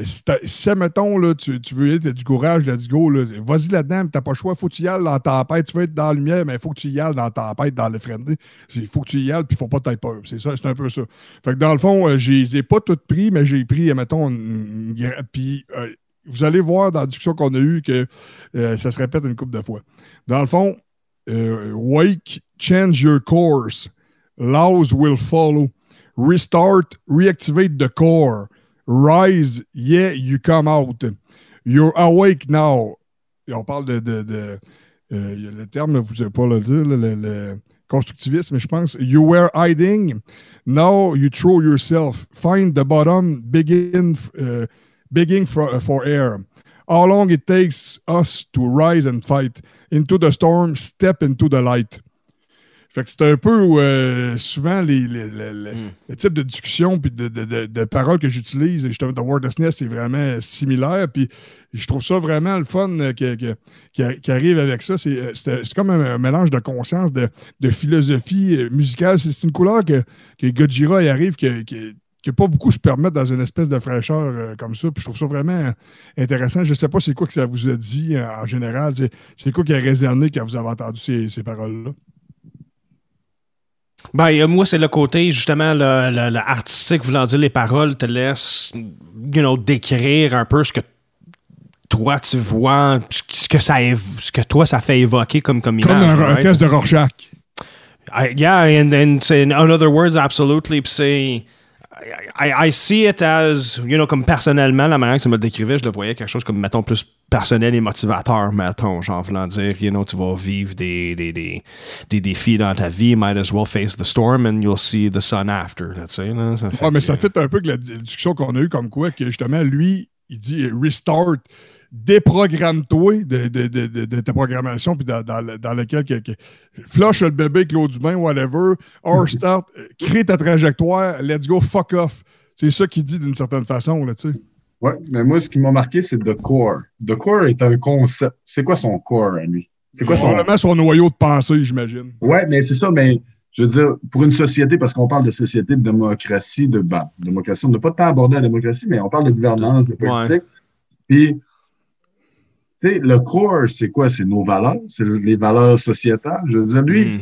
Speaker 2: si, si, mettons, là, tu, tu veux être du courage, let's go, vas-y là-dedans, t'as pas le choix, faut que tu y ailles dans la tempête. Tu veux être dans la lumière, mais il faut que tu y ailles dans la tempête, dans l'effréné. Il faut que tu y ailles, puis il faut pas t'aies peur. C'est ça, c'est un peu ça. Fait que dans le fond, euh, je les ai pas toutes pris, mais j'ai pris, mettons, une, puis euh, vous allez voir dans la discussion qu'on a eue que euh, ça se répète une couple de fois. Dans le fond, euh, wake, change your course. Laws will follow. Restart, reactivate the core. Rise, yeah, you come out. You're awake now. Et on parle de euh, le terme, vous savez pas le dire, là, le, le constructivisme, je pense. You were hiding. Now you throw yourself. Find the bottom. Begin, uh, begging for, for air. How long it takes us to rise and fight. Into the storm, step into the light. Fait que c'est un peu euh, souvent les, les- les- les-
Speaker 1: Mm.
Speaker 2: le type de discussion puis de, de- de- de paroles que j'utilise. Et justement, The c'est vraiment similaire. Puis je trouve ça vraiment le fun euh, qui, arrive avec ça. C'est, euh, comme un, mélange de conscience, de, de philosophie musicale. C'est, une couleur que, que Godzilla y arrive, que, que, pas beaucoup se permettent dans une espèce de fraîcheur euh, comme ça. Puis je trouve ça vraiment intéressant. Je sais pas c'est quoi que ça vous a dit euh, en général. C'est, c'est quoi qui a résonné quand vous avez entendu ces, ces paroles-là?
Speaker 1: Ben, euh, moi, c'est le côté, justement, le, le- le artistique, voulant dire les paroles, te laisse, you know, décrire un peu ce que toi, tu vois, ce que- ça, ce que toi, ça fait évoquer comme, comme image.
Speaker 2: Comme un, test de Rorschach.
Speaker 1: I, yeah, and, and in other words, absolutely. Puis c'est. I, I see it as, you know, comme personnellement, la manière que tu me le décrivais, je le voyais quelque chose comme, mettons, plus personnel et motivateur, mettons, genre, voulant dire, you know, tu vas vivre des, des, des, des défis dans ta vie, might as well face the storm and you'll see the sun after, tu sais,
Speaker 2: Ouais, mais
Speaker 1: que-
Speaker 2: ça fait un peu que la di- discussion qu'on a eue comme quoi, que justement, lui, il dit restart, déprogramme-toi de, de, de, de- de ta programmation, puis dans, dans, dans lequel, que, que- flush le bébé avec l'eau du bain, whatever, or start, euh, crée ta trajectoire, let's go, fuck off. C'est ça qu'il dit d'une certaine façon, là, tu sais.
Speaker 3: Ouais, mais moi, ce qui m'a marqué, c'est The Core. The Core est un concept. C'est quoi son core à lui? C'est quoi son.
Speaker 2: Probablement son noyau de pensée, j'imagine.
Speaker 3: Ouais, mais c'est ça, mais je veux dire, pour une société, parce qu'on parle de société, de démocratie, de bah, démocratie, on n'a pas tant abordé la démocratie, mais on parle de gouvernance, de politique. Puis, sais, le core, c'est quoi? C'est nos valeurs, c'est les valeurs sociétales. Je veux dire, lui,
Speaker 1: Hmm.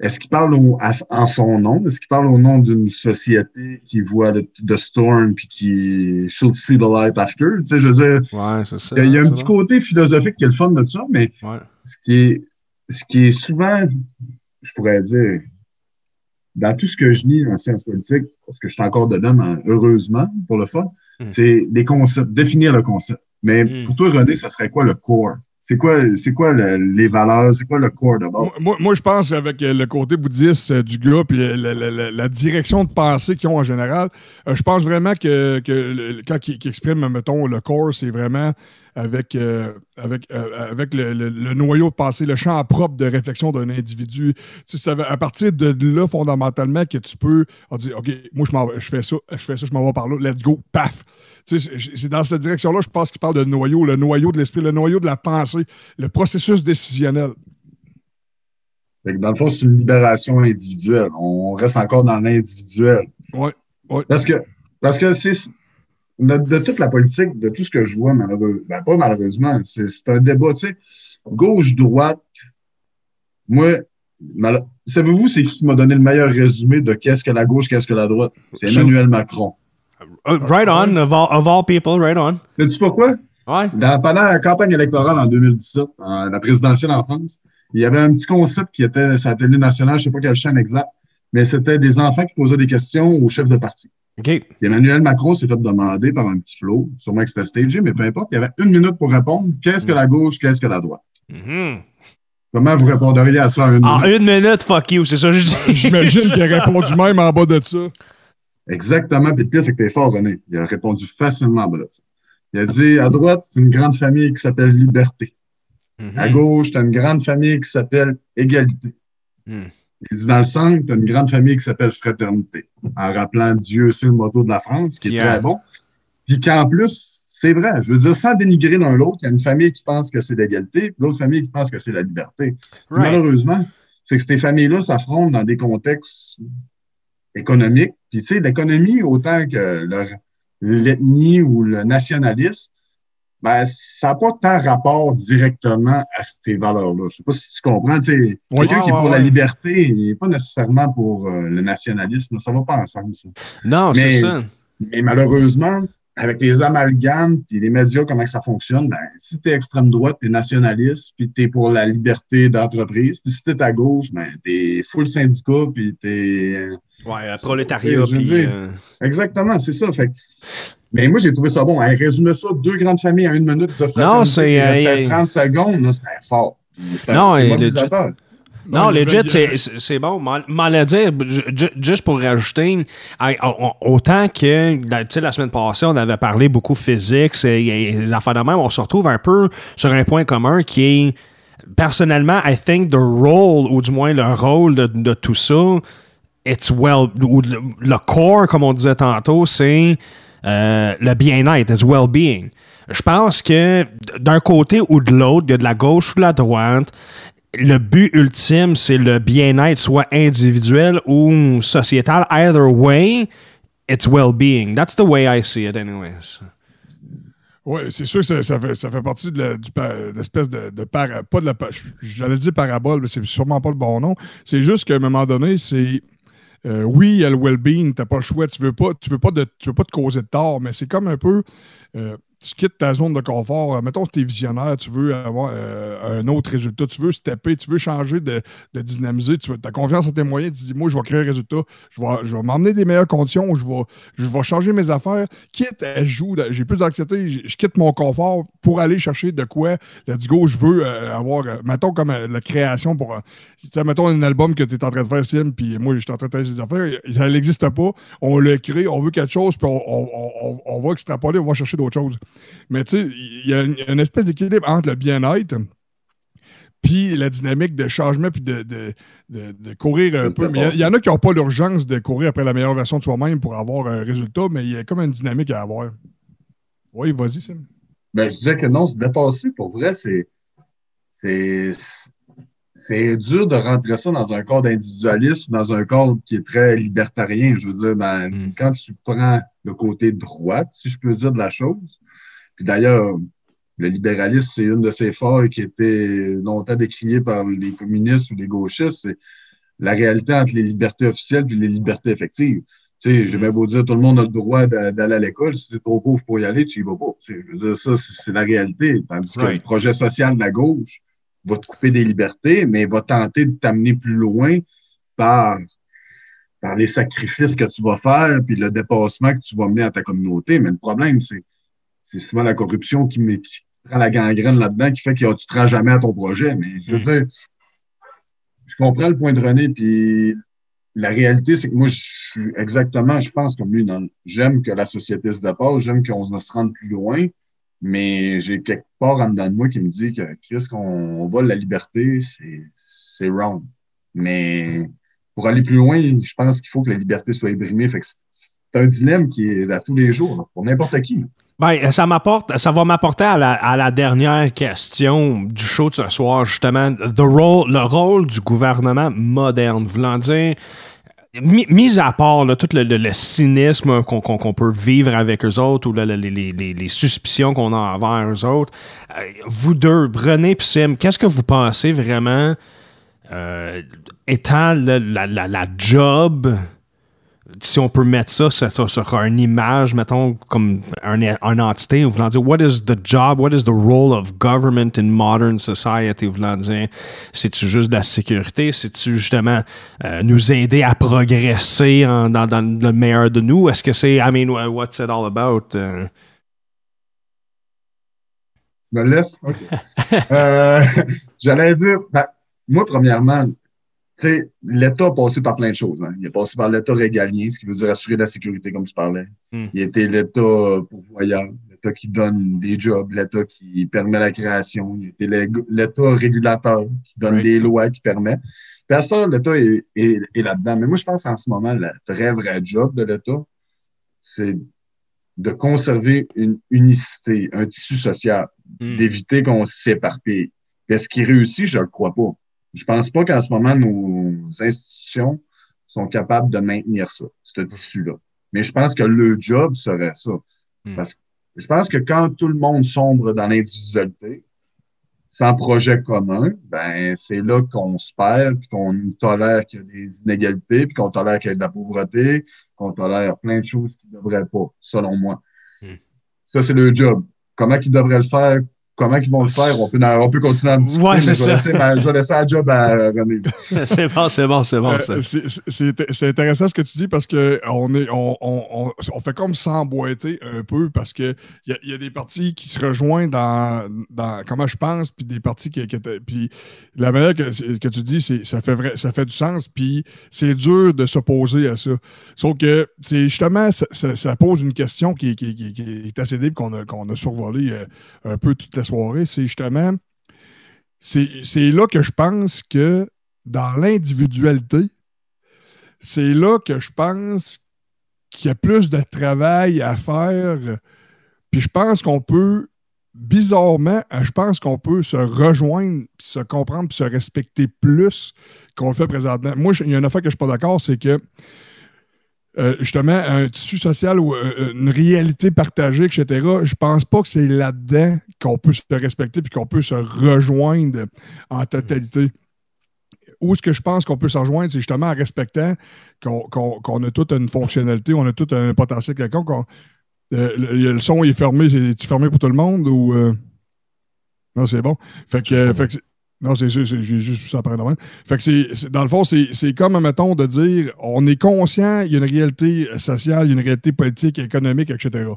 Speaker 3: est-ce qu'il parle au- à- en son nom? Est-ce qu'il parle au nom d'une société qui voit le, the storm puis qui should see the light after? Tu sais, je veux dire,
Speaker 1: Ouais, ça.
Speaker 3: il y a, un petit côté philosophique qui est le fun de ça, mais
Speaker 1: Ouais.
Speaker 3: ce qui est, ce qui est souvent, je pourrais dire, dans tout ce que je lis en sciences politiques, parce que je suis encore dedans, mais heureusement, pour le fun,
Speaker 1: Mm.
Speaker 3: c'est des concepts, définir le concept. Mais
Speaker 1: Mm.
Speaker 3: pour toi, René, ça serait quoi le core? C'est quoi, c'est quoi le- les valeurs? C'est quoi le core de base?
Speaker 2: Moi, moi- je pense avec euh, le côté bouddhiste euh, du gars puis euh, la, direction de pensée qu'ils ont en général, je pense vraiment que, quand ils, qu'ils expriment, mettons, le corps, c'est vraiment avec, avec, avec le, le- noyau de pensée, le champ propre de réflexion d'un individu. Tu à partir de là, fondamentalement, que tu peux dit, OK, moi, je, je fais ça, je fais ça, je m'en vais par là, let's go, paf. C'est dans cette direction-là, je pense qu'il parle de noyau, le noyau de l'esprit, le noyau de la pensée, le processus décisionnel.
Speaker 3: Dans le fond, c'est une libération individuelle. On reste encore dans l'individuel.
Speaker 2: Ouais, ouais.
Speaker 3: Parce que, parce que c'est de, de toute la politique, de tout ce que je vois, malheureusement, ben pas malheureusement, c'est un débat, tu sais, gauche-droite. Moi, savez-vous, c'est qui m'a donné le meilleur résumé de qu'est-ce que la gauche, qu'est-ce que la droite? C'est Emmanuel Macron.
Speaker 1: Uh, right on, of all, of all, people, right on.
Speaker 3: Sais-tu pourquoi?
Speaker 1: Ouais.
Speaker 3: Dans, pendant la campagne électorale en 2017, la présidentielle en France, il y avait un petit concept qui était sur la télé nationale, je ne sais pas quelle chaîne exact, mais c'était des enfants qui posaient des questions au chef de parti.
Speaker 1: OK.
Speaker 3: Emmanuel Macron s'est fait demander par un petit flow, sûrement que c'était stagé, mais peu importe, il y avait une minute pour répondre. Qu'est-ce que la gauche, qu'est-ce que la droite?
Speaker 1: Mm-hmm.
Speaker 3: Comment vous répondriez à ça en une
Speaker 1: En
Speaker 3: minute?
Speaker 1: une minute, fuck you, c'est ça que je dis.
Speaker 2: J'imagine qu'il a répondu même en bas de ça.
Speaker 3: Exactement. Puis le pire, c'est que t'es fort, René. Il a répondu facilement de ça. Il a dit, à droite, c'est une grande famille qui s'appelle liberté.
Speaker 1: Mm-hmm.
Speaker 3: À gauche, t'as une grande famille qui s'appelle égalité.
Speaker 1: Mm.
Speaker 3: Il dit, dans le centre, t'as une grande famille qui s'appelle fraternité. En rappelant Dieu, c'est le motto de la France, qui est
Speaker 1: Yeah.
Speaker 3: très bon. Puis qu'en plus, c'est vrai. Je veux dire, sans dénigrer l'un l'autre, il y a une famille qui pense que c'est l'égalité, puis l'autre famille qui pense que c'est la liberté.
Speaker 1: Right.
Speaker 3: Malheureusement, c'est que ces familles-là s'affrontent dans des contextes économiques. Puis, tu sais, l'économie, autant que le- l'ethnie ou le nationalisme, ben, ça n'a pas tant rapport directement à ces valeurs-là. Je sais pas si tu comprends.
Speaker 2: Oui.
Speaker 3: quelqu'un qui est pour la liberté, il n'est pas nécessairement pour euh, le nationalisme. Ça va pas ensemble, ça.
Speaker 1: Non, c'est ça.
Speaker 3: Mais malheureusement, avec les amalgames puis les médias, comment que ça fonctionne, ben, si tu es extrême droite, tu es nationaliste, puis tu es pour la liberté d'entreprise. Puis si tu es à gauche, ben, tu es full syndicat, puis tu es.
Speaker 1: Ouais, prolétariat,
Speaker 3: Je veux
Speaker 1: puis...
Speaker 3: dire.
Speaker 1: euh,
Speaker 3: Exactement, c'est ça. Fait Mais moi, j'ai trouvé ça bon. Hein, résumer ça, deux grandes familles en une minute. fraternité,
Speaker 1: c'est, euh,
Speaker 3: restait
Speaker 1: euh,
Speaker 3: 30 secondes, là, c'était fort. C'était
Speaker 1: Non,
Speaker 3: c'est.
Speaker 1: Non,
Speaker 2: y
Speaker 1: legit, c'est- bon. M'en le dire, ju- ju- juste pour rajouter, autant que la, sais, la semaine passée, on avait parlé beaucoup physique, c'est- y a- y a des affaires de même, on se retrouve un peu sur un point commun qui est, personnellement, I think the role, ou du moins le rôle de, de tout ça, it's well, ou le, le core, comme on disait tantôt, c'est euh, le bien-être, it's well-being. Je pense que d'un côté ou de l'autre, il y a de la gauche ou de la droite, le but ultime, c'est le bien-être, soit individuel ou sociétal. Either way, it's well-being. That's the way I see it, anyways.
Speaker 2: Oui, c'est sûr que ça, fait, ça fait partie de l'espèce de, pas de la j'allais dire parabole, mais c'est sûrement pas le bon nom. C'est juste qu'à un moment donné, c'est euh, oui, il y a le well-being, t'as pas le choix, tu veux veux pas de, tu veux pas te causer de tort, mais c'est comme un peu euh, tu quittes ta zone de confort. Euh, Mettons que tu es visionnaire, tu veux avoir euh, un autre résultat, tu veux stepper, tu veux changer de, de dynamiser, tu as confiance en tes moyens, tu dis moi je vais créer un résultat, je vais, je vais m'emmener des meilleures conditions, je vais, je vais changer mes affaires, quitte à jouer, j'ai plus d'anxiété, je, quitte mon confort pour aller chercher de quoi, let's go, je veux euh, avoir, mettons comme la création pour, mettons un album que tu es en train de faire, Sim, puis moi je suis en train de faire ces affaires, ça n'existe pas, on le crée, on veut quelque chose, puis on, on- on- on va extrapoler, on va chercher d'autres choses. Mais tu sais, il y a une, une espèce d'équilibre entre le bien-être puis la dynamique de changement puis de, de, de- de courir un peu. Mais il y en a qui n'ont pas l'urgence de courir après la meilleure version de soi-même pour avoir un résultat, mais il y a comme une dynamique à avoir. Oui, vas-y, Sim.
Speaker 3: Ben, je disais que non, se dépasser, pour vrai, c'est. C'est. C'est dur de rentrer ça dans un corps d'individualisme, dans un corps qui est très libertarien. Je veux dire, dans-
Speaker 1: Mm.
Speaker 3: quand tu prends le côté droite, si je peux dire de la chose, puis d'ailleurs, le libéralisme, c'est une de ces forts qui était longtemps décriée par les communistes ou les gauchistes, c'est la réalité entre les libertés officielles et les libertés effectives. Tu sais, j'ai bien beau dire, tout le monde a le droit d'a- d'aller à l'école. Si tu es trop pauvre pour y aller, tu y vas pas. Tu sais, je veux dire, ça, c'est la réalité. Tandis que le projet social de la gauche va te couper des libertés, mais va tenter de t'amener plus loin par, par les sacrifices que tu vas faire, puis le dépassement que tu vas mener à ta communauté. Mais le problème, c'est c'est souvent la corruption qui, met- qui prend la gangrène là-dedans, qui fait que tu ne te rends jamais à ton projet. Mais je veux
Speaker 1: Mm.
Speaker 3: dire, je comprends le point de René, puis la réalité, c'est que moi, je suis exactement, je pense comme lui. J'aime que la société se dépasse, j'aime qu'on se rende plus loin, mais j'ai quelque part en dedans de moi qui me dit que qu'est-ce qu'on vole la liberté, c'est c'est wrong. Mais pour aller plus loin, je pense qu'il faut que la liberté soit ébrimée. Fait que c'est- c'est un dilemme qui est à tous les jours, là, pour n'importe qui.
Speaker 1: Ben, ça m'apporte, ça va m'apporter à la, dernière question du show de ce soir, justement, the le rôle du gouvernement moderne, voulant dire, mis, mis à part tout le, cynisme qu'on peut vivre avec eux autres ou les, suspicions qu'on a envers eux autres, euh, vous deux, René et Sim, qu'est-ce que vous pensez vraiment euh, étant la- la job, si on peut mettre ça sur, sur une image, mettons, comme un, une entité, voulant dire, what is the job, what is the role of government in modern society, dire, c'est-tu juste de la sécurité, c'est-tu justement euh, nous aider à progresser dans, dans le meilleur de nous, est-ce que c'est, I mean, what's it all about? Euh,
Speaker 3: Je me laisse? Euh, J'allais dire, ben, moi, premièrement, sais, l'État a passé par plein de choses. hein. Il est passé par l'État régalien, ce qui veut dire assurer la sécurité, comme tu parlais.
Speaker 1: Hmm.
Speaker 3: Il était l'État pourvoyeur, l'État qui donne des jobs, l'État qui permet la création. Il était l'É- l'État régulateur qui donne
Speaker 1: Right.
Speaker 3: des lois, qui permet. Puis à ça, l'État est, est- est là-dedans. Mais moi, je pense en ce moment, le vrai, vrai job de l'État, c'est de conserver une unicité, un tissu social
Speaker 1: hmm.
Speaker 3: d'éviter qu'on s'éparpille. Est-ce qu'il réussit? Je ne le crois pas. Je pense pas qu'en ce moment, nos institutions sont capables de maintenir ça, ce tissu-là. Mais je pense que le job serait ça.
Speaker 1: Hmm.
Speaker 3: Parce que je pense que quand tout le monde sombre dans l'individualité, sans projet commun, ben c'est là qu'on se perd, puis qu'on tolère qu'il y a des inégalités, puis qu'on tolère qu'il y a de la pauvreté, qu'on tolère plein de choses qui ne devraient pas, selon moi.
Speaker 1: Hmm.
Speaker 3: Ça, c'est le job. Comment ils devraient le faire? Comment ils vont le faire? On peut, on peut continuer à en discuter,
Speaker 1: Ouais,
Speaker 3: mais
Speaker 1: c'est
Speaker 3: je, vais
Speaker 1: ça.
Speaker 3: ma- je vais laisser la job à euh, René.
Speaker 1: c'est bon, c'est bon, c'est bon,
Speaker 2: Euh, c'est- c'est c'est intéressant ce que tu dis parce que on est on, on, fait comme s'emboîter un peu parce que il y a, y a des parties qui se rejoignent dans, dans comment je pense puis des parties qui, qui puis la manière que, que tu dis c'est ça fait vrai ça fait du sens puis c'est dur de s'opposer à ça sauf que c'est justement ça, ça- ça pose une question qui, qui, qui- qui est assez libre qu'on a qu'on a survolé euh, un peu toute la soirée c'est justement c'est là que je pense que dans l'individualité, c'est là que je pense qu'il y a plus de travail à faire. Puis je pense qu'on peut, bizarrement, je pense qu'on peut se rejoindre, se comprendre, se respecter plus qu'on le fait présentement. Moi, il y a une affaire que je ne suis pas d'accord, c'est que euh, justement, un tissu social ou euh, une réalité partagée, etc., je pense pas que c'est là-dedans qu'on peut se respecter puis qu'on peut se rejoindre en totalité. Où est-ce que je pense qu'on peut se rejoindre, c'est justement en respectant qu'on a toute une fonctionnalité, on a tout un potentiel quelconque. euh, le, le son est fermé, c'est fermé pour tout le monde ou. euh? Non, c'est bon. Fait que, euh, fait que non, c'est sûr, j'ai juste ça après demain. Fait que c'est, dans le fond, c'est, comme, mettons, de dire, on est conscient, il y a une réalité sociale, il y a une réalité politique, économique, etc.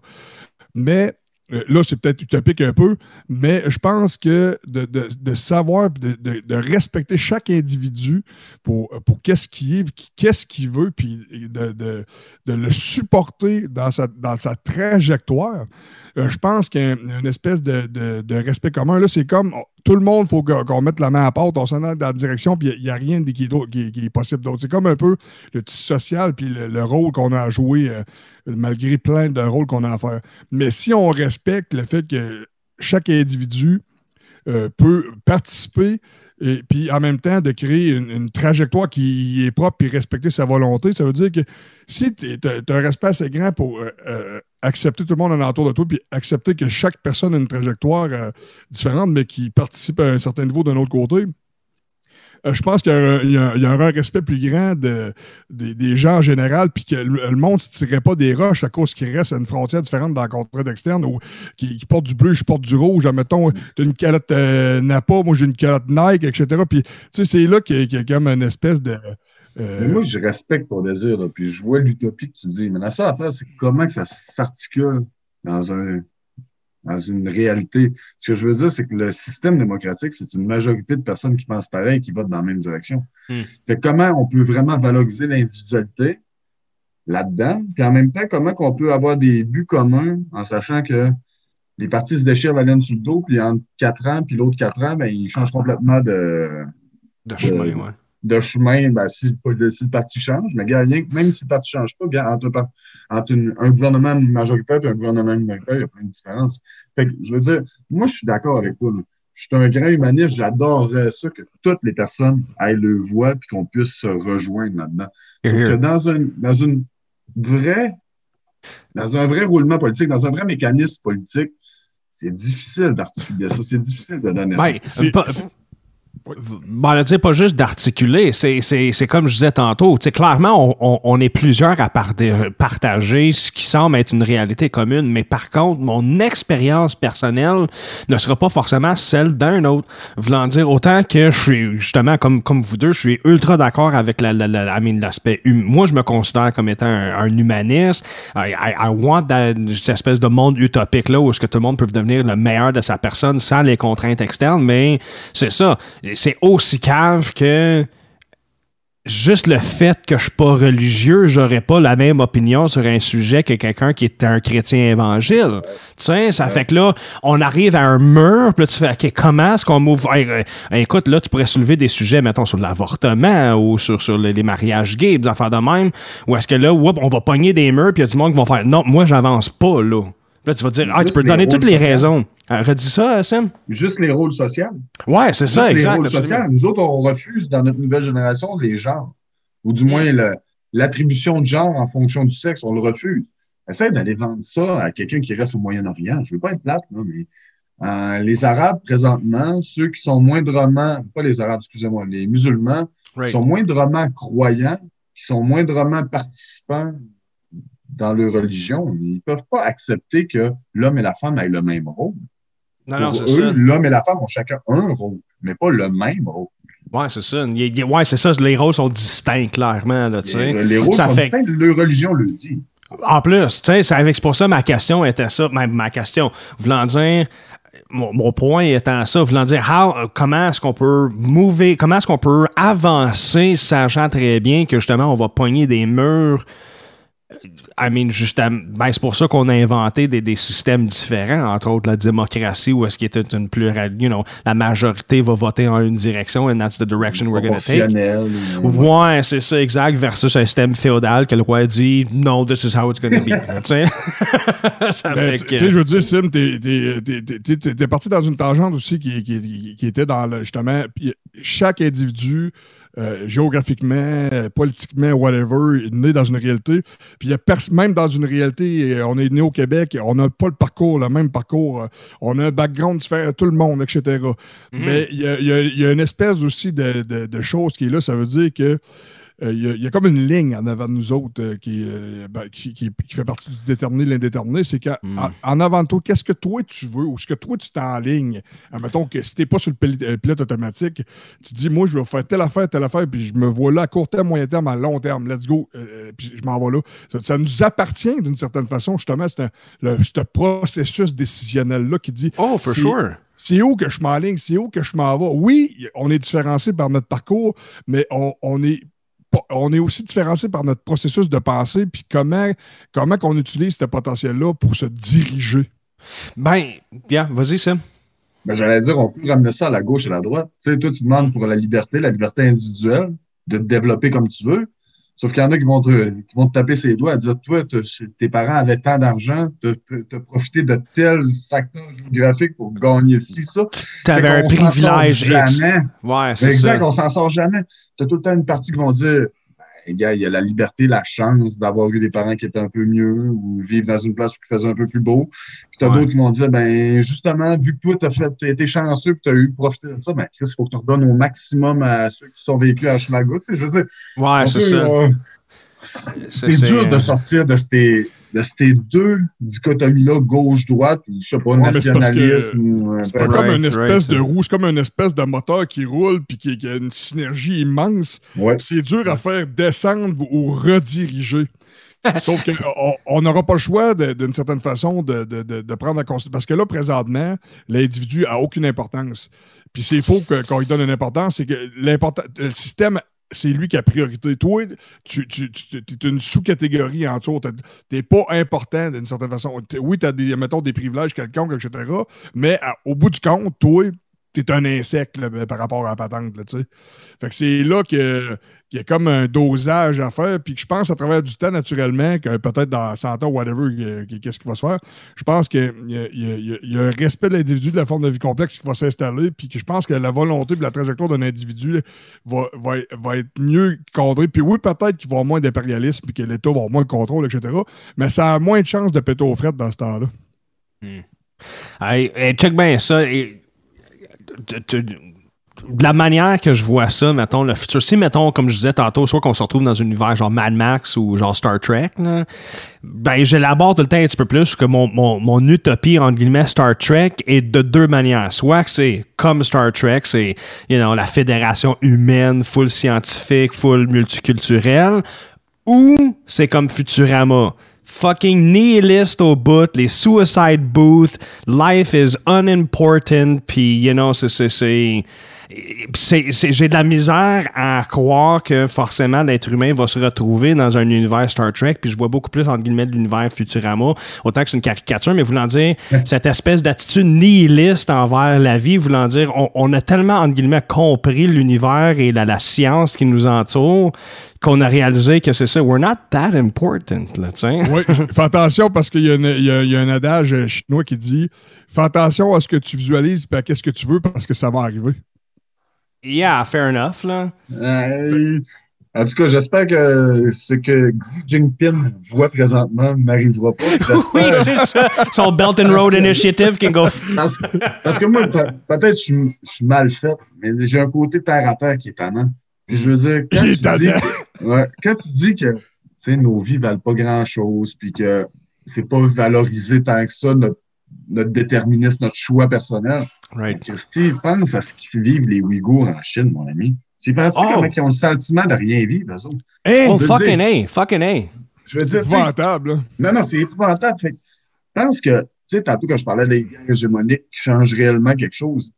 Speaker 2: Mais, euh, là, c'est peut-être utopique un peu, mais je pense que de, de- de savoir, de, de- respecter chaque individu pour, pour qu'est-ce qu'il est, qu'est-ce qu'il veut, puis de le supporter dans sa, dans sa trajectoire, euh, je pense qu'il espèce de, respect commun. Là, c'est comme tout le monde, il faut qu'on mette la main à porte, on s'en dans la direction, puis il n'y a, rien qui est, possible d'autre. C'est comme un peu le tissu social, puis le, le rôle qu'on a à jouer, euh, malgré plein de rôles qu'on a à faire. Mais si on respecte le fait que chaque individu euh, peut participer et puis en même temps de créer une, trajectoire qui est propre et respecter sa volonté, ça veut dire que si tu as un respect assez grand pour accepter tout le monde alentour de toi, puis accepter que chaque personne a une trajectoire euh, différente, mais qui participe à un certain niveau d'un autre côté, euh, je pense qu'il y, y aura un respect plus grand de- des- gens en général, puis que le, le monde ne se tirerait pas des roches à cause qu'il reste à une frontière différente dans la contrainte externe, ou qui, porte du bleu, je porte du rouge. Admettons, tu as une calotte euh, Napa, moi j'ai une calotte Nike, etc. Puis, tu sais, c'est là qu'il y, y a comme une espèce de. Euh,
Speaker 3: moi, je respecte ton désir, là, puis je vois l'utopie que tu dis. Mais la seule affaire, c'est comment que ça s'articule dans un dans une réalité. Ce que je veux dire, c'est que le système démocratique, c'est une majorité de personnes qui pensent pareil et qui votent dans la même direction.
Speaker 1: Hmm.
Speaker 3: Fait que comment on peut vraiment valoriser l'individualité là-dedans, puis en même temps, comment qu'on peut avoir des buts communs en sachant que les partis se déchirent la laine sur le dos, puis en quatre ans, puis l'autre quatre ans, ben, ils changent complètement de,
Speaker 1: De chemin, ouais.
Speaker 3: De chemin, ben, si, le- si le parti change, mais gars, rien que- même si le parti change pas, gars, entre, par- entre une- un gouvernement majoritaire et un gouvernement minoritaire, il y a plein de différences. Fait que, je veux dire, moi, je suis d'accord avec toi. là. Je suis un grand humaniste, j'adorerais ça que toutes les personnes aient le voix puis qu'on puisse se rejoindre là-dedans. Sauf que
Speaker 1: here.
Speaker 3: dans un, dans une vraie, dans un vrai roulement politique, dans un vrai mécanisme politique, c'est difficile d'articuler ça, c'est difficile de donner ça.
Speaker 1: Ben,
Speaker 2: c'est-
Speaker 1: Bon, dire pas juste d'articuler, c'est, comme je disais tantôt. clairement, on, on, est plusieurs à partager ce qui semble être une réalité commune, mais par contre, mon expérience personnelle ne sera pas forcément celle d'un autre. Voulant dire autant que je suis justement comme, comme vous deux, je suis ultra d'accord avec la, la, la l'aspect hum. Moi, je me considère comme étant un, humaniste. I, I, want that, cette espèce de monde utopique là où est-ce que tout le monde peut devenir le meilleur de sa personne sans les contraintes externes, mais c'est ça c'est aussi cave que juste le fait que je suis pas religieux, j'aurais pas la même opinion sur un sujet que quelqu'un qui est un chrétien évangile. Tu sais, ça fait que là, on arrive à un mur, puis là, tu fais, OK, comment est-ce qu'on move? Euh, écoute, là, tu pourrais soulever des sujets, mettons, sur l'avortement ou sur, sur les, mariages gays, des affaires de même, ou est-ce que là, on va pogner des murs, puis il y a du monde qui va faire, non, moi, j'avance pas, là. Là, tu vas dire, ah, tu peux donner toutes les raisons. Euh, redis ça, Sam.
Speaker 3: Juste les rôles sociaux.
Speaker 1: Ouais, c'est ça,
Speaker 3: exact. Les rôles sociaux. Nous autres, on refuse dans notre nouvelle génération les genres. Ou du moins l'attribution de genre en fonction du sexe, on le refuse. Essaye d'aller vendre ça à quelqu'un qui reste au Moyen-Orient. Je ne veux pas être plate, là, mais euh, les Arabes, présentement, ceux qui sont moindrement, pas les Arabes, excusez-moi, les musulmans, sont moindrement croyants, qui sont moindrement participants dans leur religion, ils ne peuvent pas accepter que l'homme et la femme aient le même rôle.
Speaker 1: Non, non, c'est ça.
Speaker 3: L'homme et la femme ont chacun un rôle, mais pas le même rôle.
Speaker 1: Ouais, c'est ça. Ouais, c'est ça. Les rôles sont distincts, clairement. Là,
Speaker 3: les, les rôles sont distincts, leur religion le dit.
Speaker 1: En plus, tu sais, c'est pour ça ma question était ça. Ma, ma question, voulant dire, mon, point étant ça, voulant dire comment est-ce qu'on peut mouver, comment est-ce qu'on peut avancer, sachant très bien que justement on va pogner des murs I mean, justement, ben, c'est pour ça qu'on a inventé des, des, systèmes différents, entre autres la démocratie, où est-ce qu'il était une plurale, you know, la majorité va voter en une direction, and that's the direction we're going to take. Ouais, c'est ça, exact, versus un système féodal que le roi dit, no, this is how it's going to be. tu
Speaker 2: sais, je veux dire, Sim, t'es parti dans une tangente aussi qui, qui, qui était dans le, justement, chaque individu euh, géographiquement, euh, politiquement, whatever, né dans une réalité. Puis même dans une réalité, euh, on est né au Québec, on n'a pas le parcours, le même parcours, on a un background différent, tout le monde, etc. Mhm. Mais il y a, une espèce aussi de, de, de chose qui est là, ça veut dire que il y, a comme une ligne en avant de nous autres euh, euh, ben, qui, qui, fait partie du déterminé, l'indéterminé. C'est qu'en hmm. avant de toi, qu'est-ce que toi tu veux ou ce que toi tu t'enlignes? Mettons que si tu n'es pas sur le pilote automatique, tu dis, moi, je vais faire telle affaire, telle affaire, puis je me vois là à court terme, moyen terme, à long terme. Let's go. puis je m'en vais là. Ça, nous appartient d'une certaine façon, justement, c'est ce processus décisionnel-là qui dit.
Speaker 1: Oh, for sure.
Speaker 2: C'est où que je m'enligne, c'est où que je m'en vais? Oui, on est différencié par notre parcours, mais on, on est on est aussi différencié par notre processus de pensée, puis comment, comment on utilise ce potentiel-là pour se diriger.
Speaker 1: Ben, bien, vas-y, Sam.
Speaker 3: Ben, J'allais dire, on peut ramener ça à la gauche et à la droite. Tu sais, toi, tu demandes pour la liberté, la liberté individuelle, de te développer comme tu veux. Sauf qu'il y en a qui vont, te, qui vont te taper ses doigts et dire Toi, tes parents avaient tant d'argent, tu as profité de tels facteurs géographiques pour gagner ci, ça.
Speaker 1: Tu avais un privilège.
Speaker 3: Jamais.
Speaker 1: Ouais, c'est
Speaker 3: exact, on s'en sort jamais. Tu as tout le temps une partie qui vont dire gars, il y a la liberté, la chance d'avoir eu des parents qui étaient un peu mieux ou vivre dans une place où il faisait un peu plus beau. Puis t'as d'autres qui vont dire, ben justement, vu que toi, t'as fait, as été chanceux que tu as eu profité de ça, ben Chris, il faut que tu redonnes au maximum à ceux qui sont vécus à Chimago. Tu sais, je veux dire,
Speaker 1: ouais, c'est ça. Euh,
Speaker 3: c'est dur de sortir de ces, de ces deux dichotomies-là, gauche-droite, ou je sais pas, nationalisme. ou,
Speaker 2: c'est comme une espèce de roue, c'est comme une espèce de moteur qui roule puis qui, a une synergie immense. C'est dur à faire descendre ou rediriger. Sauf qu'on n'aura pas le choix, d'une certaine façon, de, de, prendre en considération. Parce que là, présentement, l'individu n'a aucune importance. Puis c'est faux qu'on lui donne une importance, c'est que le système c'est lui qui a priorité. Toi, tu, es une sous-catégorie en dessous. Tu n'es pas important d'une certaine façon. Oui, tu as des, mettons, des privilèges quelconques, etc. Mais au bout du compte, toi, tu es un insecte par rapport à la patente. fait que c'est là que qu'il y a comme un dosage à faire, puis que je pense à travers du temps, naturellement, que peut-être dans 100 ans, whatever, qu'est-ce qui va se faire, je pense qu'il y, a un respect de l'individu, de la forme de vie complexe qui va s'installer, puis que je pense que la volonté et la trajectoire d'un individu va, être mieux cadrée. Puis oui, peut-être qu'il va y avoir moins d'impérialisme, puis que l'État va avoir moins de contrôle, etc., mais ça a moins de chances de péter aux frettes dans ce temps-là.
Speaker 1: Hmm. Hey, check bien ça. Et, de la manière que je vois ça, mettons, le futur, si, mettons, comme je disais tantôt, soit qu'on se retrouve dans un univers genre Mad Max ou genre Star Trek, là, ben, j'élabore tout le temps un petit peu plus que mon, utopie, entre guillemets, Star Trek est de deux manières. Soit que c'est comme Star Trek, c'est, you know, la fédération humaine, full scientifique, full multiculturelle, ou c'est comme Futurama fucking nihilist au bout, les suicide booths, life is unimportant, puis, you know, c'est, c'est- c'est- j'ai de la misère à croire que forcément l'être humain va se retrouver dans un univers Star Trek, puis je vois beaucoup plus entre guillemets de l'univers Futurama, autant que c'est une caricature, mais voulant dire cette espèce d'attitude nihiliste envers la vie, voulant dire on, on a tellement entre guillemets compris l'univers et la, la science qui nous entoure qu'on a réalisé que c'est ça, we're not that important, là, sais.
Speaker 2: Oui, fais attention parce qu'il y, y a- il y a un adage chinois qui dit Fais attention à ce que tu visualises et à ce que tu veux parce que ça va arriver.
Speaker 1: Yeah, fair enough, là.
Speaker 3: Euh, en tout cas, j'espère que ce que Xi Jinping voit présentement n'arrivera pas.
Speaker 1: Oui, c'est ça. Son Belt and Road Initiative can go.
Speaker 3: parce, parce que moi, pe- peut-être je suis- je suis mal fait, mais j'ai un côté terre à terre qui est tannant. Puis je veux dire, quand, tu, dis ouais, quand tu dis que tu sais, nos vies valent pas grand-chose, puis que c'est pas valorisé tant que ça, notre, notre déterminisme, notre choix personnel,
Speaker 1: Right.
Speaker 3: Christy, pense à ce qu'ils vivent les Ouïghours en Chine, mon ami. Tu penses
Speaker 1: Oh!
Speaker 3: comment ils ont le sentiment de rien vivre, eux autres?
Speaker 2: Hey,
Speaker 1: Oh, fucking
Speaker 3: dire-
Speaker 1: A, fucking A.
Speaker 3: Je veux
Speaker 2: c'est
Speaker 3: dire, sais,
Speaker 2: épouvantable. là.
Speaker 3: non, non, c'est épouvantable. Fait que je pense que, tu sais, tantôt quand je parlais des guerres hégémoniques qui changent réellement quelque chose,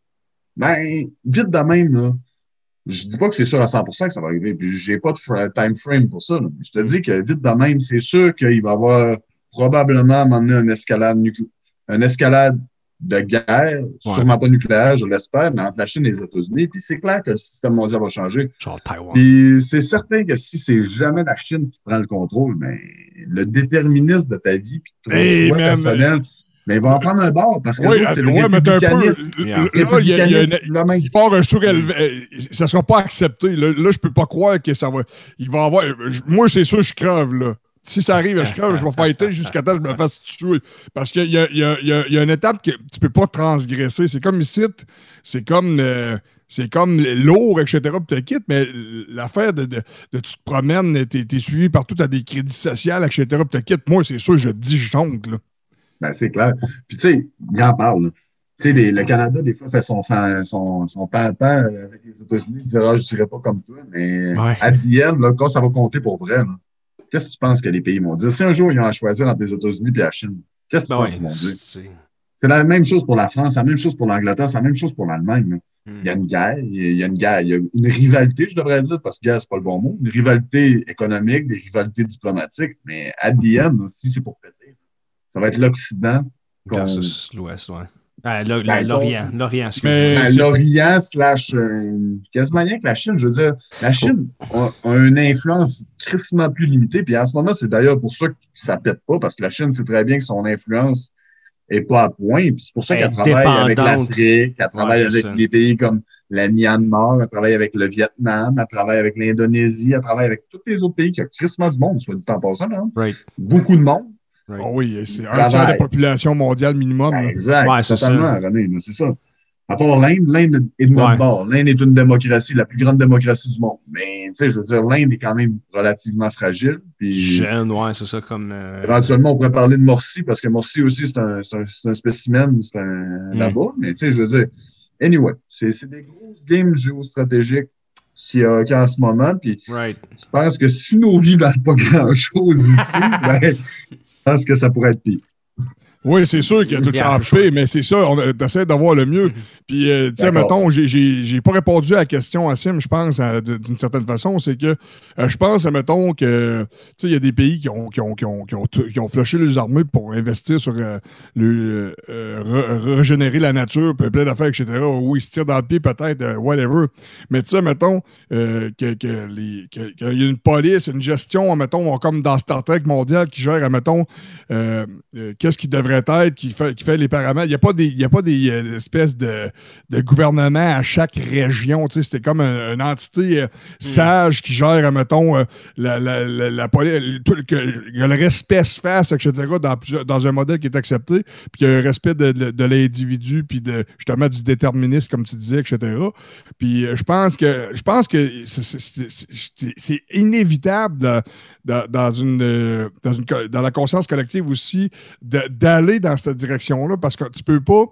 Speaker 3: ben, vite de même, là, je dis pas que c'est sûr à 100% que ça va arriver, puis j'ai pas de time frame pour ça, là. Je te dis que vite de même, c'est sûr qu'il va y avoir probablement à un moment donné une escalade nucléaire, une escalade de guerre, sûrement pas nucléaire, je l'espère, mais entre la Chine et les États-Unis, puis c'est clair que le système mondial va changer.
Speaker 1: Genre.
Speaker 3: Puis c'est certain que si c'est jamais la Chine qui prend le contrôle, mais le déterminisme de ta vie, puis ton
Speaker 2: Hey,
Speaker 3: choix
Speaker 2: man.
Speaker 3: personnel, mais il va en prendre un bord parce que
Speaker 2: Oui,
Speaker 3: c'est le
Speaker 2: ouais, mais t'as un peu.
Speaker 3: républicanisme.
Speaker 2: Là,
Speaker 1: Yeah.
Speaker 2: là, il y a- il y a une-
Speaker 3: Républicanisme,
Speaker 2: il part un surélevé. euh, Ça sera pas accepté. Là, là je peux pas croire que ça va. Il va avoir. Moi, c'est sûr, je crève, là. Si ça arrive, je crève, je vais fighter jusqu'à temps que je me fasse tuer. Parce qu'il y a, il y, a, il y, a, il y a une étape que tu peux pas transgresser. C'est comme ici, c'est comme. euh, c'est comme lourd, etc. Puis tu quittes, mais l'affaire de, de, de tu te promènes, t'es es suivi partout, t'as des crédits sociaux, etc. Puis tu quittes. Moi, c'est sûr, je disjoncte.
Speaker 3: Ben, c'est clair. Puis tu sais, il en parle. là. Tu sais, le Canada, des fois, fait son, son, son pan-pan avec les États-Unis. Il dira, ah, je dirais pas comme toi, mais
Speaker 1: Ouais.
Speaker 3: à the end, là, quand ça va compter pour vrai, là, qu'est-ce que tu penses que les pays vont dire? Si un jour, ils ont à choisir entre les États-Unis et la Chine, qu'est-ce que tu
Speaker 1: Ben
Speaker 3: penses qu'ils vont dire?
Speaker 1: C'est-
Speaker 3: la même chose pour la France, la même chose pour l'Angleterre, c'est la même chose pour l'Allemagne.
Speaker 1: Hmm.
Speaker 3: Il y a une guerre, il y a- une guerre, il y a une rivalité, je devrais dire, parce que guerre, c'est pas le bon mot, une rivalité économique, des rivalités diplomatiques, mais à the end, si c'est pour péter, ça va être l'Occident.
Speaker 1: Versus l'Ouest, ouais. Ah, l'O-
Speaker 3: Ben,
Speaker 1: L'Orient, l'Orient,
Speaker 3: Ben, L'Orient slash euh, quasiment rien que la Chine. Je veux dire, la Chine a, a une influence crissement plus limitée. Puis en ce moment, c'est d'ailleurs pour ça que ça pète pas, parce que la Chine sait très bien que son influence est pas à point. Puis c'est pour ça
Speaker 1: Elle
Speaker 3: qu'elle travaille avec l'Afrique, elle travaille
Speaker 1: Ouais,
Speaker 3: avec
Speaker 1: ça.
Speaker 3: des pays comme la Myanmar, elle travaille avec le Vietnam, elle travaille avec l'Indonésie, elle travaille avec tous les autres pays qui ont crissement du monde, soit dit en passant. hein.
Speaker 1: Right.
Speaker 3: Beaucoup de monde.
Speaker 1: Right.
Speaker 2: Oh oui, c'est un tiers de la population mondiale minimum.
Speaker 3: Ben, exact.
Speaker 1: Ouais, c'est
Speaker 3: totalement, René, mais c'est ça. À part l'Inde, l'Inde est de notre
Speaker 1: Ouais.
Speaker 3: bord. L'Inde est une démocratie, la plus grande démocratie du monde. Mais, tu sais, je veux dire, l'Inde est quand même relativement fragile. Puis,
Speaker 1: Jeune, ouais, c'est ça comme. euh,
Speaker 3: éventuellement, on pourrait parler de Morsi, parce que Morsi aussi, c'est un, c'est un, c'est un spécimen, c'est un
Speaker 1: Mm.
Speaker 3: là-bas. Mais, tu sais, je veux dire, anyway, c'est c'est des grosses games géostratégiques qu'il y, a- a en ce moment. Puis,
Speaker 1: Right.
Speaker 3: je pense que si nos vies valent pas grand-chose ici, ben, pense que ça pourrait être pire.
Speaker 2: Oui, c'est sûr qu'il y a tout le temps mais c'est ça, on t'essaies d'avoir le mieux. Puis, euh, tu sais, mettons, j'ai- pas répondu à la question à Sim, je pense, d'une certaine façon. C'est que euh, je pense, mettons, que, tu sais, il y a des pays qui ont, qui ont, qui ont, qui ont, t- qui ont flushé les armées pour investir sur euh, le, euh, re- régénérer la nature, puis plein d'affaires, etc. Oui, ils se tirent dans le pied, peut-être, euh, whatever. Mais tu sais, mettons, euh, que, que les- que- qu'il y a une police, une gestion, mettons, comme dans Star Trek mondial, qui gère, mettons, euh, euh, qu'est-ce qui devrait être, qui fait, qui fait les paramètres. Il n'y a pas des, il y a pas des euh, espèces de, de gouvernement à chaque région. Tu sais, c'était comme un- une entité euh, sage qui gère, mettons, euh, la, la, la, la tout le- que, que le respect se fasse, etc., dans, un modèle qui est accepté, puis qu'il y a un respect de, de, de l'individu, puis de, justement du déterminisme, comme tu disais, etc. Puis je pense que je pense que c'est inévitable dans, une, euh, dans, une co- dans la conscience collective aussi d'aller dans cette direction-là parce que tu peux pas.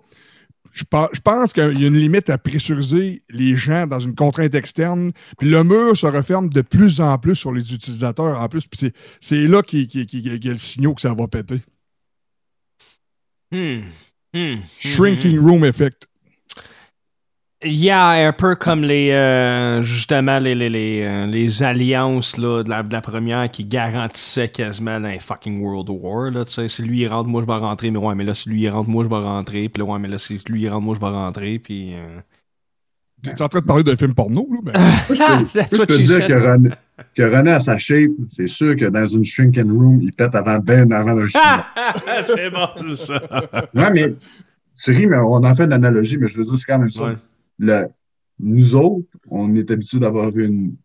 Speaker 2: Je pense, je pense qu'il y a une limite à pressuriser les gens dans une contrainte externe. Puis le mur se referme de plus en plus sur les utilisateurs en plus. Puis c'est- là qu'il qui, qui, qui- qui est le signal que ça va péter.
Speaker 1: Hmm. Hmm.
Speaker 2: Shrinking room effect.
Speaker 1: Yeah, un peu comme les euh, justement les, les, les, euh, les alliances là, de, la, de la première qui garantissaient quasiment un fucking World War. Là, tu sais, si lui il rentre, moi je vais rentrer, mais ouais, mais là, si lui il rentre, moi je vais rentrer. Puis là, ouais, mais là, si lui il rentre, moi je vais rentrer. Puis. euh,
Speaker 2: T'es en train de parler d'un film porno, là? Ben,
Speaker 3: Moi, je peux te dire que René, que René a sa shape, c'est sûr que dans une shrinking room, il pète avant ben avant d'un chinois.
Speaker 1: C'est bon, ça.
Speaker 3: Ouais, mais tu ris, mais on en fait une analogie, mais je veux dire, c'est quand même ça.
Speaker 1: Ouais.
Speaker 3: Le- nous autres, on est habitués d'avoir une,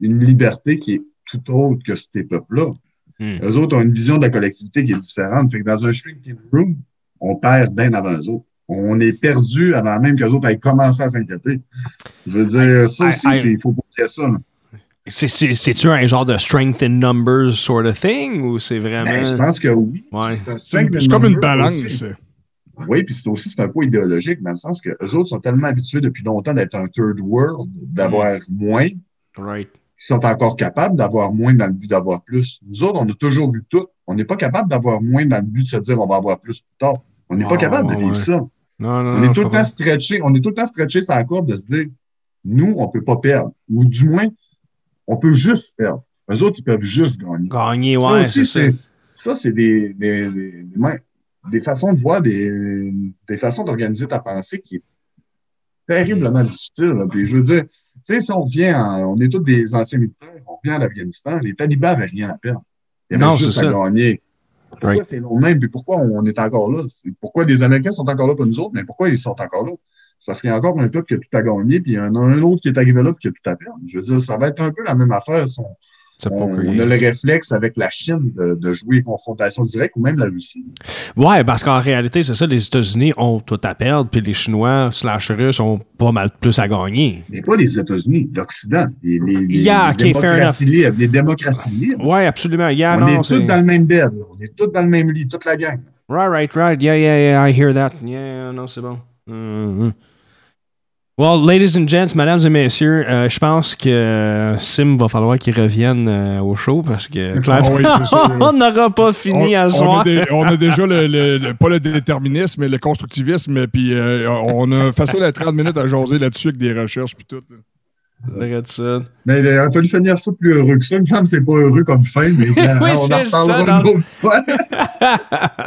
Speaker 3: une liberté qui est tout autre que ces peuples-là.
Speaker 1: Hmm.
Speaker 3: Eux autres ont une vision de la collectivité qui est différente. Fait que dans un shrinking room, on perd bien avant eux autres. On est perdu avant même qu'eux autres aient commencé à s'inquiéter. Je veux dire, ça aussi, il faut pas ça. là.
Speaker 1: C'est-tu un genre de strength in numbers sort of thing ou c'est vraiment.
Speaker 3: Ben, je pense que oui.
Speaker 1: Ouais.
Speaker 3: C'est un
Speaker 2: c'est
Speaker 3: strength in
Speaker 2: c'est comme une balance.
Speaker 3: aussi. Oui, puis c'est aussi c'est un point idéologique, dans le sens que eux autres sont tellement habitués depuis longtemps d'être un third world, d'avoir moins,
Speaker 1: Right.
Speaker 3: ils sont encore capables d'avoir moins dans le but d'avoir plus. Nous autres, on a toujours vu tout. On n'est pas capable d'avoir moins dans le but de se dire on va avoir plus plus tard. On n'est pas capable
Speaker 1: ouais,
Speaker 3: de vivre
Speaker 1: ouais.
Speaker 3: ça.
Speaker 1: Non, non,
Speaker 3: On
Speaker 1: non,
Speaker 3: est
Speaker 1: je
Speaker 3: tout le temps stretché, on est tout le temps stretché sur la de se dire nous, on peut pas perdre. Ou du moins, on peut juste perdre. Eux autres, ils peuvent juste gagner.
Speaker 1: Gagner,
Speaker 3: Ça
Speaker 1: ouais, c'est ça.
Speaker 3: c'est- Ça, c'est des, des, des, des mains- des façons de voir, des, des façons d'organiser ta pensée qui est terriblement difficile. là. Puis je veux dire, tu sais, si on revient, en- on est tous des anciens militaires, on revient en Afghanistan, les talibans n'avaient rien à perdre. Il y avait
Speaker 1: Non,
Speaker 3: juste à
Speaker 1: ça.
Speaker 3: gagner. Pourquoi
Speaker 1: Right.
Speaker 3: c'est long même? Puis pourquoi on est encore là? Pourquoi les Américains sont encore là pour nous autres? Mais pourquoi ils sont encore là? C'est parce qu'il y a encore un peuple qui a tout à gagner, puis il y en a un autre qui est arrivé là, puis qui a tout à perdre. Je veux dire, ça va être un peu la même affaire si on, on, on a le réflexe avec la Chine de, de jouer confrontation directe ou même la Russie.
Speaker 1: Ouais, parce qu'en réalité, c'est ça, les États-Unis ont tout à perdre, puis les Chinois slash Russes ont pas mal plus à gagner.
Speaker 3: Mais pas les États-Unis, l'Occident, les, les, les,
Speaker 1: Yeah,
Speaker 3: les
Speaker 1: ok, fair
Speaker 3: démocraties libres. Les démocraties libres.
Speaker 1: Ouais, absolument. Yeah,
Speaker 3: on
Speaker 1: non,
Speaker 3: est tous dans le même bed, on est tous dans le même lit, toute la gang.
Speaker 1: Right, right, right. Yeah, yeah, yeah, I hear that. Yeah, non, c'est bon. Mhm. Well, ladies and gents, mesdames et messieurs, euh, je pense que euh, Sim va falloir qu'il revienne euh, au show parce que clairement,
Speaker 2: Ah oui, c'est
Speaker 1: on n'aura pas fini
Speaker 2: on,
Speaker 1: à
Speaker 2: on
Speaker 1: soir.
Speaker 2: a des- on a déjà le, le- le- pas le déterminisme, mais le constructivisme, puis euh, on a facile à 30 minutes à jaser là-dessus avec des recherches puis tout. là.
Speaker 1: Arrête ça.
Speaker 3: Mais il a fallu finir ça plus heureux que ça. Il me semble que c'est pas heureux comme fin, mais
Speaker 1: Oui,
Speaker 3: on
Speaker 1: c'est
Speaker 3: en
Speaker 1: ça,
Speaker 3: reparlera
Speaker 1: dans-
Speaker 3: une autre fois.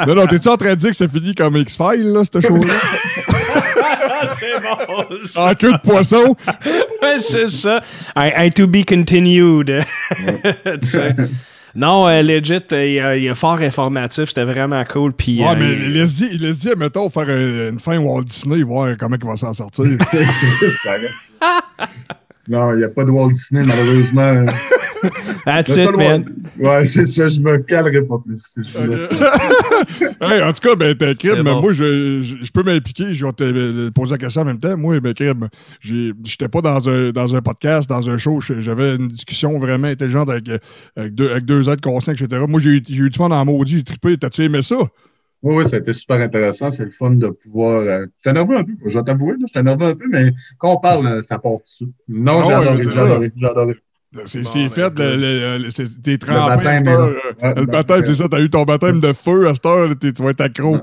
Speaker 2: Non, non, t'es-tu en train de dire que ça finit comme X-Files, là, ce show-là?
Speaker 1: c'est bon. ça.
Speaker 2: en queue de poisson?
Speaker 1: Ouais, c'est ça. I, I to be continued. Tu sais. non, euh, legit, euh, il, euh, est fort informatif. C'était vraiment cool. Puis,
Speaker 2: Ouais,
Speaker 1: euh,
Speaker 2: mais
Speaker 1: il-
Speaker 2: laisse-y, laisse-y, mettons, faire une, une fin Walt Disney, voir comment il va s'en sortir.
Speaker 3: non, il n'y a pas de Walt Disney, malheureusement.
Speaker 1: That's it, man.
Speaker 3: Ouais, c'est ça, je me calerai pas plus.
Speaker 2: Hey, en tout cas, ben, t'es crime,
Speaker 1: bon.
Speaker 2: moi, je, je, je peux m'impliquer, je vais te poser la question en même temps. Moi, ben, crime, j'ai- j'étais pas dans un, dans un podcast, dans un show, j'avais une discussion vraiment intelligente avec, avec, deux, avec deux êtres conscients, etc. Moi, j'ai eu j'ai eu du fun en maudit, j'ai trippé. T'as-tu aimé ça?
Speaker 3: Oui, oui, ça a été super intéressant. C'est le fun de pouvoir. Euh, j'étais nerveux un peu, je vais t'avouer, là, j'étais nerveux un peu, mais quand on parle, euh, ça part dessus. Non, j'ai adoré, j'ai
Speaker 2: ça.
Speaker 3: adoré, j'ai adoré.
Speaker 2: C'est
Speaker 1: Bon,
Speaker 2: c'est
Speaker 1: ben,
Speaker 2: fait, le, le- le- c'est- t'es trempé. euh, le baptême, c'est ça, t'as eu ton baptême de feu à cette heure, tu vas être accro.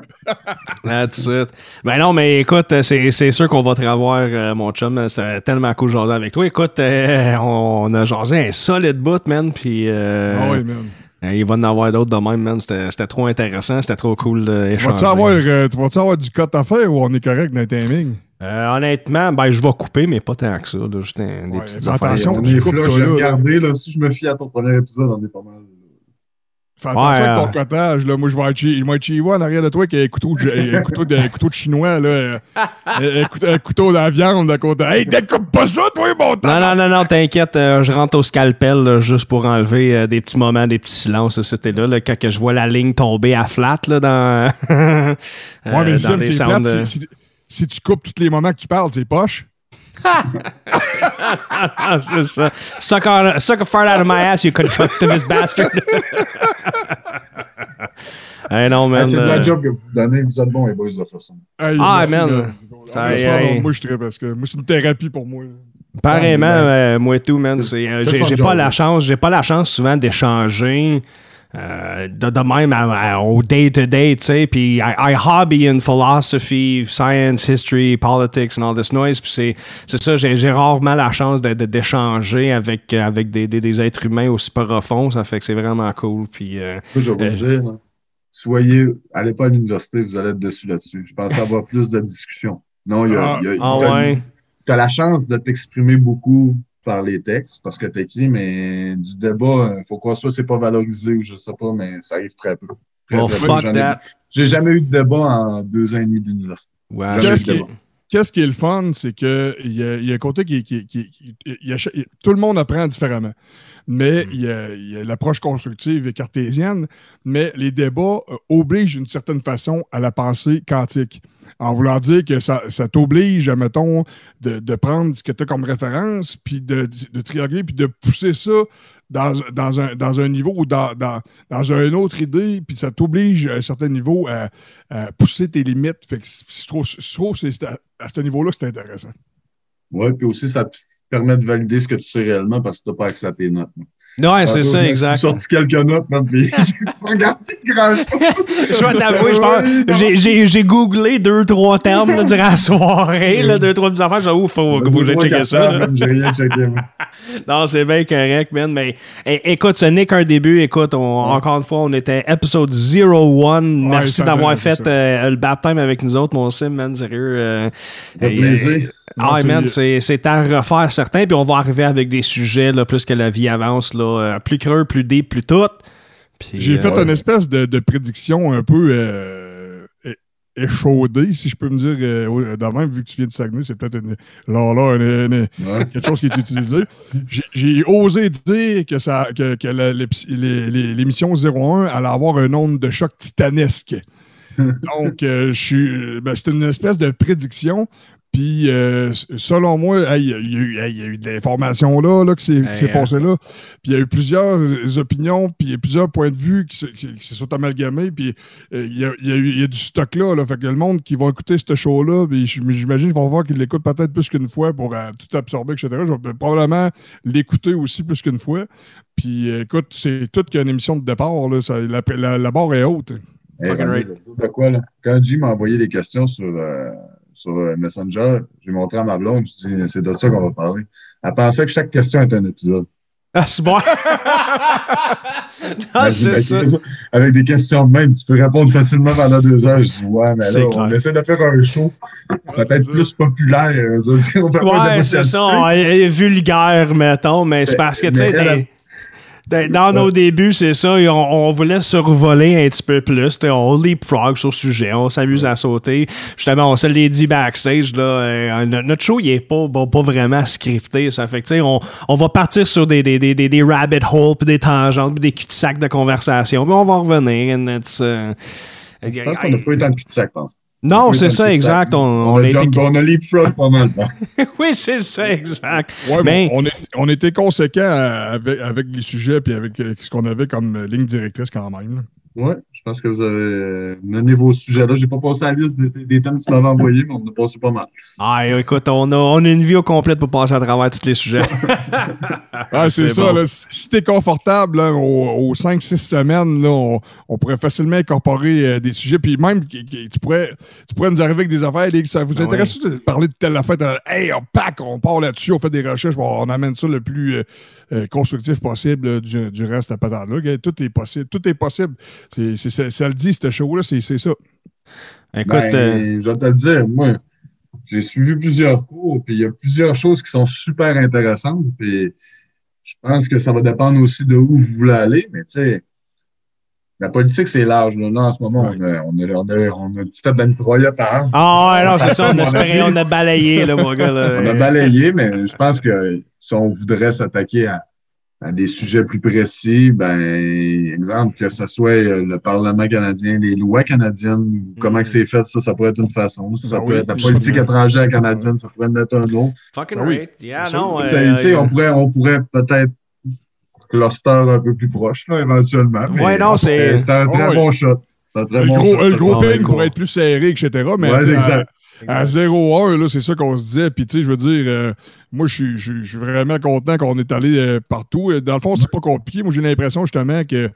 Speaker 1: That's it. Ben non, mais écoute, euh, c'est, c'est sûr qu'on va te revoir, euh, mon chum. C'est tellement cool de jaser avec toi. Écoute, euh, on a jasé un solide bout, man. Puis euh,
Speaker 2: Ah oui, man.
Speaker 1: Euh, il va en avoir d'autres de même, man. C'était, c'était trop intéressant. C'était trop cool d'échanger.
Speaker 2: Vas-tu avoir, euh, tu vas-tu avoir du cut à faire ou on est correct dans le timing?
Speaker 1: Euh, honnêtement, ben je vais couper, mais pas tant que ça. là, juste un- des
Speaker 2: Ouais,
Speaker 1: petites affaires.
Speaker 2: attention.
Speaker 3: on
Speaker 2: tu coupes
Speaker 3: là,
Speaker 2: là, là.
Speaker 3: regardé, là, si je me fie à ton premier épisode, on est pas mal.
Speaker 2: Fais attention
Speaker 1: Ouais,
Speaker 2: avec ton
Speaker 1: euh.
Speaker 2: cottage. Là. Moi, je vais être chez, moi, chez en arrière de toi qui a un couteau de, un couteau de, un couteau de chinois. Là, euh, un, couteau, un couteau de la viande à côté. Hey, découpe pas ça, toi, mon
Speaker 1: Non,
Speaker 2: temps!
Speaker 1: non, non, non, t'inquiète, euh, je rentre au scalpel là, juste pour enlever euh, des petits moments, des petits silences. C'était là, là, quand que je vois la ligne tomber à flat là, dans, euh,
Speaker 2: Ouais, mais
Speaker 1: dans les sounds,
Speaker 2: plate.
Speaker 1: euh.
Speaker 2: Si- si tu coupes tous les moments que tu parles, c'est poche.
Speaker 1: Ah, c'est ça. Suck, on, suck a fart out of my ass, you constructivist bastard. hey, non, man.
Speaker 3: Ah, c'est de la
Speaker 1: euh,
Speaker 3: job que vous donnez. Vous êtes bons, les boys, de toute façon.
Speaker 2: Hey,
Speaker 1: Ah,
Speaker 2: merci,
Speaker 1: man. Ça-
Speaker 2: Ah, soir, non, Moi, je suis parce que moi, c'est une thérapie pour moi. là.
Speaker 1: Pareillement, euh, moi et tout, man. euh, j'ai, pas la chance, j'ai pas la chance souvent d'échanger euh, de, de même à- à- au day-to-day, tu sais. Puis I, I hobby in philosophy, science, history, politics and all this noise. Puis c'est, ça, j'ai, rarement la chance d'échanger avec, euh, avec des, des, des êtres humains aussi profonds. Ça fait que c'est vraiment cool. Puis euh,
Speaker 3: je
Speaker 1: Euh,
Speaker 3: dire, soyez, allez pas à l'université, vous allez être dessus là-dessus. Je pense avoir plus de discussions. Non, il y a,
Speaker 2: Ah,
Speaker 3: y a-
Speaker 1: ah ouais.
Speaker 3: t'as la chance de t'exprimer beaucoup par les textes parce que t'écris, mais du débat, il faut croire soit c'est pas valorisé ou je sais pas, mais ça arrive très peu. J'ai jamais eu de débat en deux ans et demi d'université.
Speaker 2: Qu'est-ce qui,
Speaker 3: débat.
Speaker 2: qu'est-ce qui est le fun, c'est que il y a, il y a un côté qui, qui, qui- qui- il y a cha- tout le monde apprend différemment. Mais
Speaker 1: Mm.
Speaker 2: il y a, l'approche constructive et cartésienne, mais les débats euh, obligent d'une certaine façon à la pensée quantique. En voulant dire que ça, ça t'oblige, mettons, de, de prendre ce que tu as comme référence, puis de, de triangler, puis de pousser ça dans, dans, un, dans un niveau ou dans, dans, dans une autre idée, puis ça t'oblige à un certain niveau à, à pousser tes limites. Fait que je trouve, je trouve que c'est à, à ce niveau-là que c'est intéressant.
Speaker 3: Ouais, puis aussi, ça permet de valider ce que tu sais réellement parce que tu n'as pas accès à tes notes.
Speaker 1: Ouais, c'est ça, exact.
Speaker 3: suis sorti quelques notes, man, puis j'ai pas regardé grand-chose.
Speaker 1: je vais t'avouer,
Speaker 3: non.
Speaker 1: j'ai, j'ai, j'ai googlé deux, trois termes là, durant la soirée, là, deux, trois petites affaires. J'ai ouf, faut, que j'ai checké ça.
Speaker 3: J'ai rien checké.
Speaker 1: Non, c'est bien correct, man. Mais écoute, ce n'est qu'un début. Écoute, encore une fois, on était episode 01. Merci d'avoir fait euh, le baptême avec nous autres, mon sim, man. Sérieux. euh,
Speaker 3: plaisir.
Speaker 1: Ah, man, c'est, c'est à refaire certains. Puis on va arriver avec des sujets, là, plus que la vie avance, là, euh, plus creux, plus deep, plus tout.
Speaker 2: J'ai
Speaker 1: euh,
Speaker 2: fait une espèce de, de prédiction un peu euh, échaudée, si je peux me dire, euh, même, vu que tu viens de Saguenay, c'est peut-être une, là, là, une- une-
Speaker 3: Ouais.
Speaker 2: quelque chose qui est utilisé. J'ai- osé dire que, ça, que, que l'émission 01 allait avoir un nombre de choc titanesque. Donc, euh, je suis. ben, c'est une espèce de prédiction. Puis, euh, selon moi, hey, il y, a eu- hey, il y a eu de l'information là, là, qui s'est
Speaker 1: Hey,
Speaker 2: passé là. Puis, il y a eu plusieurs opinions, puis il y a plusieurs points de vue qui se, qui- qui se sont amalgamés. Puis, euh, il y, y y a du stock là, là. Fait que le monde qui va écouter ce show-là, j'imagine qu'ils vont voir qu'ils l'écoutent peut-être plus qu'une fois pour euh, tout absorber, etc. Je vais probablement l'écouter aussi plus qu'une fois. Puis, euh, écoute, c'est tout qu'une émission de départ. Là, Ça- la, la- la barre est haute.
Speaker 3: Hey,
Speaker 1: right.
Speaker 3: dire de quoi, là? Quand Jim m'a envoyé des questions sur, euh, sur euh, Messenger, j'ai montré à ma blonde, je dis, c'est de ça qu'on va parler. Elle pensait que chaque question était un épisode.
Speaker 1: Ah, c'est bon. C'est ça.
Speaker 3: Avec des questions de même, tu peux répondre facilement pendant deux heures. Je dis, ouais, mais là, on essaie de faire un show peut-être
Speaker 2: ça.
Speaker 3: plus populaire. Je veux dire, on peut pas
Speaker 1: Ouais, c'est ça. on est vulgaire, mettons, mais c'est parce que, tu sais,
Speaker 3: mais elle,
Speaker 1: des- des- dans nos débuts, c'est ça, on, on voulait survoler un petit peu plus. On leapfrog sur le sujet, on s'amuse à sauter. Justement, on se l'est dit backstage, là, euh, no- notre show, il est pas, pas, pas vraiment scripté. Ça fait que, tu sais, on, on va partir sur des, des, des, des, rabbit holes, puis des tangentes, puis des cul-de-sac de conversation, puis on va revenir. and it's, uh,
Speaker 3: Je pense qu'on n'a pas eu tant de cul-de-sac, je pense.
Speaker 1: Non,
Speaker 3: Oui,
Speaker 1: c'est ça, exact. On,
Speaker 3: On,
Speaker 1: on
Speaker 3: a
Speaker 1: a été-
Speaker 3: jump, on a leapfrog pas mal.
Speaker 1: oui, c'est ça, exact.
Speaker 2: Ouais,
Speaker 1: Mais-
Speaker 2: on, est, on était conséquent avec, avec les sujets puis avec euh, ce qu'on avait comme euh, ligne directrice quand même. là.
Speaker 3: Pense que vous avez euh, mené vos sujets là. J'ai pas passé la liste des, des thèmes que tu m'avais envoyés, mais on a passé pas mal.
Speaker 1: Ah, écoute, on a, on a une vie au complète pour passer à travers tous les sujets.
Speaker 2: Ah, c'est ça.
Speaker 1: bon.
Speaker 2: là, si t'es confortable, là, aux, 5-6 semaines, là, on, on pourrait facilement incorporer euh, des sujets. Puis même, qui- qui- tu, pourrais, tu pourrais nous arriver avec des affaires. les- ça vous
Speaker 1: Ah
Speaker 2: intéresse de parler de telle affaire? Hey, on pack, on part là-dessus, on fait des recherches, bon, on amène ça le plus euh, constructif possible du, durant cette patente-là. Tout est possible. Tout est possible. C'est- ça, ça le dit, ce show-là, c'est, c'est ça.
Speaker 1: Écoute,
Speaker 3: Ben,
Speaker 1: euh,
Speaker 3: je vais te le dire, moi, j'ai suivi plusieurs cours, puis il y a plusieurs choses qui sont super intéressantes, puis je pense que ça va dépendre aussi de où vous voulez aller, mais tu sais, la politique, c'est large. Là, Là, en ce moment,
Speaker 2: Ouais.
Speaker 3: on, a, on, a, on, a, on a un petit peu de mitraillette à armes.
Speaker 4: Ah ouais, non, c'est ça, on
Speaker 3: On
Speaker 4: a
Speaker 3: a
Speaker 4: espéré,
Speaker 3: pris-
Speaker 4: on a balayé, là, mon gars. Là.
Speaker 3: On a balayé, mais je pense que si on voudrait s'attaquer à, à des sujets plus précis, ben, exemple, que ce soit euh, le Parlement canadien, les lois canadiennes, ou comment que c'est fait, ça, ça pourrait être une façon. Ça, ça
Speaker 2: Ben
Speaker 3: pourrait
Speaker 2: oui,
Speaker 3: être la
Speaker 2: oui,
Speaker 3: politique étrangère canadienne, ça pourrait être un autre.
Speaker 4: Fucking
Speaker 2: Ah oui,
Speaker 4: right. Yeah, non.
Speaker 3: Tu sais,
Speaker 4: euh,
Speaker 3: sais, on pourrait, on pourrait peut-être cluster un peu plus proche, là, éventuellement. mais
Speaker 4: Ouais, non, c'est-
Speaker 3: C'est un très
Speaker 2: Ouais.
Speaker 3: bon shot. C'est un très
Speaker 2: Le
Speaker 3: bon
Speaker 2: gros,
Speaker 3: shot.
Speaker 2: le
Speaker 3: ça.
Speaker 2: gros
Speaker 4: Ah,
Speaker 2: ping pourrait être plus serré, etc. Mais
Speaker 3: Ouais, exact.
Speaker 2: À 0-1, là, c'est ça qu'on se disait. Puis, tu sais, je veux dire, euh, moi, je suis- vraiment content qu'on est allé euh, partout. Dans le fond, c'est pas compliqué. Moi, j'ai l'impression, justement, que,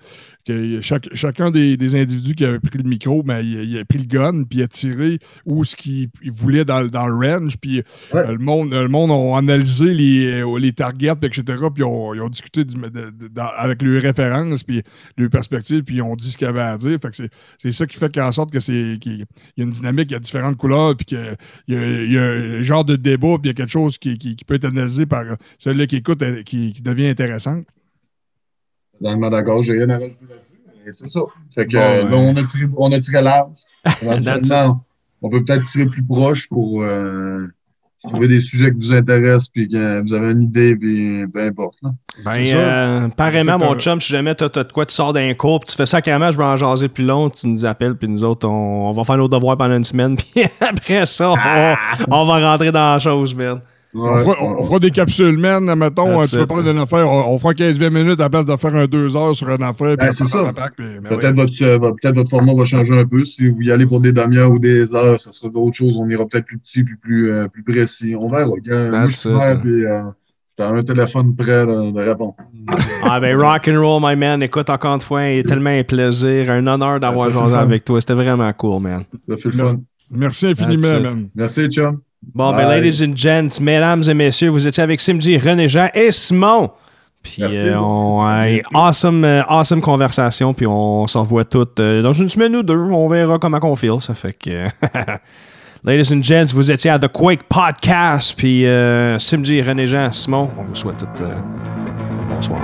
Speaker 2: que chaque- chacun des, des individus qui avait pris le micro, ben, il, il a pris le gun, puis il a tiré où ce qu'il il voulait dans, dans le range. Puis,
Speaker 3: Ouais.
Speaker 2: euh, le monde, le monde a analysé les, euh, les targets, etc. Puis, on- ils ont discuté du- de- de- dans- avec leurs références, puis leurs perspectives, puis ils ont dit ce qu'il y avait à dire. Fait que c'est- c'est ça qui fait qu'en sorte que c'est qu'il y a une dynamique, il y a différentes couleurs, puis qu'il y, y a un genre de débat, puis il y a quelque chose qui, qui- qui peut être analysé par celui qui écoute, euh, qui, qui devient intéressant.
Speaker 3: Totalement d'accord, j'ai rien à rajouter là-dessus. C'est ça. Fait que
Speaker 2: Bon,
Speaker 3: euh,
Speaker 2: ben.
Speaker 3: là, on a tiré, on a tiré large. On peut peut-être tirer plus proche pour euh, trouver des sujets qui vous intéressent, puis que vous avez une idée, puis peu importe. là.
Speaker 4: Ben, euh, pareillement,
Speaker 2: C'est
Speaker 4: mon chum, si jamais t'as t'as de quoi, tu sors d'un cours, puis tu fais ça carrément, je vais en jaser plus long, tu nous appelles, puis nous autres, on, on va faire nos devoirs pendant une semaine, puis après ça, on, on va rentrer dans la chose,
Speaker 2: On, fera, on- on fera des capsules, man, mettons.
Speaker 4: That's
Speaker 2: tu veux
Speaker 4: it.
Speaker 2: parler d'une affaire, on, on fera 15-20 minutes à la place de faire un 2 heures sur une affaire.
Speaker 3: Ben, c'est ça.
Speaker 2: ben
Speaker 3: Peut-être
Speaker 2: oui.
Speaker 3: votre, euh, peut-être votre format va changer un peu. Si vous y allez pour des demi-heures ou des heures, ça sera d'autres choses. On ira peut-être plus petit, puis plus, euh, plus précis. On verra. Moi, je suis
Speaker 4: That's it.
Speaker 3: prêt, puis euh, j'ai un téléphone prêt de, de répondre.
Speaker 4: Ah ben rock and roll, my man. Écoute, encore une fois, il est tellement un plaisir, un honneur d'avoir
Speaker 3: fun.
Speaker 4: avec toi. C'était vraiment cool, man.
Speaker 3: Ça fait le fun.
Speaker 2: Merci infiniment, man.
Speaker 3: Merci, chum.
Speaker 4: Bon, ben, ladies and gents, mesdames et messieurs, vous étiez avec Simji, René Jean et Simon. Puis,
Speaker 3: Merci.
Speaker 4: euh, on, ouais, awesome, euh, awesome conversation. Puis, on se revoit toutes euh, dans une semaine ou deux. On verra comment qu'on feel. Ça fait que. ladies and gents, vous étiez à The Quake Podcast. Puis, euh, Simji, René Jean, Simon, on vous souhaite toutes. euh, bonsoir.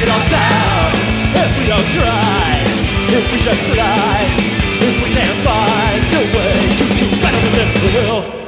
Speaker 5: take it all down. If we don't try If we just fly If we can't find a way to do better than this we will.